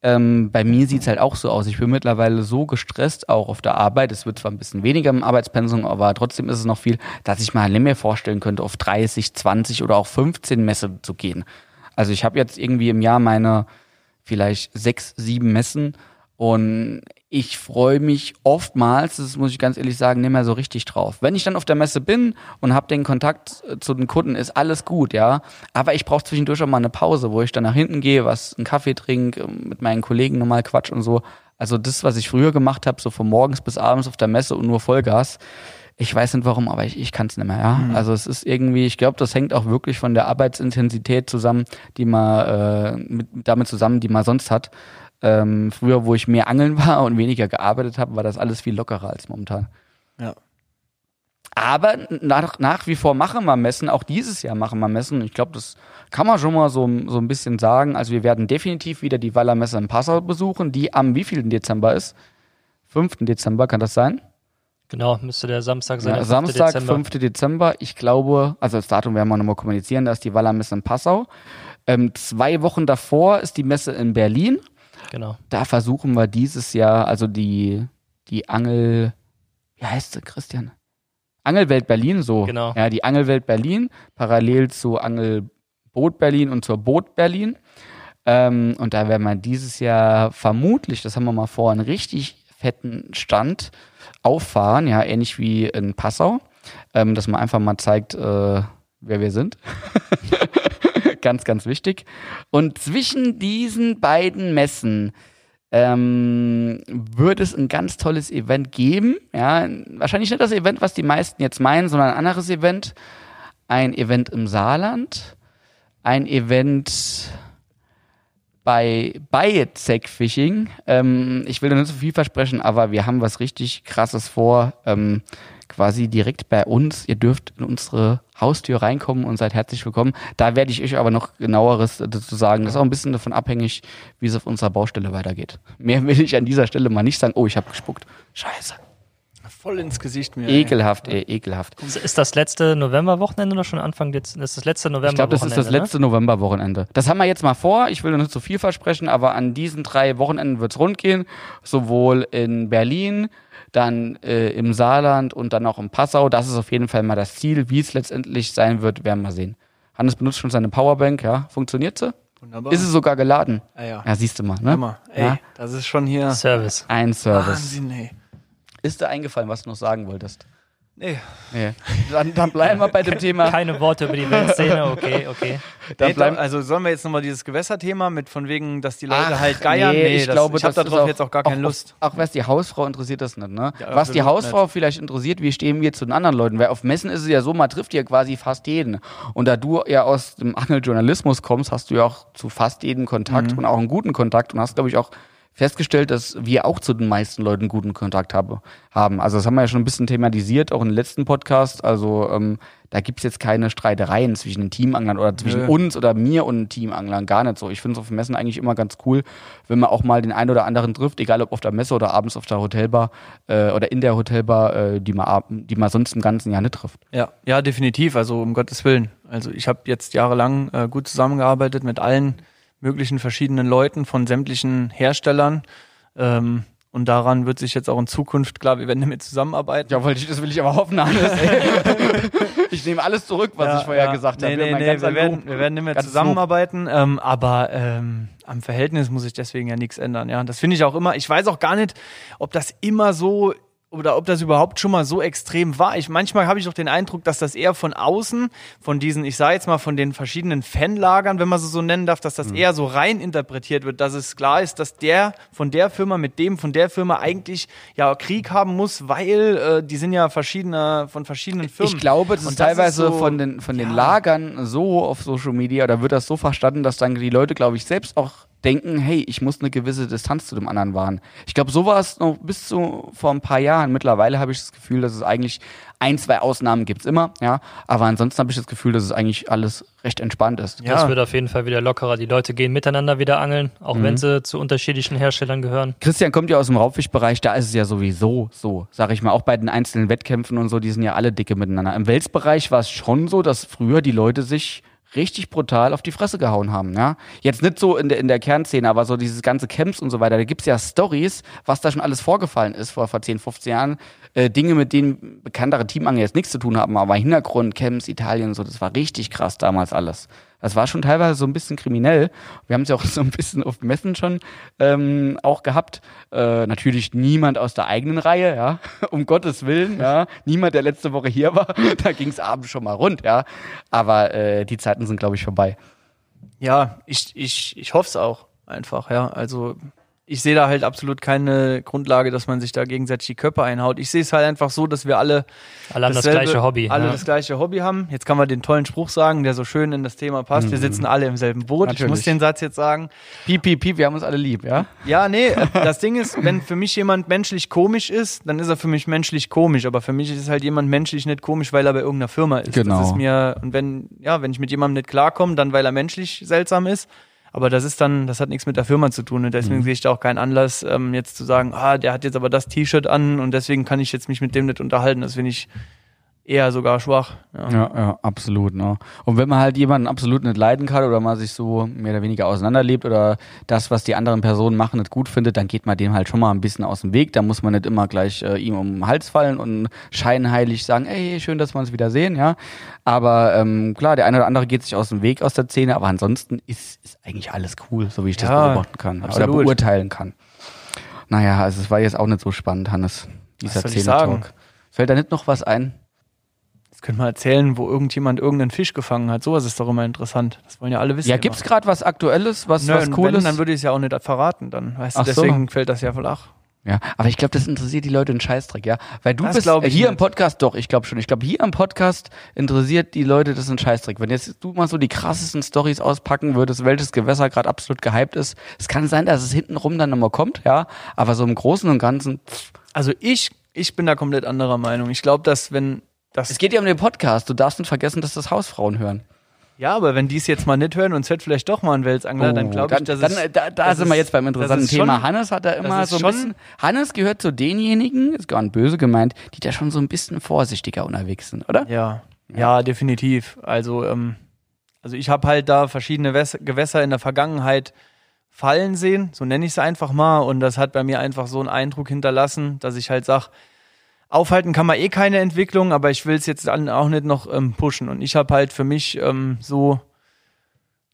ähm, bei mir sieht's halt auch so aus. Ich bin mittlerweile so gestresst, auch auf der Arbeit. Es wird zwar ein bisschen weniger im Arbeitspensum, aber trotzdem ist es noch viel, dass ich mir nicht mehr vorstellen könnte, auf 30, 20 oder auch 15 Messen zu gehen. Also ich habe jetzt irgendwie im Jahr meine vielleicht sechs, sieben Messen und ich freue mich oftmals, das muss ich ganz ehrlich sagen, nicht mehr so richtig drauf. Wenn ich dann auf der Messe bin und habe den Kontakt zu den Kunden, ist alles gut, ja. Aber ich brauche zwischendurch auch mal eine Pause, wo ich dann nach hinten gehe, was einen Kaffee trinke, ähm, mit meinen Kollegen nochmal quatsch und so. Also das, was ich früher gemacht habe, so von morgens bis abends auf der Messe und nur Vollgas, Ich weiß nicht warum, aber ich, ich kann es nicht mehr, ja. Mhm. Also es ist irgendwie, ich glaube, das hängt auch wirklich von der Arbeitsintensität zusammen, die man äh, mit, damit zusammen, die man sonst hat. Ähm, früher, wo ich mehr angeln <laughs> war und weniger gearbeitet habe, war das alles viel lockerer als momentan. Ja. Aber nach, nach wie vor machen wir Messen, auch dieses Jahr machen wir Messen. Ich glaube, das kann man schon mal so, so ein bisschen sagen. Also wir werden definitiv wieder die Wallermesse in Passau besuchen, die am wievielten Dezember ist? 5. Dezember, kann das sein? Genau, müsste der Samstag sein. Ja, der 5. Samstag, Dezember. 5. Dezember. Ich glaube, also das Datum werden wir nochmal kommunizieren, da ist die Wallermesse in Passau. Ähm, zwei Wochen davor ist die Messe in Berlin. Genau. Da versuchen wir dieses Jahr, also die, die Angel, wie heißt sie, Christian? Angelwelt Berlin, so. Genau. Ja, die Angelwelt Berlin, parallel zu Angelboot Berlin und zur Boot Berlin. Ähm, und da werden wir dieses Jahr vermutlich, das haben wir mal vor, einen richtig fetten Stand auffahren, ja, ähnlich wie in Passau, ähm, dass man einfach mal zeigt, äh, wer wir sind. <laughs> ganz, ganz wichtig. Und zwischen diesen beiden Messen ähm, wird es ein ganz tolles Event geben. Ja, wahrscheinlich nicht das Event, was die meisten jetzt meinen, sondern ein anderes Event. Ein Event im Saarland. Ein Event bei, Zack Fishing. Ähm, ich will da nicht so viel versprechen, aber wir haben was richtig krasses vor. Ähm, quasi direkt bei uns. Ihr dürft in unsere Haustür reinkommen und seid herzlich willkommen. Da werde ich euch aber noch genaueres dazu sagen. Das ist auch ein bisschen davon abhängig, wie es auf unserer Baustelle weitergeht. Mehr will ich an dieser Stelle mal nicht sagen. Oh, ich habe gespuckt. Scheiße. Voll ins Gesicht mir. Ekelhaft, ey, ekelhaft. Ist das letzte Novemberwochenende oder schon Anfang Dezember? Ist das letzte Ich glaube, Novemberwochenende? das ist das letzte Novemberwochenende. Das haben wir jetzt mal vor. Ich will noch nicht zu viel versprechen, aber an diesen drei Wochenenden wird's rund gehen. Sowohl in Berlin, dann äh, im Saarland und dann auch in Passau. Das ist auf jeden Fall mal das Ziel. Wie es letztendlich sein wird, werden wir sehen. Hannes benutzt schon seine Powerbank, ja. Funktioniert sie? Wunderbar. Ist es sogar geladen? ah, ja. Ja, siehst du mal, ne? Hammer. Ey, Ja. das ist schon hier? Service. Ein Service. Wahnsinn, ey. Ist dir eingefallen, was du noch sagen wolltest? Nee. Nee. Dann, dann bleiben wir bei dem Thema. Keine Worte über die Weltszene, <laughs> okay, okay. Dann Nee, bleiben, also sollen wir jetzt nochmal dieses Gewässerthema mit von wegen, dass die Leute Ach, halt geiern? nee, ich das, glaube, ich habe darauf jetzt auch gar keine Lust. Auch, auch was die Hausfrau interessiert das nicht, ne? Ja, was die Hausfrau vielleicht interessiert, wie stehen wir zu den anderen Leuten? Weil auf Messen ist es ja so, man trifft ja quasi fast jeden. Und da du ja aus dem Angeljournalismus kommst, hast du ja auch zu fast jedem Kontakt Mhm. und auch einen guten Kontakt und hast, glaube ich, auch festgestellt, dass wir auch zu den meisten Leuten guten Kontakt habe, haben. Also das haben wir ja schon ein bisschen thematisiert, auch im letzten Podcast. Also ähm, da gibt's jetzt keine Streitereien zwischen den Teamanglern oder zwischen Nö. uns oder mir und den Teamanglern. Gar nicht so. Ich finde es auf Messen eigentlich immer ganz cool, wenn man auch mal den einen oder anderen trifft, egal ob auf der Messe oder abends auf der Hotelbar äh, oder in der Hotelbar, äh, die, man, die man sonst im ganzen Jahr nicht trifft. Ja, ja, definitiv. Also um Gottes Willen. Also ich habe jetzt jahrelang äh, gut zusammengearbeitet mit allen möglichen verschiedenen Leuten von sämtlichen Herstellern. Ähm, und daran wird sich jetzt auch in Zukunft, klar, wir werden damit zusammenarbeiten. Ja, wollte ich, das will ich aber hoffen, Hannes. ey. <laughs> ich nehme alles zurück, was Ja, ich vorher ja. gesagt nee, habe. Nee, nee, wir, werden, Lob. wir werden nicht mehr Ganz zusammenarbeiten, ähm, aber ähm, am Verhältnis muss sich deswegen ja nichts ändern. Ja, das finde ich auch immer. Ich weiß auch gar nicht, ob das immer so oder ob das überhaupt schon mal so extrem war. Ich manchmal habe ich doch den Eindruck, dass das eher von außen, von diesen, ich sage jetzt mal von den verschiedenen Fanlagern, wenn man sie so nennen darf, dass das eher so rein interpretiert wird, dass es klar ist, dass der von der Firma mit dem von der Firma eigentlich ja Krieg haben muss, weil äh, die sind ja verschiedene von verschiedenen Firmen. Ich glaube, das Und ist das teilweise so- von den, von den ja. Lagern so auf Social Media, oder wird das so verstanden, dass dann die Leute, glaube ich, selbst auch denken, hey, ich muss eine gewisse Distanz zu dem anderen wahren. Ich glaube, so war es noch bis zu vor ein paar Jahren. Mittlerweile habe ich das Gefühl, dass es eigentlich ein, zwei Ausnahmen gibt's immer, ja. Aber ansonsten habe ich das Gefühl, dass es eigentlich alles recht entspannt ist. Ja. Das wird auf jeden Fall wieder lockerer. Die Leute gehen miteinander wieder angeln, auch Mhm. wenn sie zu unterschiedlichen Herstellern gehören. Christian kommt ja aus dem Raubfischbereich, da ist es ja sowieso so, sag ich mal, auch bei den einzelnen Wettkämpfen und so, die sind ja alle dicke miteinander. Im Welsbereich war es schon so, dass früher die Leute sich richtig brutal auf die Fresse gehauen haben, ja. Jetzt nicht so in der, in der Kernszene, aber so dieses ganze Camps und so weiter, da gibt's ja Stories, was da schon alles vorgefallen ist vor, vor 10, 15 Jahren. Äh, Dinge, mit denen bekanntere Teamangler jetzt nichts zu tun haben, aber Hintergrund, Camps, Italien und so, das war richtig krass damals alles. Das war schon teilweise so ein bisschen kriminell. Wir haben es ja auch <laughs> so ein bisschen auf Messen schon ähm, auch gehabt. Äh, natürlich niemand aus der eigenen Reihe, ja, <laughs> um Gottes Willen, ja. Niemand, der letzte Woche hier war, <laughs> da ging es abends schon mal rund, ja. Aber äh, die Zeiten sind, glaube ich, vorbei. Ja, ich, ich, ich hoffe es auch einfach, ja. Also ich sehe da halt absolut keine Grundlage, dass man sich da gegenseitig die Köpfe einhaut. Ich sehe es halt einfach so, dass wir alle Alle haben das gleiche Hobby. alle ja. das gleiche Hobby haben. Jetzt kann man den tollen Spruch sagen, der so schön in das Thema passt. Wir sitzen alle im selben Boot. Ich muss Mhm. Natürlich. den Satz jetzt sagen. Piep, piep, piep, wir haben uns alle lieb, ja? Ja, nee, äh, das Ding ist, wenn für mich jemand menschlich komisch ist, dann ist er für mich menschlich komisch. Aber für mich ist halt jemand menschlich nicht komisch, weil er bei irgendeiner Firma ist. Genau. Das ist mir, und wenn, ja, wenn ich mit jemandem nicht klarkomme, dann weil er menschlich seltsam ist. Aber das ist dann, das hat nichts mit der Firma zu tun. Und deswegen Mhm. sehe ich da auch keinen Anlass, ähm, jetzt zu sagen, ah, der hat jetzt aber das T-Shirt an und deswegen kann ich jetzt mich mit dem nicht unterhalten. Das finde ich eher sogar schwach. Ja. Ja, ja, absolut. Ne? Und wenn man halt jemanden absolut nicht leiden kann oder mal sich so mehr oder weniger auseinanderlebt oder das, was die anderen Personen machen, nicht gut findet, dann geht man dem halt schon mal ein bisschen aus dem Weg. Da muss man nicht immer gleich äh, ihm um den Hals fallen und scheinheilig sagen, ey, schön, dass wir uns wieder sehen, ja. Aber ähm, klar, der eine oder andere geht sich aus dem Weg aus der Szene, aber ansonsten ist, ist eigentlich alles cool, so wie ich das Ja, beobachten kann oder absolut. beurteilen kann. Naja, also es war jetzt auch nicht so spannend, Hannes, dieser Szene-Talk. Fällt da nicht noch was ein? Könnte man erzählen, wo irgendjemand irgendeinen Fisch gefangen hat. Sowas ist doch immer interessant. Das wollen ja alle wissen. Ja, immer. gibt's gerade was Aktuelles, was, Nö, was Cooles? Wenn, dann würde ich es ja auch nicht verraten, dann. Weißt Ach du, so. deswegen fällt das ja flach. Ja, aber ich glaube, das interessiert die Leute einen Scheißdreck, ja. Weil du Das bist äh, hier nicht. im Podcast, doch, ich glaube schon. Ich glaube, hier im Podcast interessiert die Leute das einen Scheißdreck. Wenn jetzt du mal so die krassesten Stories auspacken würdest, welches Gewässer gerade absolut gehypt ist, es kann sein, dass es hintenrum dann nochmal kommt, ja. Aber so im Großen und Ganzen, pff, Also ich, ich bin da komplett anderer Meinung. Ich glaube, dass wenn das. es geht ja um den Podcast. Du darfst nicht vergessen, dass das Hausfrauen hören. ja, aber wenn die es jetzt mal nicht hören und es wird vielleicht doch mal ein Welsangler, dann glaube ich, Oh, dass dann, es. da, da das sind wir jetzt beim interessanten Thema. schon- Hannes hat da immer so ein bisschen. Hannes gehört zu denjenigen, ist gar nicht böse gemeint, die da schon so ein bisschen vorsichtiger unterwegs sind, oder? Ja, ja, definitiv. Also, ähm, also ich habe halt da verschiedene Wäs Gewässer in der Vergangenheit fallen sehen, so nenne ich es einfach mal. Und das hat bei mir einfach so einen Eindruck hinterlassen, dass ich halt sage, aufhalten kann man eh keine Entwicklung, aber ich will es jetzt auch nicht noch ähm, pushen. Und ich habe halt für mich ähm, so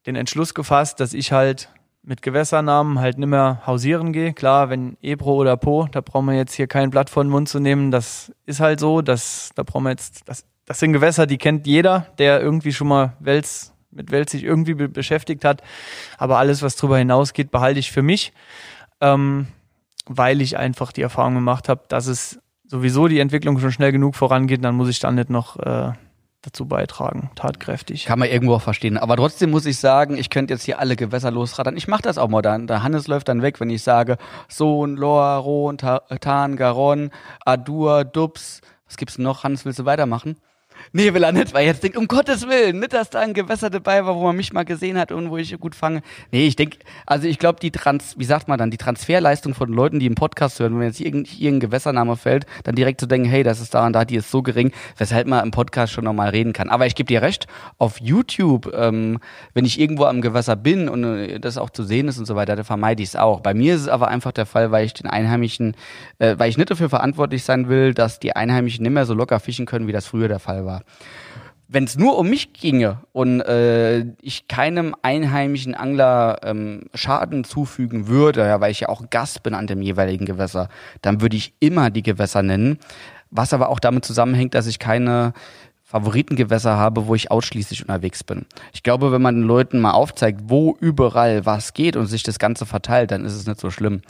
den Entschluss gefasst, dass ich halt mit Gewässernamen halt nimmer hausieren gehe. Klar, wenn Ebro oder Po, da brauchen wir jetzt hier kein Blatt vor den Mund zu nehmen. Das ist halt so. Das, da brauchen wir jetzt, das, das sind Gewässer, die kennt jeder, der irgendwie schon mal Wels, mit Wels sich irgendwie be beschäftigt hat. Aber alles, was darüber hinausgeht, behalte ich für mich, ähm, weil ich einfach die Erfahrung gemacht habe, dass es sowieso die Entwicklung schon schnell genug vorangeht. Dann muss ich dann nicht noch äh, dazu beitragen, tatkräftig. Kann man irgendwo auch verstehen. Aber trotzdem muss ich sagen, ich könnte jetzt hier alle Gewässer losrattern. Ich mache das auch mal dann. Der Hannes läuft dann weg, wenn ich sage Sohn, Lohr, Rhon, Ta- Tarn, Garonne, Adur, Dubs. Was gibt's noch? Hannes, willst du weitermachen? Nee, will er nicht, weil er jetzt denkt, um Gottes Willen, nicht, dass da ein Gewässer dabei war, wo man mich mal gesehen hat und wo ich gut fange. Nee, ich denke, also ich glaube, die Trans, wie sagt man dann, die Transferleistung von Leuten, die im Podcast hören, wenn jetzt irgend, irgendein Gewässername fällt, dann direkt zu denken, hey, das ist da und da, die ist so gering, weshalb man im Podcast schon nochmal reden kann. Aber ich gebe dir recht, auf YouTube, ähm, wenn ich irgendwo am Gewässer bin und äh, das auch zu sehen ist und so weiter, dann vermeide ich es auch. Bei mir ist es aber einfach der Fall, weil ich den Einheimischen, äh, weil ich nicht dafür verantwortlich sein will, dass die Einheimischen nicht mehr so locker fischen können, wie das früher der Fall war. Wenn es nur um mich ginge und äh, ich keinem einheimischen Angler ähm, Schaden zufügen würde, ja, weil ich ja auch Gast bin an dem jeweiligen Gewässer, dann würde ich immer die Gewässer nennen. Was aber auch damit zusammenhängt, dass ich keine Favoritengewässer habe, wo ich ausschließlich unterwegs bin. Ich glaube, wenn man den Leuten mal aufzeigt, wo überall was geht und sich das Ganze verteilt, dann ist es nicht so schlimm.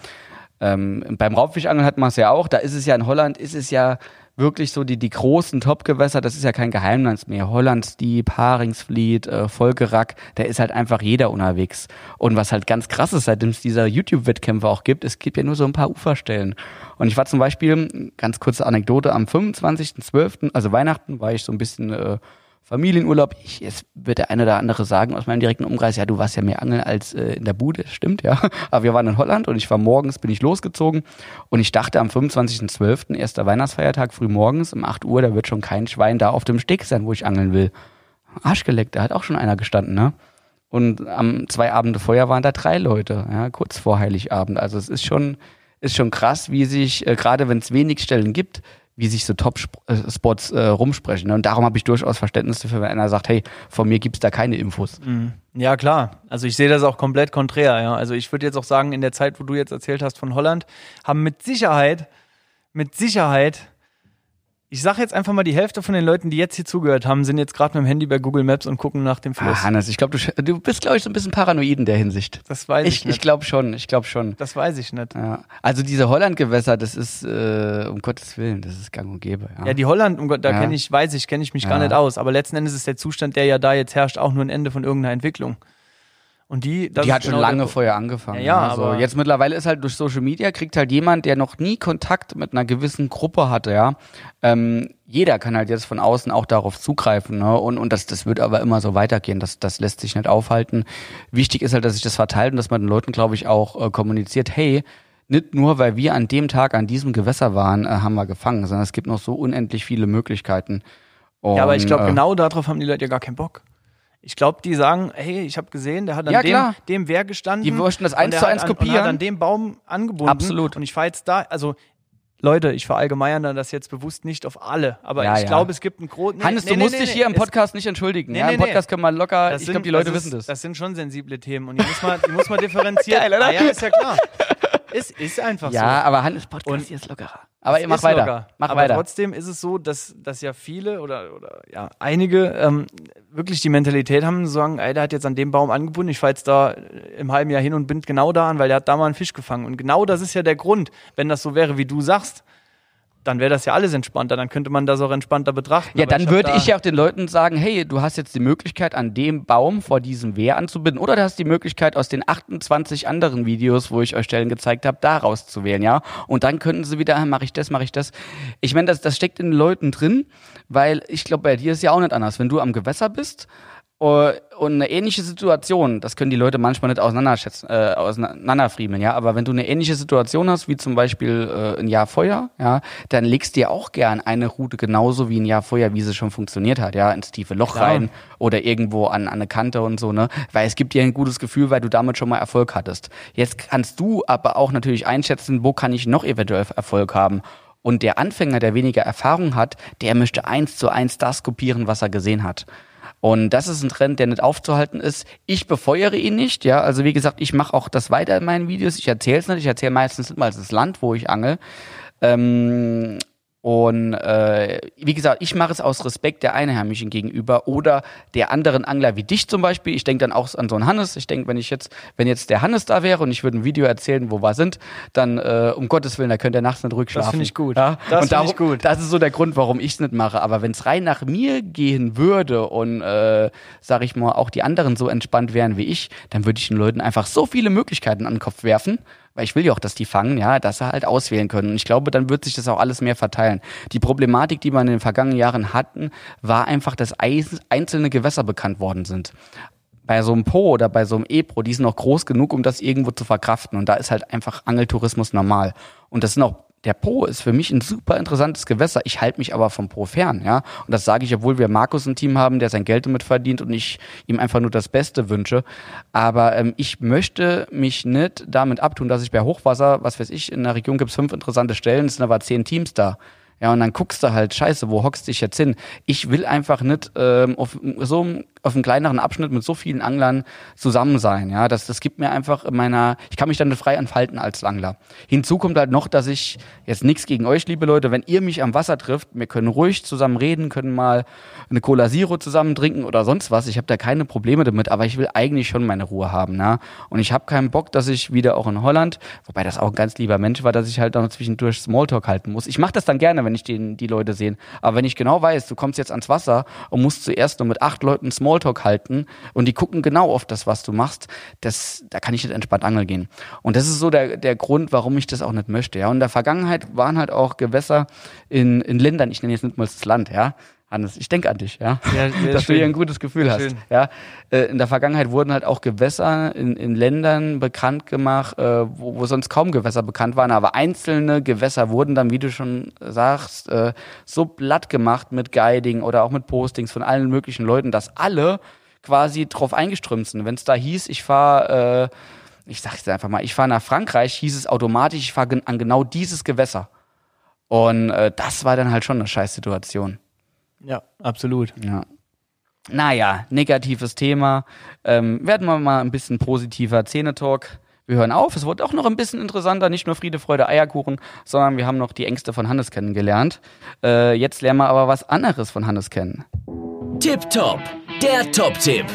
Ähm, beim Raubfischangeln hat man es ja auch. Da ist es ja in Holland, ist es ja wirklich so die, die großen Topgewässer, das ist ja kein Geheimnis mehr. Hollandstieb, Haringsfleet, äh, Volkerack, da ist halt einfach jeder unterwegs. Und was halt ganz krass ist, seitdem es dieser YouTube-Wettkämpfe auch gibt, es gibt ja nur so ein paar Uferstellen. Und ich war zum Beispiel, ganz kurze Anekdote, am 25.12., also Weihnachten, war ich so ein bisschen äh, Familienurlaub. Ich, jetzt wird der eine oder andere sagen aus meinem direkten Umkreis, ja, du warst ja mehr angeln als äh, in der Bude, stimmt, ja. <laughs> Aber wir waren in Holland und ich war morgens, bin ich losgezogen und ich dachte am 25.12., erster Weihnachtsfeiertag, früh morgens um 8 Uhr, da wird schon kein Schwein da auf dem Steg sein, wo ich angeln will. Arschgeleckt, da hat auch schon einer gestanden, ne? Und am zwei Abende vorher waren da drei Leute, ja, kurz vor Heiligabend. Also es ist schon, ist schon krass, wie sich, äh, gerade wenn es wenig Stellen gibt, wie sich so Top-Spots äh, rumsprechen. Ne? Und darum habe ich durchaus Verständnis dafür, wenn einer sagt, hey, von mir gibt's da keine Infos. Ja, klar. Also ich sehe das auch komplett konträr. Ja. Also ich würde jetzt auch sagen, in der Zeit, wo du jetzt erzählt hast von Holland, haben mit Sicherheit, mit Sicherheit Ich sage jetzt einfach mal, die Hälfte von den Leuten, die jetzt hier zugehört haben, sind jetzt gerade mit dem Handy bei Google Maps und gucken nach dem Fluss. Ah, Hannes, ich glaube, du, du bist, glaube ich, so ein bisschen paranoid in der Hinsicht. das weiß ich, Ich, nicht. ich glaube schon, ich glaube schon. das weiß ich nicht. Ja. Also diese Hollandgewässer, das ist, äh, um Gottes Willen, das ist gang und gäbe. Ja, Ja, die Holland, um Gott, da Ja. kenne ich, weiß ich, kenne ich mich gar nicht aus. Aber letzten Endes ist der Zustand, der ja da jetzt herrscht, auch nur ein Ende von irgendeiner Entwicklung. Und die, das die hat schon genau lange vorher angefangen. Ja, ja, also aber- jetzt mittlerweile ist halt durch Social Media kriegt halt jemand, der noch nie Kontakt mit einer gewissen Gruppe hatte, ja. Ähm, jeder kann halt jetzt von außen auch darauf zugreifen, ne? Und, und das, das wird aber immer so weitergehen. Das, das lässt sich nicht aufhalten. Wichtig ist halt, dass sich das verteilt und dass man den Leuten, glaube ich, auch äh, kommuniziert, hey, nicht nur, weil wir an dem Tag an diesem Gewässer waren, äh, haben wir gefangen, sondern es gibt noch so unendlich viele Möglichkeiten. Ja, aber ich Und, glaube, äh, genau darauf haben die Leute ja gar keinen Bock. Ich glaube, die sagen, hey, ich habe gesehen, der hat an Ja, dem, klar. dem Wehr gestanden. Die möchten das eins zu eins an, Und kopieren. hat an dem Baum angebunden. Absolut. Und ich fahre jetzt da, also Leute, ich verallgemeinere das jetzt bewusst nicht auf alle, aber Ja, ich ja. glaube, es gibt einen großen. Hannes, du musst dich hier im Podcast nicht entschuldigen. Nee, ja, nee, Im Podcast können wir locker, Das ich glaube, die Leute das wissen ist, das. Das sind schon sensible Themen und die muss man, die muss man <laughs> differenzieren. Geil, oder? Ah, ja, ist ja klar. Es ist einfach Ja, so. aber Hannes Podcast Und- hier ist lockerer. Aber mach weiter. locker. Mach aber weiter. trotzdem ist es so, dass, dass ja viele oder, oder ja, einige ähm, wirklich die Mentalität haben, zu sagen, ey, der hat jetzt an dem Baum angebunden, ich fahre jetzt da äh, im halben Jahr hin und bin genau da an, weil der hat da mal einen Fisch gefangen. Und genau das ist ja der Grund. Wenn das so wäre, wie du sagst, dann wäre das ja alles entspannter, dann könnte man das auch entspannter betrachten. Ja, Aber dann würde da- ich ja auch den Leuten sagen, hey, du hast jetzt die Möglichkeit, an dem Baum vor diesem Wehr anzubinden. Oder du hast die Möglichkeit, aus den 28 anderen Videos, wo ich euch Stellen gezeigt habe, da rauszuwählen, ja. Und dann könnten sie wieder, mache ich das, mache ich das. Ich meine, das, das steckt in den Leuten drin, weil ich glaube, bei dir ist ja auch nicht anders. Wenn du am Gewässer bist und eine ähnliche Situation, das können die Leute manchmal nicht auseinanderschätzen, äh, auseinanderfriemeln, ja. Aber wenn du eine ähnliche Situation hast, wie zum Beispiel äh, ein Jahr Feuer, ja, dann legst du dir auch gern eine Route genauso wie ein Jahr Feuer, wie sie schon funktioniert hat, ja, ins tiefe Loch Klar. rein oder irgendwo an, an eine Kante und so, ne. Weil es gibt dir ein gutes Gefühl, weil du damit schon mal Erfolg hattest. Jetzt kannst du aber auch natürlich einschätzen, wo kann ich noch eventuell Erfolg haben. Und der Anfänger, der weniger Erfahrung hat, der möchte eins zu eins das kopieren, was er gesehen hat. Und das ist ein Trend, der nicht aufzuhalten ist. Ich befeuere ihn nicht, ja. Also wie gesagt, ich mache auch das weiter in meinen Videos. Ich erzähle es nicht. Ich erzähle meistens nicht mal das Land, wo ich angel. Ähm, und äh, wie gesagt, ich mache es aus Respekt der Einheimischen gegenüber oder der anderen Angler wie dich zum Beispiel. Ich denke dann auch an so einen Hannes. Ich denke, wenn ich jetzt, wenn jetzt der Hannes da wäre und ich würde ein Video erzählen, wo wir sind, dann äh, um Gottes Willen, da könnt ihr nachts nicht ruhig schlafen. finde ich gut. Ja? Das und finde ich gut. Das ist so der Grund, warum ich es nicht mache. Aber wenn es rein nach mir gehen würde und äh, sag ich mal auch die anderen so entspannt wären wie ich, dann würde ich den Leuten einfach so viele Möglichkeiten an den Kopf werfen. Weil ich will ja auch, dass die fangen, ja, dass sie halt auswählen können. Und ich glaube, dann wird sich das auch alles mehr verteilen. Die Problematik, die wir in den vergangenen Jahren hatten, war einfach, dass einzelne Gewässer bekannt worden sind bei so einem Po oder bei so einem E-Pro, die sind noch groß genug, um das irgendwo zu verkraften. Und da ist halt einfach Angeltourismus normal. Und das sind auch, der Po ist für mich ein super interessantes Gewässer. Ich halte mich aber vom Po fern, ja. Und das sage ich, obwohl wir Markus ein Team haben, der sein Geld damit verdient und ich ihm einfach nur das Beste wünsche. Aber ähm, ich möchte mich nicht damit abtun, dass ich bei Hochwasser, was weiß ich, in der Region gibt es fünf interessante Stellen, es sind aber zehn Teams da. Ja, und dann guckst du halt, scheiße, wo hockst du dich jetzt hin? Ich will einfach nicht ähm, auf so einem- auf einem kleineren Abschnitt mit so vielen Anglern zusammen sein. Ja, das, das gibt mir einfach in meiner, ich kann mich dann frei entfalten als Angler. Hinzu kommt halt noch, dass ich jetzt nichts gegen euch, liebe Leute, wenn ihr mich am Wasser trifft, wir können ruhig zusammen reden, können mal eine Cola Zero zusammen trinken oder sonst was. Ich habe da keine Probleme damit, aber ich will eigentlich schon meine Ruhe haben. Ne? Und ich habe keinen Bock, dass ich wieder auch in Holland, wobei das auch ein ganz lieber Mensch war, dass ich halt noch zwischendurch Smalltalk halten muss. Ich mache das dann gerne, wenn ich den, die Leute sehe. Aber wenn ich genau weiß, du kommst jetzt ans Wasser und musst zuerst nur mit acht Leuten Smalltalk halten und die gucken genau auf das, was du machst, das, da kann ich nicht entspannt angeln gehen. Und das ist so der, der Grund, warum ich das auch nicht möchte. Ja. Und in der Vergangenheit waren halt auch Gewässer in, in Ländern, ich nenne jetzt nicht mal das Land, ja. Hannes, ich denke an dich, ja. Ja, <laughs> dass du schön. hier ein gutes Gefühl hast. schön. Ja, äh, in der Vergangenheit wurden halt auch Gewässer in, in Ländern bekannt gemacht, äh, wo, wo sonst kaum Gewässer bekannt waren, aber einzelne Gewässer wurden dann, wie du schon sagst, äh, so platt gemacht mit Guiding oder auch mit Postings von allen möglichen Leuten, dass alle quasi drauf eingeströmt sind. Wenn es da hieß, ich fahre, äh, ich sag's einfach mal, ich fahre nach Frankreich, hieß es automatisch, ich fahre an genau dieses Gewässer. Und äh, das war dann halt schon eine Scheißsituation. Ja, absolut. Ja. Naja, negatives Thema. Ähm, werden wir mal ein bisschen positiver. Zähnetalk. wir hören auf. Es wurde auch noch ein bisschen interessanter, nicht nur Friede, Freude, Eierkuchen, sondern wir haben noch die Ängste von Hannes kennengelernt. Äh, jetzt lernen wir aber was anderes von Hannes kennen. Tipptopp, der Top-Tipp.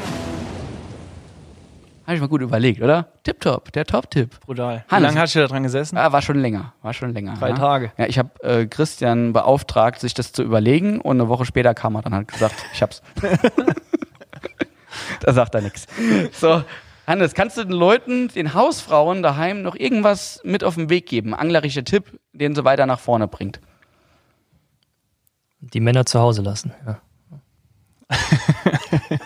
Habe ich mal gut überlegt, oder? Tipptopp, der Top-Tipp. Brutal. Wie Hannes. lange hast du da dran gesessen? Ah, war schon länger, war schon länger. Drei ja. Tage. Ja, ich habe äh, Christian beauftragt, sich das zu überlegen und eine Woche später kam er dann halt gesagt, ich hab's. <laughs> da sagt er nichts. So, Hannes, kannst du den Leuten, den Hausfrauen daheim noch irgendwas mit auf den Weg geben? Anglerischer Tipp, den sie weiter nach vorne bringt. Die Männer zu Hause lassen. Ja. <laughs>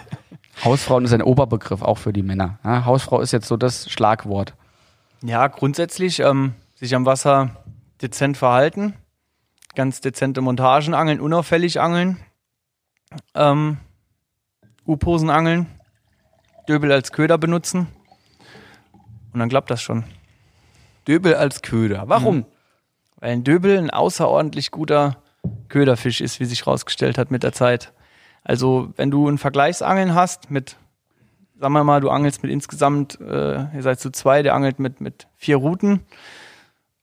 Hausfrauen ist ein Oberbegriff, auch für die Männer. Ja, Hausfrau ist jetzt so das Schlagwort. Ja, grundsätzlich ähm, sich am Wasser dezent verhalten, ganz dezente Montagen angeln, unauffällig angeln, ähm, U-Posen angeln, Döbel als Köder benutzen und dann klappt das schon. Döbel als Köder. Warum? Weil ein Döbel ein außerordentlich guter Köderfisch ist, wie sich herausgestellt hat mit der Zeit. Also wenn du ein Vergleichsangeln hast mit, sagen wir mal, du angelst mit insgesamt, äh, ihr seid zu zwei, der angelt mit, mit vier Routen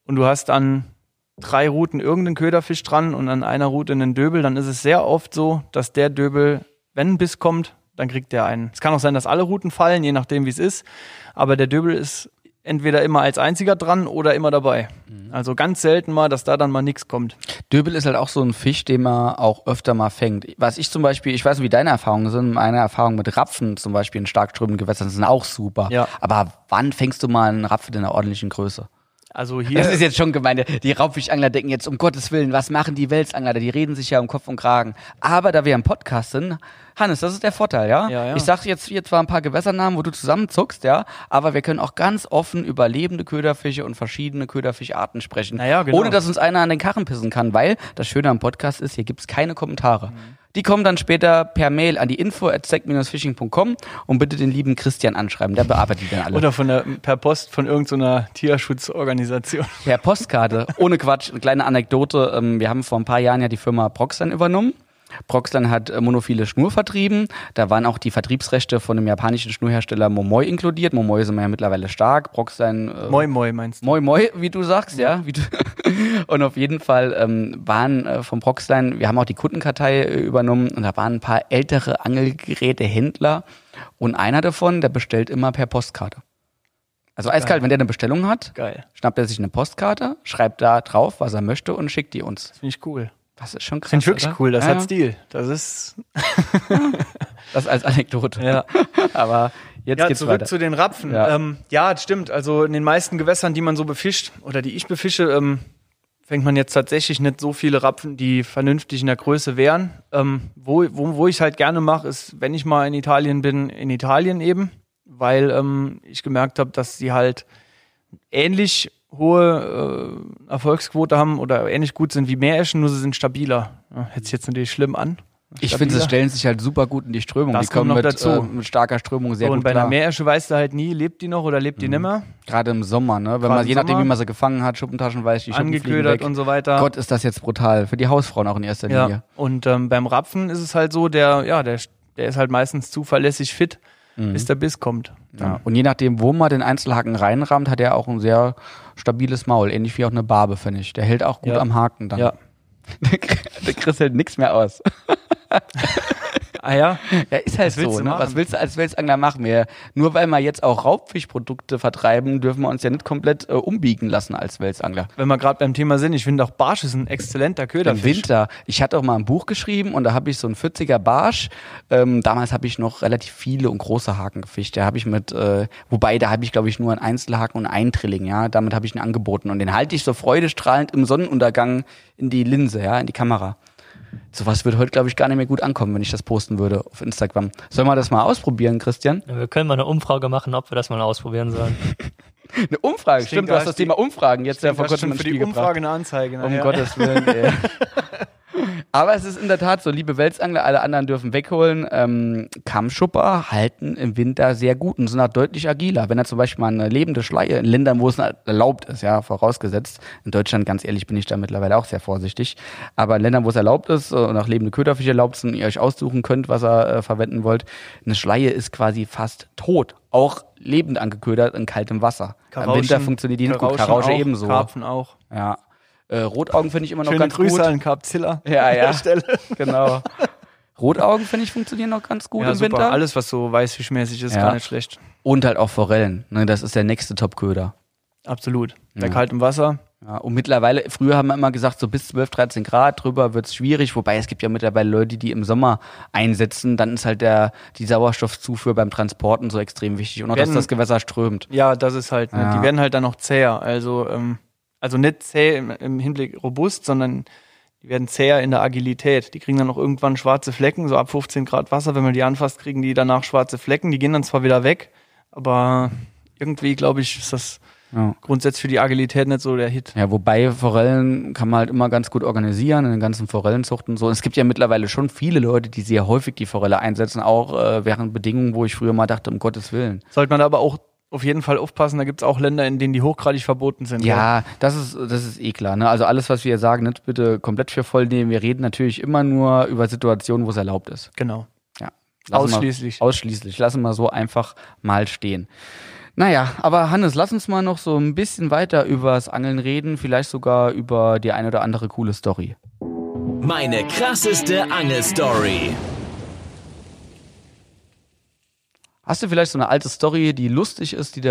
und du hast an drei Routen irgendeinen Köderfisch dran und an einer Route einen Döbel, dann ist es sehr oft so, dass der Döbel, wenn ein Biss kommt, dann kriegt der einen. Es kann auch sein, dass alle Routen fallen, je nachdem wie es ist, aber der Döbel ist entweder immer als einziger dran oder immer dabei. Also ganz selten mal, dass da dann mal nichts kommt. Döbel ist halt auch so ein Fisch, den man auch öfter mal fängt. Was ich zum Beispiel, ich weiß nicht, wie deine Erfahrungen sind, meine Erfahrungen mit Rapfen zum Beispiel in stark strömenden Gewässern sind auch super. Ja. Aber wann fängst du mal einen Rapfen in einer ordentlichen Größe? Also hier Das ist jetzt schon gemeint. Die Raubfischangler denken jetzt, um Gottes Willen, was machen die Welsangler? Die reden sich ja um Kopf und Kragen. Aber da wir im Podcast sind, Hannes, das ist der Vorteil, ja? Ja, ja. Ich sag jetzt hier zwar ein paar Gewässernamen, wo du zusammenzuckst, ja, aber wir können auch ganz offen über lebende Köderfische und verschiedene Köderfischarten sprechen. Naja, genau. Ohne dass uns einer an den Karren pissen kann, weil das Schöne am Podcast ist, hier gibt's keine Kommentare. Mhm. Die kommen dann später per Mail an die info at fishingcom und bitte den lieben Christian anschreiben. Der bearbeitet die dann alle. oder von der, per Post von irgendeiner Tierschutzorganisation. Per Postkarte, ohne Quatsch, eine kleine Anekdote. Ähm, Wir haben vor ein paar Jahren ja die Firma Proxlan übernommen. Proxlan hat äh, monophile Schnur vertrieben. Da waren auch die Vertriebsrechte von dem japanischen Schnurhersteller Momoi inkludiert. Momoi sind wir ja mittlerweile stark. Proxlan äh, Moi Moi meinst du? Moi Moi, wie du sagst, ja. Du <laughs> und auf jeden Fall ähm, waren äh, vom Proxline, wir haben auch die Kundenkartei äh, übernommen und da waren ein paar ältere Angelgerätehändler und einer davon, der bestellt immer per Postkarte. Also eiskalt, wenn der eine Bestellung hat, Geil. schnappt er sich eine Postkarte, schreibt da drauf, was er möchte und schickt die uns. Finde ich cool. Das ist schon krass. Finde ich wirklich oder? cool. Das ja, hat Stil. Das ist. <laughs> Das als Anekdote. Ja. <laughs> Aber jetzt ja, geht's zurück weiter. zu den Rapfen. Ja. Ähm, ja, das stimmt. Also in den meisten Gewässern, die man so befischt oder die ich befische, ähm, fängt man jetzt tatsächlich nicht so viele Rapfen, die vernünftig in der Größe wären. Ähm, wo wo, wo ich halt gerne mache, ist, wenn ich mal in Italien bin, in Italien eben, weil ähm, ich gemerkt habe, dass sie halt ähnlich hohe äh, Erfolgsquote haben oder ähnlich gut sind wie Meereschen, nur sie sind stabiler. Ja, hört sich jetzt natürlich schlimm an. Ich finde, sie Stabiler. stellen sich halt super gut in die Strömung. Das die kommen kommt noch mit, dazu. Äh, mit starker Strömung sehr So, und gut bei einer. Meeresche weißt du halt nie, lebt die noch oder lebt die nimmer? Gerade im Sommer, ne? Wenn Gerade man, je nachdem, Sommer. wie man sie gefangen hat, Schuppentaschen weiß, die Schuppen Angeködert und so weiter. Gott, ist das jetzt brutal. Für die Hausfrauen auch in erster ja. Linie. Und ähm, beim Rapfen ist es halt so, der, ja, der, der ist halt meistens zuverlässig fit, bis der Biss kommt. Mhm. Ja. Und je nachdem, wo man den Einzelhaken reinrammt, hat er auch ein sehr stabiles Maul. Ähnlich wie auch eine Barbe, finde ich. Der hält auch gut Ja. am Haken dann. Ja. <laughs> Der Chris hält nichts mehr aus. <laughs> Ah ja? Ja, ist halt Was willst so. du Ne? Was willst du als Welsangler machen? Wir, nur weil wir jetzt auch Raubfischprodukte vertreiben, dürfen wir uns ja nicht komplett äh, umbiegen lassen als Welsangler. Wenn wir gerade beim Thema sind, ich finde auch Barsch ist ein exzellenter Im Köderfisch. Winter. Ich hatte auch mal ein Buch geschrieben und da habe ich so einen 40er Barsch. Ähm, damals habe ich noch relativ viele und große Haken gefischt. Da habe ich mit, äh, wobei da habe ich glaube ich nur einen Einzelhaken und einen Trilling. Ja, damit habe ich ihn angeboten und den halte ich so freudestrahlend im Sonnenuntergang in die Linse, ja, in die Kamera. Sowas würde heute glaube ich gar nicht mehr gut ankommen, wenn ich das posten würde auf Instagram. Sollen wir das mal ausprobieren, Christian? Ja, Wir können mal eine Umfrage machen, ob wir das mal ausprobieren sollen. <laughs> Eine Umfrage, Ich stimmt. denke, Du hast da das Thema Umfragen jetzt ja vor Das ist kurzem ins für die Spiel Umfrage gebracht. eine Anzeige. Um nachher. Gottes Willen, ey. <laughs> Aber es ist in der Tat so, liebe Welsangler, alle anderen dürfen wegholen. Ähm, Kammschupper halten im Winter sehr gut und sind auch deutlich agiler. Wenn er zum Beispiel mal eine lebende Schleie in Ländern, wo es erlaubt ist, ja, vorausgesetzt. In Deutschland, ganz ehrlich, bin ich da mittlerweile auch sehr vorsichtig. Aber in Ländern, wo es erlaubt ist und auch lebende Köderfische erlaubt sind ihr euch aussuchen könnt, was ihr äh, verwenden wollt, eine Schleie ist quasi fast tot. Auch lebend angeködert in kaltem Wasser. Im Karauschen- Winter funktioniert die nicht gut. Karausche ebenso. Karpfen auch. Ja. Äh, Rotaugen finde ich immer noch Schöne ganz Grüße gut. an Carpzilla. <laughs> Ja, an ja. der Stelle. Genau. <laughs> Rotaugen finde ich funktionieren noch ganz gut ja, im super. Winter. Alles, was so weißfischmäßig ist, Ja. gar nicht schlecht. Und halt auch Forellen. Ne, das ist der nächste Top-Köder. Absolut. Bei Ja. kaltem Wasser. Ja, und mittlerweile, früher haben wir immer gesagt, so bis 12, 13 Grad drüber wird's schwierig, wobei es gibt ja mittlerweile Leute, die im Sommer einsetzen, dann ist halt der, die Sauerstoffzufuhr beim Transporten so extrem wichtig und auch, dass Werden- das Gewässer strömt. Ja, das ist halt, ne? Ja. die werden halt dann noch zäher. Also, ähm, also nicht zäh im, im Hinblick robust, sondern die werden zäher in der Agilität. Die kriegen dann auch irgendwann schwarze Flecken, so ab 15 Grad Wasser, wenn man die anfasst, kriegen die danach schwarze Flecken. Die gehen dann zwar wieder weg, aber irgendwie, glaube ich, ist das Ja. grundsätzlich für die Agilität nicht so der Hit. Ja, wobei Forellen kann man halt immer ganz gut organisieren in den ganzen Forellenzuchten und so. Es gibt ja mittlerweile schon viele Leute, die sehr häufig die Forelle einsetzen, auch äh, während Bedingungen, wo ich früher mal dachte, um Gottes Willen. Sollte man aber auch auf jeden Fall aufpassen, da gibt es auch Länder, in denen die hochgradig verboten sind. Ja, das ist, das ist eh klar. Ne? Also alles, was wir hier sagen, nicht bitte komplett für voll nehmen. Wir reden natürlich immer nur über Situationen, wo es erlaubt ist. Genau. Ja. Lassen Ausschließlich. Ausschließlich. Lassen wir so einfach mal stehen. Naja, aber Hannes, lass uns mal noch so ein bisschen weiter übers Angeln reden, vielleicht sogar über die eine oder andere coole Story. Meine krasseste Angelstory. Hast du vielleicht so eine alte Story, die lustig ist, die du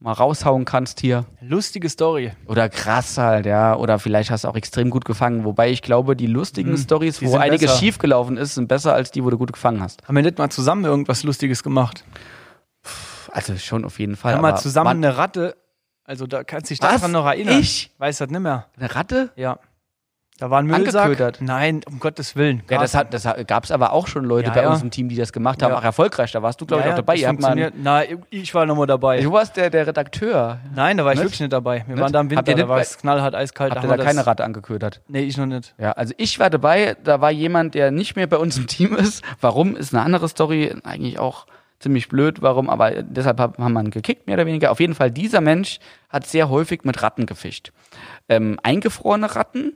mal raushauen kannst hier? Lustige Story. Oder krass halt, ja. Oder vielleicht hast du auch extrem gut gefangen. Wobei ich glaube, die lustigen Mhm. Stories, wo einiges besser. schiefgelaufen ist, sind besser als die, wo du gut gefangen hast. Haben wir nicht mal zusammen irgendwas Lustiges gemacht? Also schon auf jeden Wir Fall. haben mal zusammen eine Ratte, also da kannst du dich daran noch erinnern. Ich? Weiß das nicht mehr. eine Ratte? Ja. Da war ein Müllsack. Angeködert? Nein, um Gottes Willen. Ja, das, hat, das gab es aber auch schon Leute Ja, bei ja. uns im Team, die das gemacht haben. Ja. Auch erfolgreich. Da warst du, glaube ich, auch dabei. das Ihr habt mal. Na, ich war nochmal dabei. du warst der, der Redakteur. Nein, da war ich Nicht? wirklich nicht dabei. Wir Nicht? waren da im Winter, da war es knallhart, eiskalt. Habt haben ihr da wir keine das- Ratte angeködert? Nee, ich noch nicht. Ja, also ich war dabei, da war jemand, der nicht mehr bei uns im Team ist. Warum, ist eine andere Story, eigentlich auch ziemlich blöd, warum, aber deshalb hab- haben wir ihn gekickt, mehr oder weniger. Auf jeden Fall, dieser Mensch hat sehr häufig mit Ratten gefischt. Ähm, eingefrorene Ratten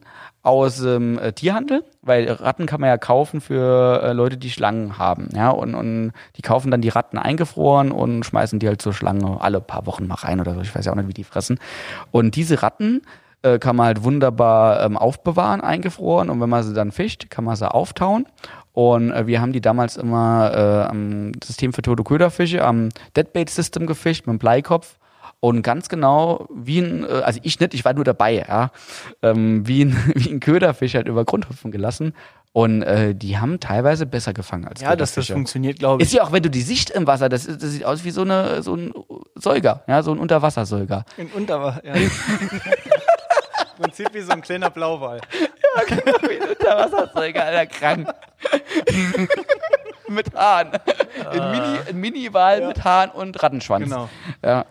aus dem äh, Tierhandel, weil Ratten kann man ja kaufen für äh, Leute, die Schlangen haben, ja, und, und die kaufen dann die Ratten eingefroren und schmeißen die halt zur Schlange alle paar Wochen mal rein oder so, ich weiß ja auch nicht, wie die fressen. Und diese Ratten äh, kann man halt wunderbar ähm, aufbewahren, eingefroren. Und wenn man sie dann fischt, kann man sie auftauen. Und äh, wir haben die damals immer äh, am System für tote Köderfische, am Deadbait System gefischt mit dem Bleikopf. Und ganz genau, wie ein, äh, also ich nicht, ich war nur dabei, ja, ähm, wie, ein, <laughs> wie ein Köderfisch halt über Grundhüpfen gelassen. Und äh, die haben teilweise besser gefangen als Ja, dass das funktioniert, glaube Ist ich. ja auch, wenn du die Sicht im Wasser, das, ist, das sieht aus wie so, eine, so ein Säuger, ja, so ein Unterwassersäuger. In Unterwasser, ja. <laughs> Im Prinzip wie so ein kleiner Blauwal. Wie ein Unterwassersäuger, Alter, krank. <laughs> mit Haaren. Ein Mini, ein Mini-Wal mit Haaren und Rattenschwanz. Genau. Ja.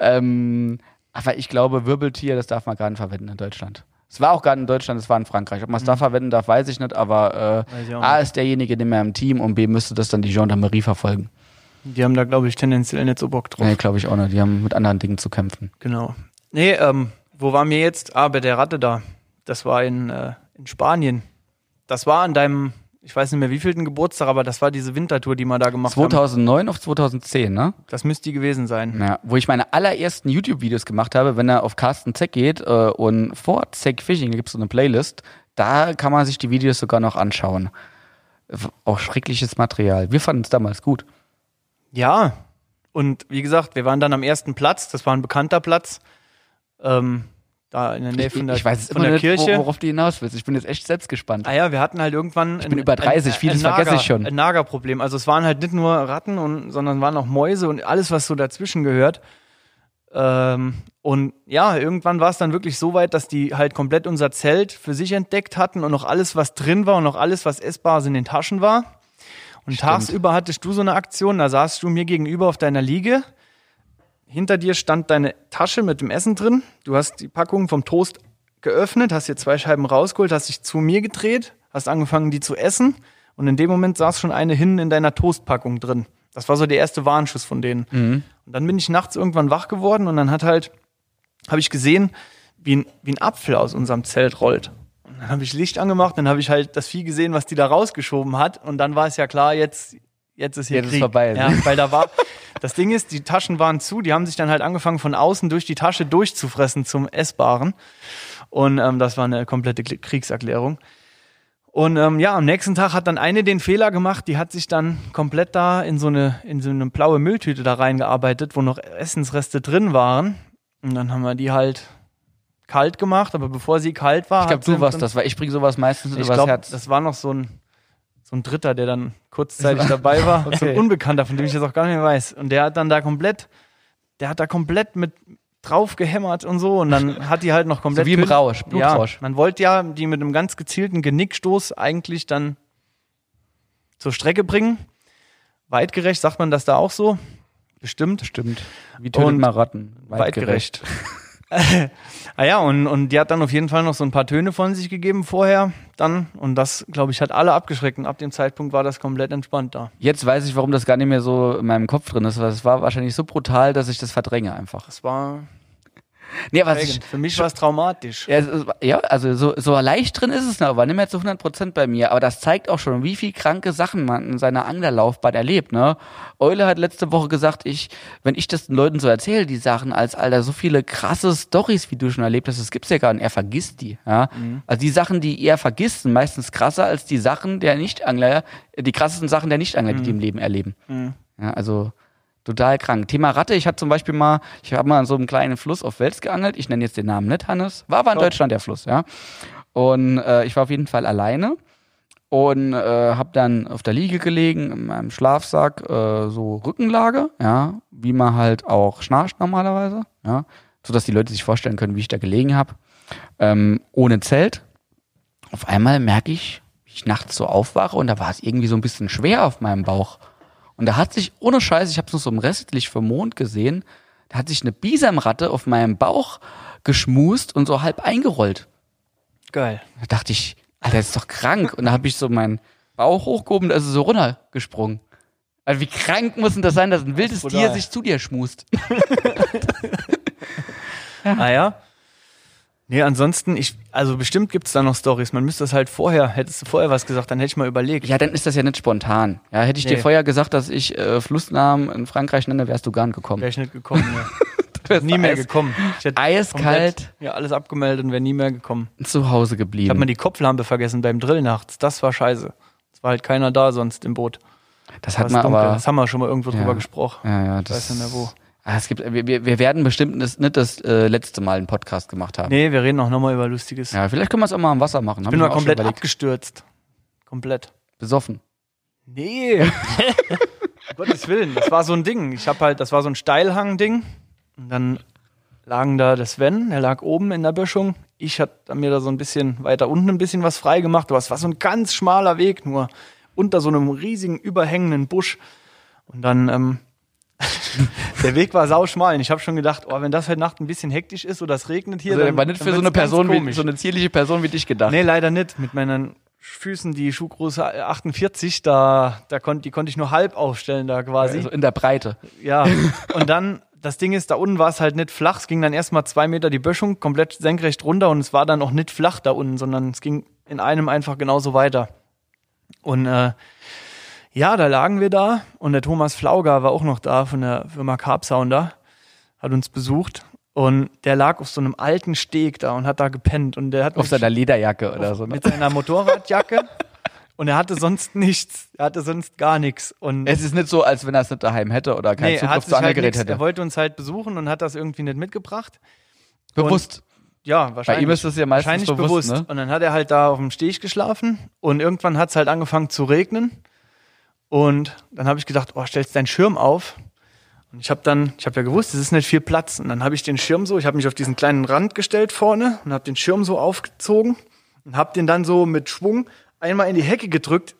Ähm, aber ich glaube, Wirbeltier, das darf man nicht verwenden in Deutschland. Es war auch nicht in Deutschland, es war in Frankreich. Ob man es da verwenden darf, weiß ich nicht, aber ich äh, auch A ist derjenige, den wir im Team und B müsste das dann die Gendarmerie verfolgen. Die haben da, glaube ich, tendenziell nicht so Bock drauf. Nee, glaube ich auch nicht. Die haben mit anderen Dingen zu kämpfen. Genau. Nee, ähm, wo waren wir jetzt? Ah, bei der Ratte da. Das war in, äh, in Spanien. Das war an deinem, ich weiß nicht mehr wievielten Geburtstag, aber das war diese Wintertour, die wir da gemacht haben. 2009 auf 2010, ne? Das müsste die gewesen sein. Ja, wo ich meine allerersten YouTube-Videos gemacht habe, wenn er auf Carsten Zeck geht äh, und vor Zeck Fishing, gibt es so eine Playlist, da kann man sich die Videos sogar noch anschauen. Auch schreckliches Material. Wir fanden es damals gut. Ja. Und wie gesagt, wir waren dann am ersten Platz. Das war ein bekannter Platz. Ähm, da in der Nähe Ich, von der, ich weiß jetzt von der nicht, Kirche. wo, worauf du hinaus willst. Ich bin jetzt echt selbst gespannt. Ah ja, wir hatten halt irgendwann. Ich bin über 30, vieles vergesse ich schon. Ein Nagerproblem. Also es waren halt nicht nur Ratten, und, sondern waren auch Mäuse und alles, was so dazwischen gehört. Ähm, und ja, irgendwann war es dann wirklich so weit, dass die halt komplett unser Zelt für sich entdeckt hatten und noch alles, was drin war und noch alles, was essbar in den Taschen war. Und Stimmt. tagsüber hattest du so eine Aktion, da saßt du mir gegenüber auf deiner Liege. Hinter dir stand deine Tasche mit dem Essen drin. Du hast die Packung vom Toast geöffnet, hast dir zwei Scheiben rausgeholt, hast dich zu mir gedreht, hast angefangen, die zu essen. Und in dem Moment saß schon eine hinten in deiner Toastpackung drin. Das war so der erste Warnschuss von denen. Und dann bin ich nachts irgendwann wach geworden und dann hat halt, habe ich gesehen, wie ein, wie ein Apfel aus unserem Zelt rollt. Und dann habe ich Licht angemacht, dann habe ich halt das Vieh gesehen, was die da rausgeschoben hat. Und dann war es ja klar, jetzt, jetzt ist hier Jetzt ist Krieg. vorbei, Ja, ne? weil da war, <laughs> das Ding ist, die Taschen waren zu, die haben sich dann halt angefangen von außen durch die Tasche durchzufressen zum Essbaren. Und ähm, das war eine komplette Kriegserklärung. Und ähm, ja, am nächsten Tag hat dann eine den Fehler gemacht, die hat sich dann komplett da in so eine, in so eine blaue Mülltüte da reingearbeitet, wo noch Essensreste drin waren. Und dann haben wir die halt kalt gemacht, aber bevor sie kalt war, Ich glaube, du warst das, weil ich bringe sowas meistens ich übers glaube, Herz. das war noch so ein, so ein Dritter, der dann kurzzeitig dabei war. <laughs> So ein Okay. Unbekannter, von dem ich jetzt auch gar nicht mehr weiß. Und der hat dann da komplett, der hat da komplett mit drauf gehämmert und so. Und dann hat die halt noch komplett. So wie im Rausch, Ja, Blutrausch. man wollte ja die mit einem ganz gezielten Genickstoß eigentlich dann zur Strecke bringen. Weitgerecht, sagt man das da auch so? Bestimmt. Stimmt. Wie tötet man Ratten? Weitgerecht. <laughs> ah ja, und, und die hat dann auf jeden Fall noch so ein paar Töne von sich gegeben vorher. Dann, und das, glaube ich, hat alle abgeschreckt. Und ab dem Zeitpunkt war das komplett entspannt da. Jetzt weiß ich, warum das gar nicht mehr so in meinem Kopf drin ist. weil Es war wahrscheinlich so brutal, dass ich das verdränge einfach. Das war Nee, was prägend. Für mich war es traumatisch. ja, ja, also so, so leicht drin ist es noch, aber nicht mehr zu 100 Prozent bei mir. Aber das zeigt auch schon, wie viel kranke Sachen man in seiner Anglerlaufbahn erlebt. Ne? Eule hat letzte Woche gesagt, ich, wenn ich das den Leuten so erzähle, die Sachen als Alter, so viele krasse Stories, wie du schon erlebt hast, das gibt's ja gar nicht. Er vergisst die. Ja? Also die Sachen, die er vergisst, sind meistens krasser als die Sachen der Nichtangler, die krassesten Sachen der Nichtangler, die die im Leben erleben. Ja, also total krank. Thema Ratte, ich hatte zum Beispiel mal, ich habe mal an so einem kleinen Fluss auf Wels geangelt, ich nenne jetzt den Namen nicht Hannes, war aber in Top. Deutschland der Fluss, ja. Und äh, ich war auf jeden Fall alleine und äh, habe dann auf der Liege gelegen, in meinem Schlafsack, äh, so Rückenlage, ja, wie man halt auch schnarcht normalerweise, ja, sodass die Leute sich vorstellen können, wie ich da gelegen habe, ähm, ohne Zelt. Auf einmal merke ich, wie ich nachts so aufwache und da war es irgendwie so ein bisschen schwer auf meinem Bauch. Und da hat sich, ohne Scheiß, ich habe es noch so im Restlich vom Mond gesehen, da hat sich eine Bisamratte auf meinem Bauch geschmust und so halb eingerollt. Geil. Da dachte ich, Alter, das ist doch krank. Und da habe ich so meinen Bauch hochgehoben, da ist so runtergesprungen. Also wie krank muss denn das sein, dass ein wildes. Tier sich zu dir schmust? <laughs> <laughs> Ah ja? Nee, ansonsten, ich, also bestimmt gibt's da noch Stories. Man müsste das halt vorher, hättest du vorher was gesagt, dann hätte ich mal überlegt. Ja, dann ist das ja nicht spontan. Ja, hätte ich dir Nee. vorher gesagt, dass ich äh, Flussnamen in Frankreich nenne, wärst du gar nicht gekommen. Wäre ich nicht gekommen. Ja. <laughs> nie mehr gekommen. Ich hätte Eiskalt Ja, alles abgemeldet und wäre nie mehr gekommen. zu Hause Ich habe geblieben. mal die Kopflampe vergessen beim Drill nachts. Das war scheiße. Es war halt keiner da sonst im Boot. das War hat es man dunkel. aber. Das haben wir schon mal irgendwo Ja. drüber gesprochen. Ja, ja, Ich weiß das. nicht mehr wo. Ah, es gibt, wir, wir werden bestimmt das, nicht das äh, letzte Mal einen Podcast gemacht haben. Nee, wir reden auch nochmal über Lustiges. Ja, vielleicht können wir es auch mal am Wasser machen. ich bin mal mal komplett abgestürzt. Komplett. besoffen. Nee. <laughs> um Gottes Willen. Das war so ein Ding. Ich habe halt, das war so ein Steilhang-Ding. Und dann lagen da der Sven, der lag oben in der Böschung. Ich hatte mir da so ein bisschen weiter unten ein bisschen was frei gemacht. Aber es war so ein ganz schmaler Weg nur. Unter so einem riesigen, überhängenden Busch. Und dann, ähm, <laughs> der Weg war sauschmal. Und ich habe schon gedacht, oh, wenn das heute Nacht ein bisschen hektisch ist oder es regnet hier, Also, dann, war nicht für so eine Person, wie, so eine zierliche Person wie dich gedacht. Nee, leider nicht. Mit meinen Füßen, die Schuhgröße 48, da, da kon, die konnte ich nur halb aufstellen da quasi. Also in der Breite. Ja. <laughs> Und dann, das Ding ist, da unten war es halt nicht flach. Es ging dann erstmal zwei Meter die Böschung komplett senkrecht runter und es war dann auch nicht flach da unten, sondern es ging in einem einfach genauso weiter. Und äh, ja, da lagen wir da und der Thomas Flauger war auch noch da von der Firma Carb Sounder, hat uns besucht und der lag auf so einem alten Steg da und hat da gepennt und der hat Auf seiner Lederjacke oder so. Ne? mit seiner Motorradjacke <laughs> und er hatte sonst nichts. Er hatte sonst gar nichts. Und Es ist nicht so, als wenn er es nicht daheim hätte oder kein nee, Zugriff zu halt Angelgerät nix, hätte. er wollte uns halt besuchen und hat das irgendwie nicht mitgebracht. Bewusst. Ja, Bei wahrscheinlich. ihm ist das ja meistens wahrscheinlich bewusst. bewusst. Ne? Und dann hat er halt da auf dem Steg geschlafen und irgendwann hat es halt angefangen zu regnen. Und dann habe ich gedacht, oh, stellst deinen Schirm auf. Und ich habe dann, ich habe ja gewusst, es ist nicht viel Platz. Und dann habe ich den Schirm so, ich habe mich auf diesen kleinen Rand gestellt vorne und habe den Schirm so aufgezogen und habe den dann so mit Schwung einmal in die Hecke gedrückt,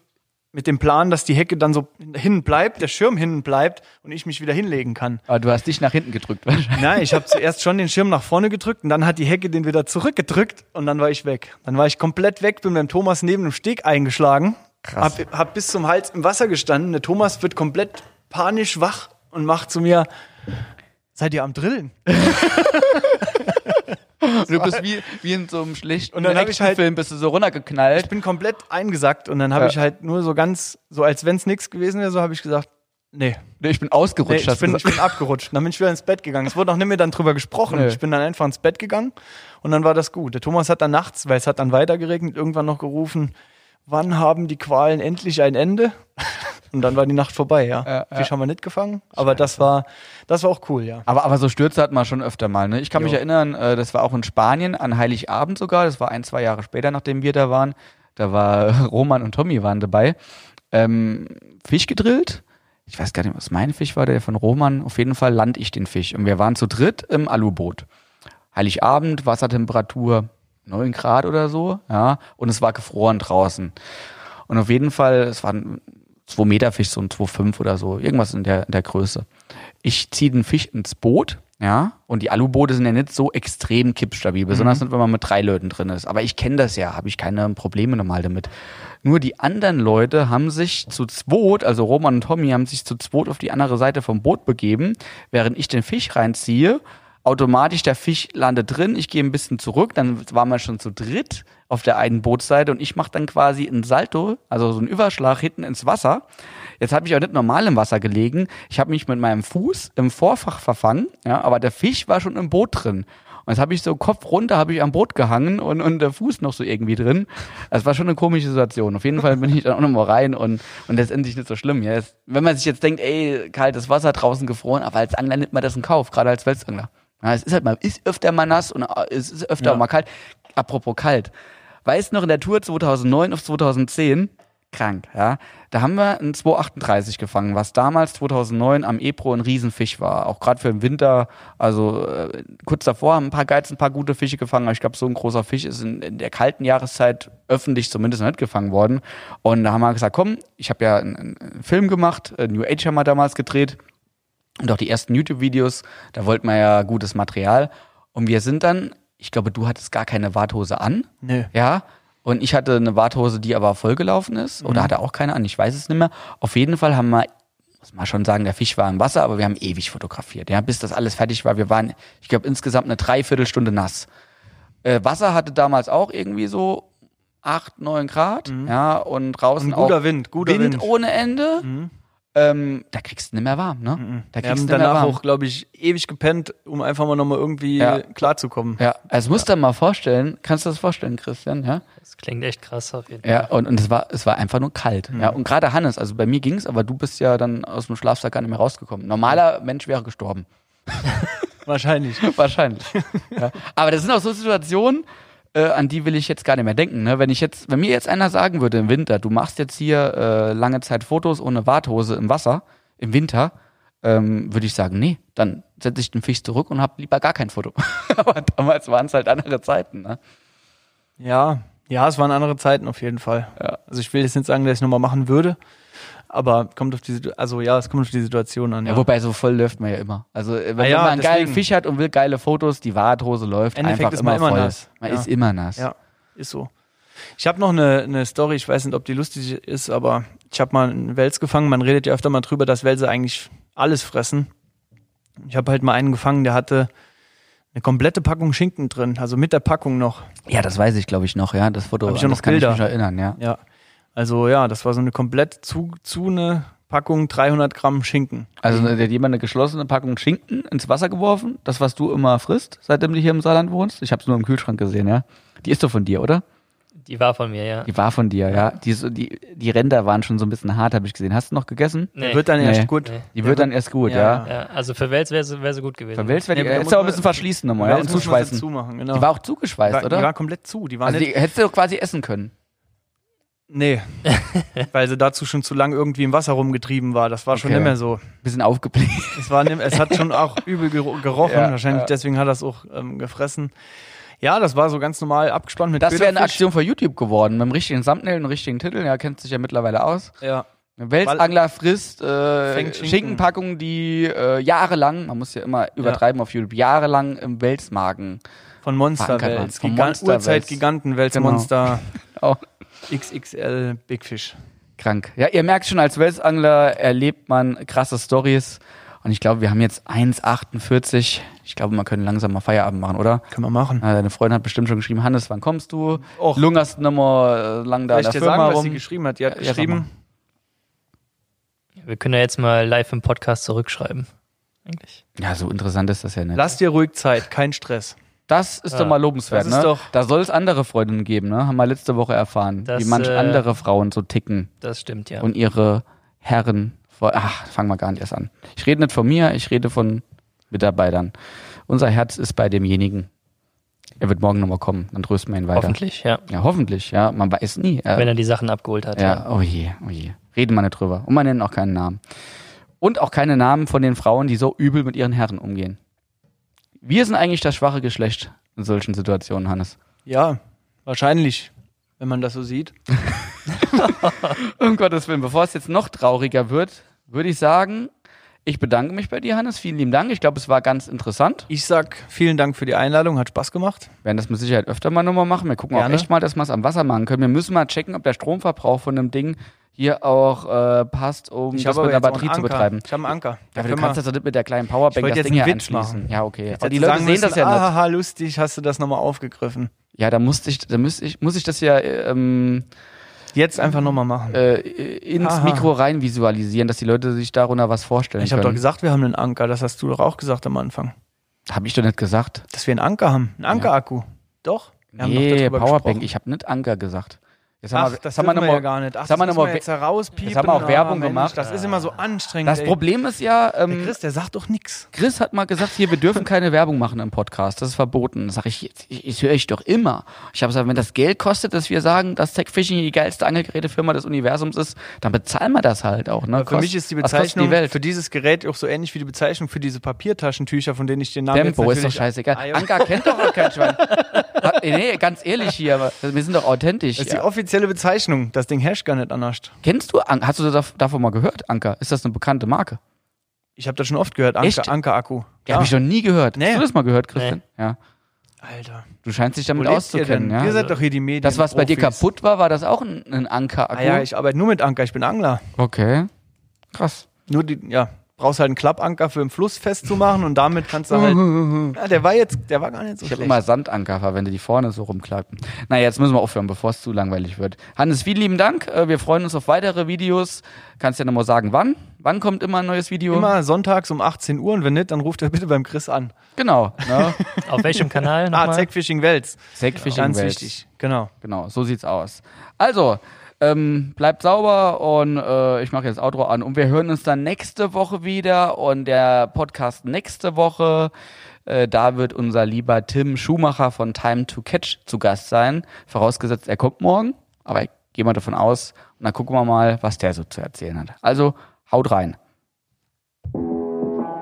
mit dem Plan, dass die Hecke dann so hinten bleibt, der Schirm hinten bleibt und ich mich wieder hinlegen kann. Aber du hast dich nach hinten gedrückt wahrscheinlich. Nein, ich habe zuerst schon den Schirm nach vorne gedrückt und dann hat die Hecke den wieder zurückgedrückt und dann war ich weg. Dann war ich komplett weg, bin beim Thomas neben dem Steg eingeschlagen, Krass. hab, hab bis zum Hals im Wasser gestanden. Der Thomas wird komplett panisch wach und macht zu mir, seid ihr am Drillen? <laughs> Du bist wie, wie in so einem schlechten Und dann hab ich halt- Film bist du so runtergeknallt. Ich bin komplett eingesackt und dann habe Ja. ich halt nur so ganz, so als wenn es nichts gewesen wäre, so habe ich gesagt, nee, Nee, ich bin nee ausgerutscht. ich, hast bin, ich bin abgerutscht. Dann bin ich wieder ins Bett gegangen. Es wurde auch nicht mehr dann drüber gesprochen. Nee. Ich bin dann einfach ins Bett gegangen und dann war das gut. Der Thomas hat dann nachts, weil es hat dann weiter geregnet, irgendwann noch gerufen, wann haben die Qualen endlich ein Ende? <laughs> Und dann war die Nacht vorbei, ja. Ja, ja. Fisch haben wir nicht gefangen, aber das war, das war auch cool, ja. Aber, aber so Stürze hat man schon öfter mal. Ne? Ich kann mich Jo. erinnern, äh, das war auch in Spanien an Heiligabend sogar. Das war ein, zwei Jahre später, nachdem wir da waren. Da war <laughs> Roman und Tommy waren dabei. Ähm, Fisch gedrillt. Ich weiß gar nicht, was mein Fisch war, der von Roman. Auf jeden Fall land ich den Fisch. Und wir waren zu dritt im Aluboot. Heiligabend, Wassertemperatur 9 Grad oder so. Ja, und es war gefroren draußen. Und auf jeden Fall, es waren 2 Meter Fisch, so ein 2,5 oder so, irgendwas in der, in der Größe. Ich ziehe den Fisch ins Boot, ja, und die Aluboote sind ja nicht so extrem kippstabil, besonders nicht, wenn man mit drei Leuten drin ist. Aber ich kenne das ja, habe ich keine Probleme normal damit. Nur die anderen Leute haben sich zu zweit, also Roman und Tommy, haben sich zu zweit auf die andere Seite vom Boot begeben, während ich den Fisch reinziehe. Automatisch der Fisch landet drin, ich gehe ein bisschen zurück, dann waren wir schon zu dritt auf der einen Bootsseite und ich mache dann quasi einen Salto, also so einen Überschlag hinten ins Wasser. Jetzt habe ich auch nicht normal im Wasser gelegen, ich habe mich mit meinem Fuß im Vorfach verfangen, ja, aber der Fisch war schon im Boot drin. Und jetzt habe ich so Kopf runter, habe ich am Boot gehangen und, und der Fuß noch so irgendwie drin. Das war schon eine komische Situation. Auf jeden Fall bin ich dann auch nochmal rein und, und letztendlich nicht so schlimm. Ja, es, wenn man sich jetzt denkt, ey, kaltes Wasser draußen gefroren, aber als Angler nimmt man das in Kauf, gerade als Welsangler. Ja, es ist halt mal, ist öfter mal nass und äh, es ist öfter Ja. mal kalt. Apropos kalt. Weißt noch in der Tour 2009 auf 2010, krank, ja, da haben wir einen 238 gefangen, was damals 2009 am Ebro ein Riesenfisch war. Auch gerade für den Winter, also äh, kurz davor haben ein paar Geiz ein paar gute Fische gefangen, aber ich glaube, so ein großer Fisch ist in, in der kalten Jahreszeit öffentlich zumindest noch nicht gefangen worden. Und da haben wir gesagt, komm, ich habe ja einen, einen Film gemacht, äh, New Age haben wir damals gedreht und auch die ersten YouTube-Videos, da wollten wir ja gutes Material. Und wir sind dann, ich glaube, du hattest gar keine Warthose an. Nee. Ja. Und ich hatte eine Warthose, die aber vollgelaufen ist. Oder hatte auch keine an, ich weiß es nicht mehr. Auf jeden Fall haben wir, muss man schon sagen, der Fisch war im Wasser, aber wir haben ewig fotografiert. Ja, bis das alles fertig war. Wir waren, ich glaube, insgesamt eine Dreiviertelstunde nass. Äh, Wasser hatte damals auch irgendwie so acht, neun Grad. Ja, und draußen Und guter auch Wind, guter Wind Wind. ohne Ende. Ähm, da kriegst du nicht mehr warm, ne? Da Wir kriegst haben du nicht mehr danach warm. auch, glaube ich, ewig gepennt, um einfach mal nochmal irgendwie Ja. klarzukommen. Ja, also musst du dir mal vorstellen, kannst du das vorstellen, Christian, ja? Das klingt echt krass auf jeden Fall. Ja, und, und es war, es war einfach nur kalt. Ja, und gerade Hannes, also bei mir ging's, aber du bist ja dann aus dem Schlafsack gar nicht mehr rausgekommen. Normaler Mensch wäre gestorben. <laughs> Wahrscheinlich. <laughs> Wahrscheinlich. ja. Aber das sind auch so Situationen, äh, an die will ich jetzt gar nicht mehr denken. Ne? Wenn ich jetzt, wenn mir jetzt einer sagen würde im Winter, du machst jetzt hier äh, lange Zeit Fotos ohne Warthose im Wasser, im Winter, ähm, würde ich sagen, nee, dann setze ich den Fisch zurück und hab lieber gar kein Foto. <laughs> aber damals waren es halt andere Zeiten. Ne? Ja, ja, es waren andere Zeiten auf jeden Fall. Ja. Also ich will jetzt nicht sagen, dass ich nochmal machen würde, aber kommt auf die also ja, es kommt auf die Situation an. Ja, Ja, wobei so voll läuft man ja immer. Also äh, wenn Ah ja, man einen geilen. Fisch hat und will geile Fotos, die Warthose läuft Endeffekt einfach ist immer, man immer voll. nass. Man Ja. ist immer nass. ja, ist so. Ich habe noch eine, eine Story, ich weiß nicht, ob die lustig ist, aber ich habe mal einen Wels gefangen. Man redet ja öfter mal drüber, dass Wälse eigentlich alles fressen. Ich habe halt mal einen gefangen, der hatte eine komplette Packung Schinken drin, also mit der Packung noch. Ja, das weiß ich, glaube ich, noch, ja. Das Foto, Hab ich an auch das noch kann Bilder. ich mich erinnern, ja. Ja. Also ja, das war so eine komplett zu, zu eine Packung 300 Gramm Schinken. Also der hat jemand eine geschlossene Packung Schinken ins Wasser geworfen, das, was du immer frisst, seitdem du hier im Saarland wohnst. Ich habe es nur im Kühlschrank gesehen, ja. Die ist doch von dir, oder? Die war von mir, ja. Die war von dir, ja. Die, die, die Ränder waren schon so ein bisschen hart, habe ich gesehen. Hast du noch gegessen? Nee. Der wird dann Nee. erst gut. Nee. Die wird dann erst gut, ja. Ja, ja, also für Wels wäre sie, wär sie gut gewesen. Von Wels wäre die, Ja, aber da hättest du auch ein bisschen verschließen nochmal, ja, und zuschweißen. sie Zumachen, genau. Die war auch zugeschweißt, war, oder? Die war komplett zu. Die war also die nicht. hättest du quasi essen können. Nee. <laughs> weil sie dazu schon zu lange irgendwie im Wasser rumgetrieben war. Das war schon Okay. nicht mehr so. Bisschen aufgebläht. Es, war nicht, es hat schon auch übel gero- gerochen. <laughs> Ja, Wahrscheinlich ja. deswegen hat er es auch ähm, gefressen. Ja, das war so ganz normal abgespannt mit Das wäre eine. Aktion für YouTube geworden, mit dem richtigen Thumbnail und richtigen Titel. Ja, kennt sich ja mittlerweile aus. Ja. Welsangler frisst äh. Schinkenpackungen, die äh, jahrelang, man muss ja immer übertreiben auf YouTube, jahrelang im Welsmagen. Von. Monsterwels. Gigan Monsterwels. Urzeit-Giganten-Welsmonster <laughs> Auch XXL Big Fish. krank. Ja, ihr merkt schon, als Welsangler erlebt man krasse Stories. Und ich glaube, wir haben jetzt 1,48. Ich glaube, man könnte langsam mal Feierabend machen, oder? Können wir machen. Deine Freundin hat bestimmt schon geschrieben, Hannes, wann kommst du? Och. Lungerst nochmal äh, lang da Soll in ich der dir Firma sagen, was rum? sie geschrieben hat? Die hat Ja, geschrieben, Wir können ja jetzt mal live im Podcast zurückschreiben. Eigentlich. Ja, so interessant ist das ja nicht. lass dir ruhig Zeit, kein Stress. Das ist Ja. doch mal lobenswert, ne? doch- da soll es andere Freundinnen geben, ne? Haben wir letzte Woche erfahren, Das, wie manch äh, andere Frauen so ticken Das stimmt, ja. und ihre Herren. Ach, fangen wir gar nicht erst an. Ich rede nicht von mir, ich rede von Mitarbeitern. Unser Herz ist bei demjenigen. Er wird morgen nochmal kommen, dann trösten wir ihn weiter. Hoffentlich, ja. Ja, hoffentlich, ja. Man weiß nie. Ja. Wenn er die Sachen abgeholt hat. Ja, oh je, oh je. Reden wir nicht drüber. Und man nennt auch keinen Namen. Und auch keine Namen von den Frauen, die so übel mit ihren Herren umgehen. Wir sind eigentlich das schwache Geschlecht in solchen Situationen, Hannes. Ja, wahrscheinlich, wenn man das so sieht. <laughs> Um Gottes Willen, bevor es jetzt noch trauriger wird, würde ich sagen, ich bedanke mich bei dir, Hannes. Vielen lieben Dank. Ich glaube, es war ganz interessant. Ich sag vielen Dank für die Einladung, hat Spaß gemacht. Wir werden das mit Sicherheit öfter mal nochmal machen. Wir gucken Gerne. auch echt mal, dass wir es am Wasser machen können. Wir müssen mal checken, ob der Stromverbrauch von dem Ding hier auch äh, passt, um das habe mit der Batterie zu betreiben. Ich habe einen Anker. Ja, aber du kannst das doch nicht mit der kleinen Ich Powerbank wollte das jetzt Ding hier anschließen. machen. Ja, okay. Aber die Leute sehen das müssen, ja nicht. Haha, lustig, hast du das nochmal aufgegriffen. Ja, da musste ich, da müsste ich, muss ich das ja ähm, Jetzt einfach nochmal machen. äh, ins Aha. Mikro rein visualisieren, dass die Leute sich darunter was vorstellen ich habe doch gesagt, wir haben einen Anker. Das hast du doch auch gesagt am Anfang. Habe ich doch nicht gesagt. Dass wir einen Anker haben. Einen Ankerakku. Doch. Wir Nee, Powerbank. gesprochen. Ich habe nicht Anker gesagt. Jetzt haben Ach, wir, das haben wir wir ja gar nicht. Ach, jetzt haben wir das noch mal- jetzt herauspiepen. jetzt haben wir auch Ah, Werbung Mensch, gemacht. Das ist immer so anstrengend. Das ey. Problem ist ja, Der ähm, Chris, der sagt doch nichts. Chris hat mal gesagt, hier, wir dürfen keine Werbung machen im Podcast. Das ist verboten. Sag ich, jetzt, ich, ich höre ich doch immer. Ich habe gesagt, wenn das Geld kostet, dass wir sagen, dass Tech Fishing die geilste Angelgerätefirma des Universums ist, dann bezahlen wir das halt auch. Ne? Für Kost- mich ist die Bezeichnung die für dieses Gerät auch so ähnlich wie die Bezeichnung für diese Papiertaschentücher, von denen ich den Namen Tempo ist doch scheißegal. Ah, ja. Anker kennt doch auch kein Schwein. <laughs> Nee, ganz ehrlich hier, aber wir sind doch authentisch. Das ist die Ja. Offizielle Bezeichnung. Das Ding herrscht gar nicht anders. Kennst du, An- hast du das davon mal gehört, Anker? Ist das eine bekannte Marke? Ich habe das schon oft gehört. Anker? Anker-Akku. Ja, habe ich noch nie gehört. Nee. Hast du das mal gehört, Christian? Ja. Alter. Du scheinst dich damit lebt ihr auszukennen, denn? ja. Ihr seid doch hier die Medien. Das, was bei dir kaputt war, war das auch ein, ein Anker-Akku? Ah ja, ich arbeite nur mit Anker. Ich bin Angler. okay. Krass. Nur die, ja, brauchst halt einen Klappanker für im Fluss festzumachen und damit kannst du halt. ja, der war jetzt, der war gar nicht so Ich habe schlecht. immer Sandanker verwendet, die vorne so rumklappen. Naja, jetzt müssen wir aufhören, bevor es zu langweilig wird. Hannes, vielen lieben Dank. Äh, Wir freuen uns auf weitere Videos. Kannst ja nochmal sagen, wann? Wann kommt immer ein neues Video? Immer sonntags um 18 Uhr und wenn nicht, dann ruft er bitte beim Chris an. Genau. Ne? <laughs> Auf welchem Kanal Ah, nochmal? Zack Fishing Wels. Sackfishing Ganz Welt. wichtig. Genau. Genau, so sieht's aus. Also, ähm, bleibt sauber und äh, ich mache jetzt Outro an und wir hören uns dann nächste Woche wieder und der Podcast nächste Woche, äh, da wird unser lieber Tim Schumacher von Time to Catch zu Gast sein. Vorausgesetzt, er kommt morgen, aber ich gehe mal davon aus und dann gucken wir mal, was der so zu erzählen hat. Also, haut rein.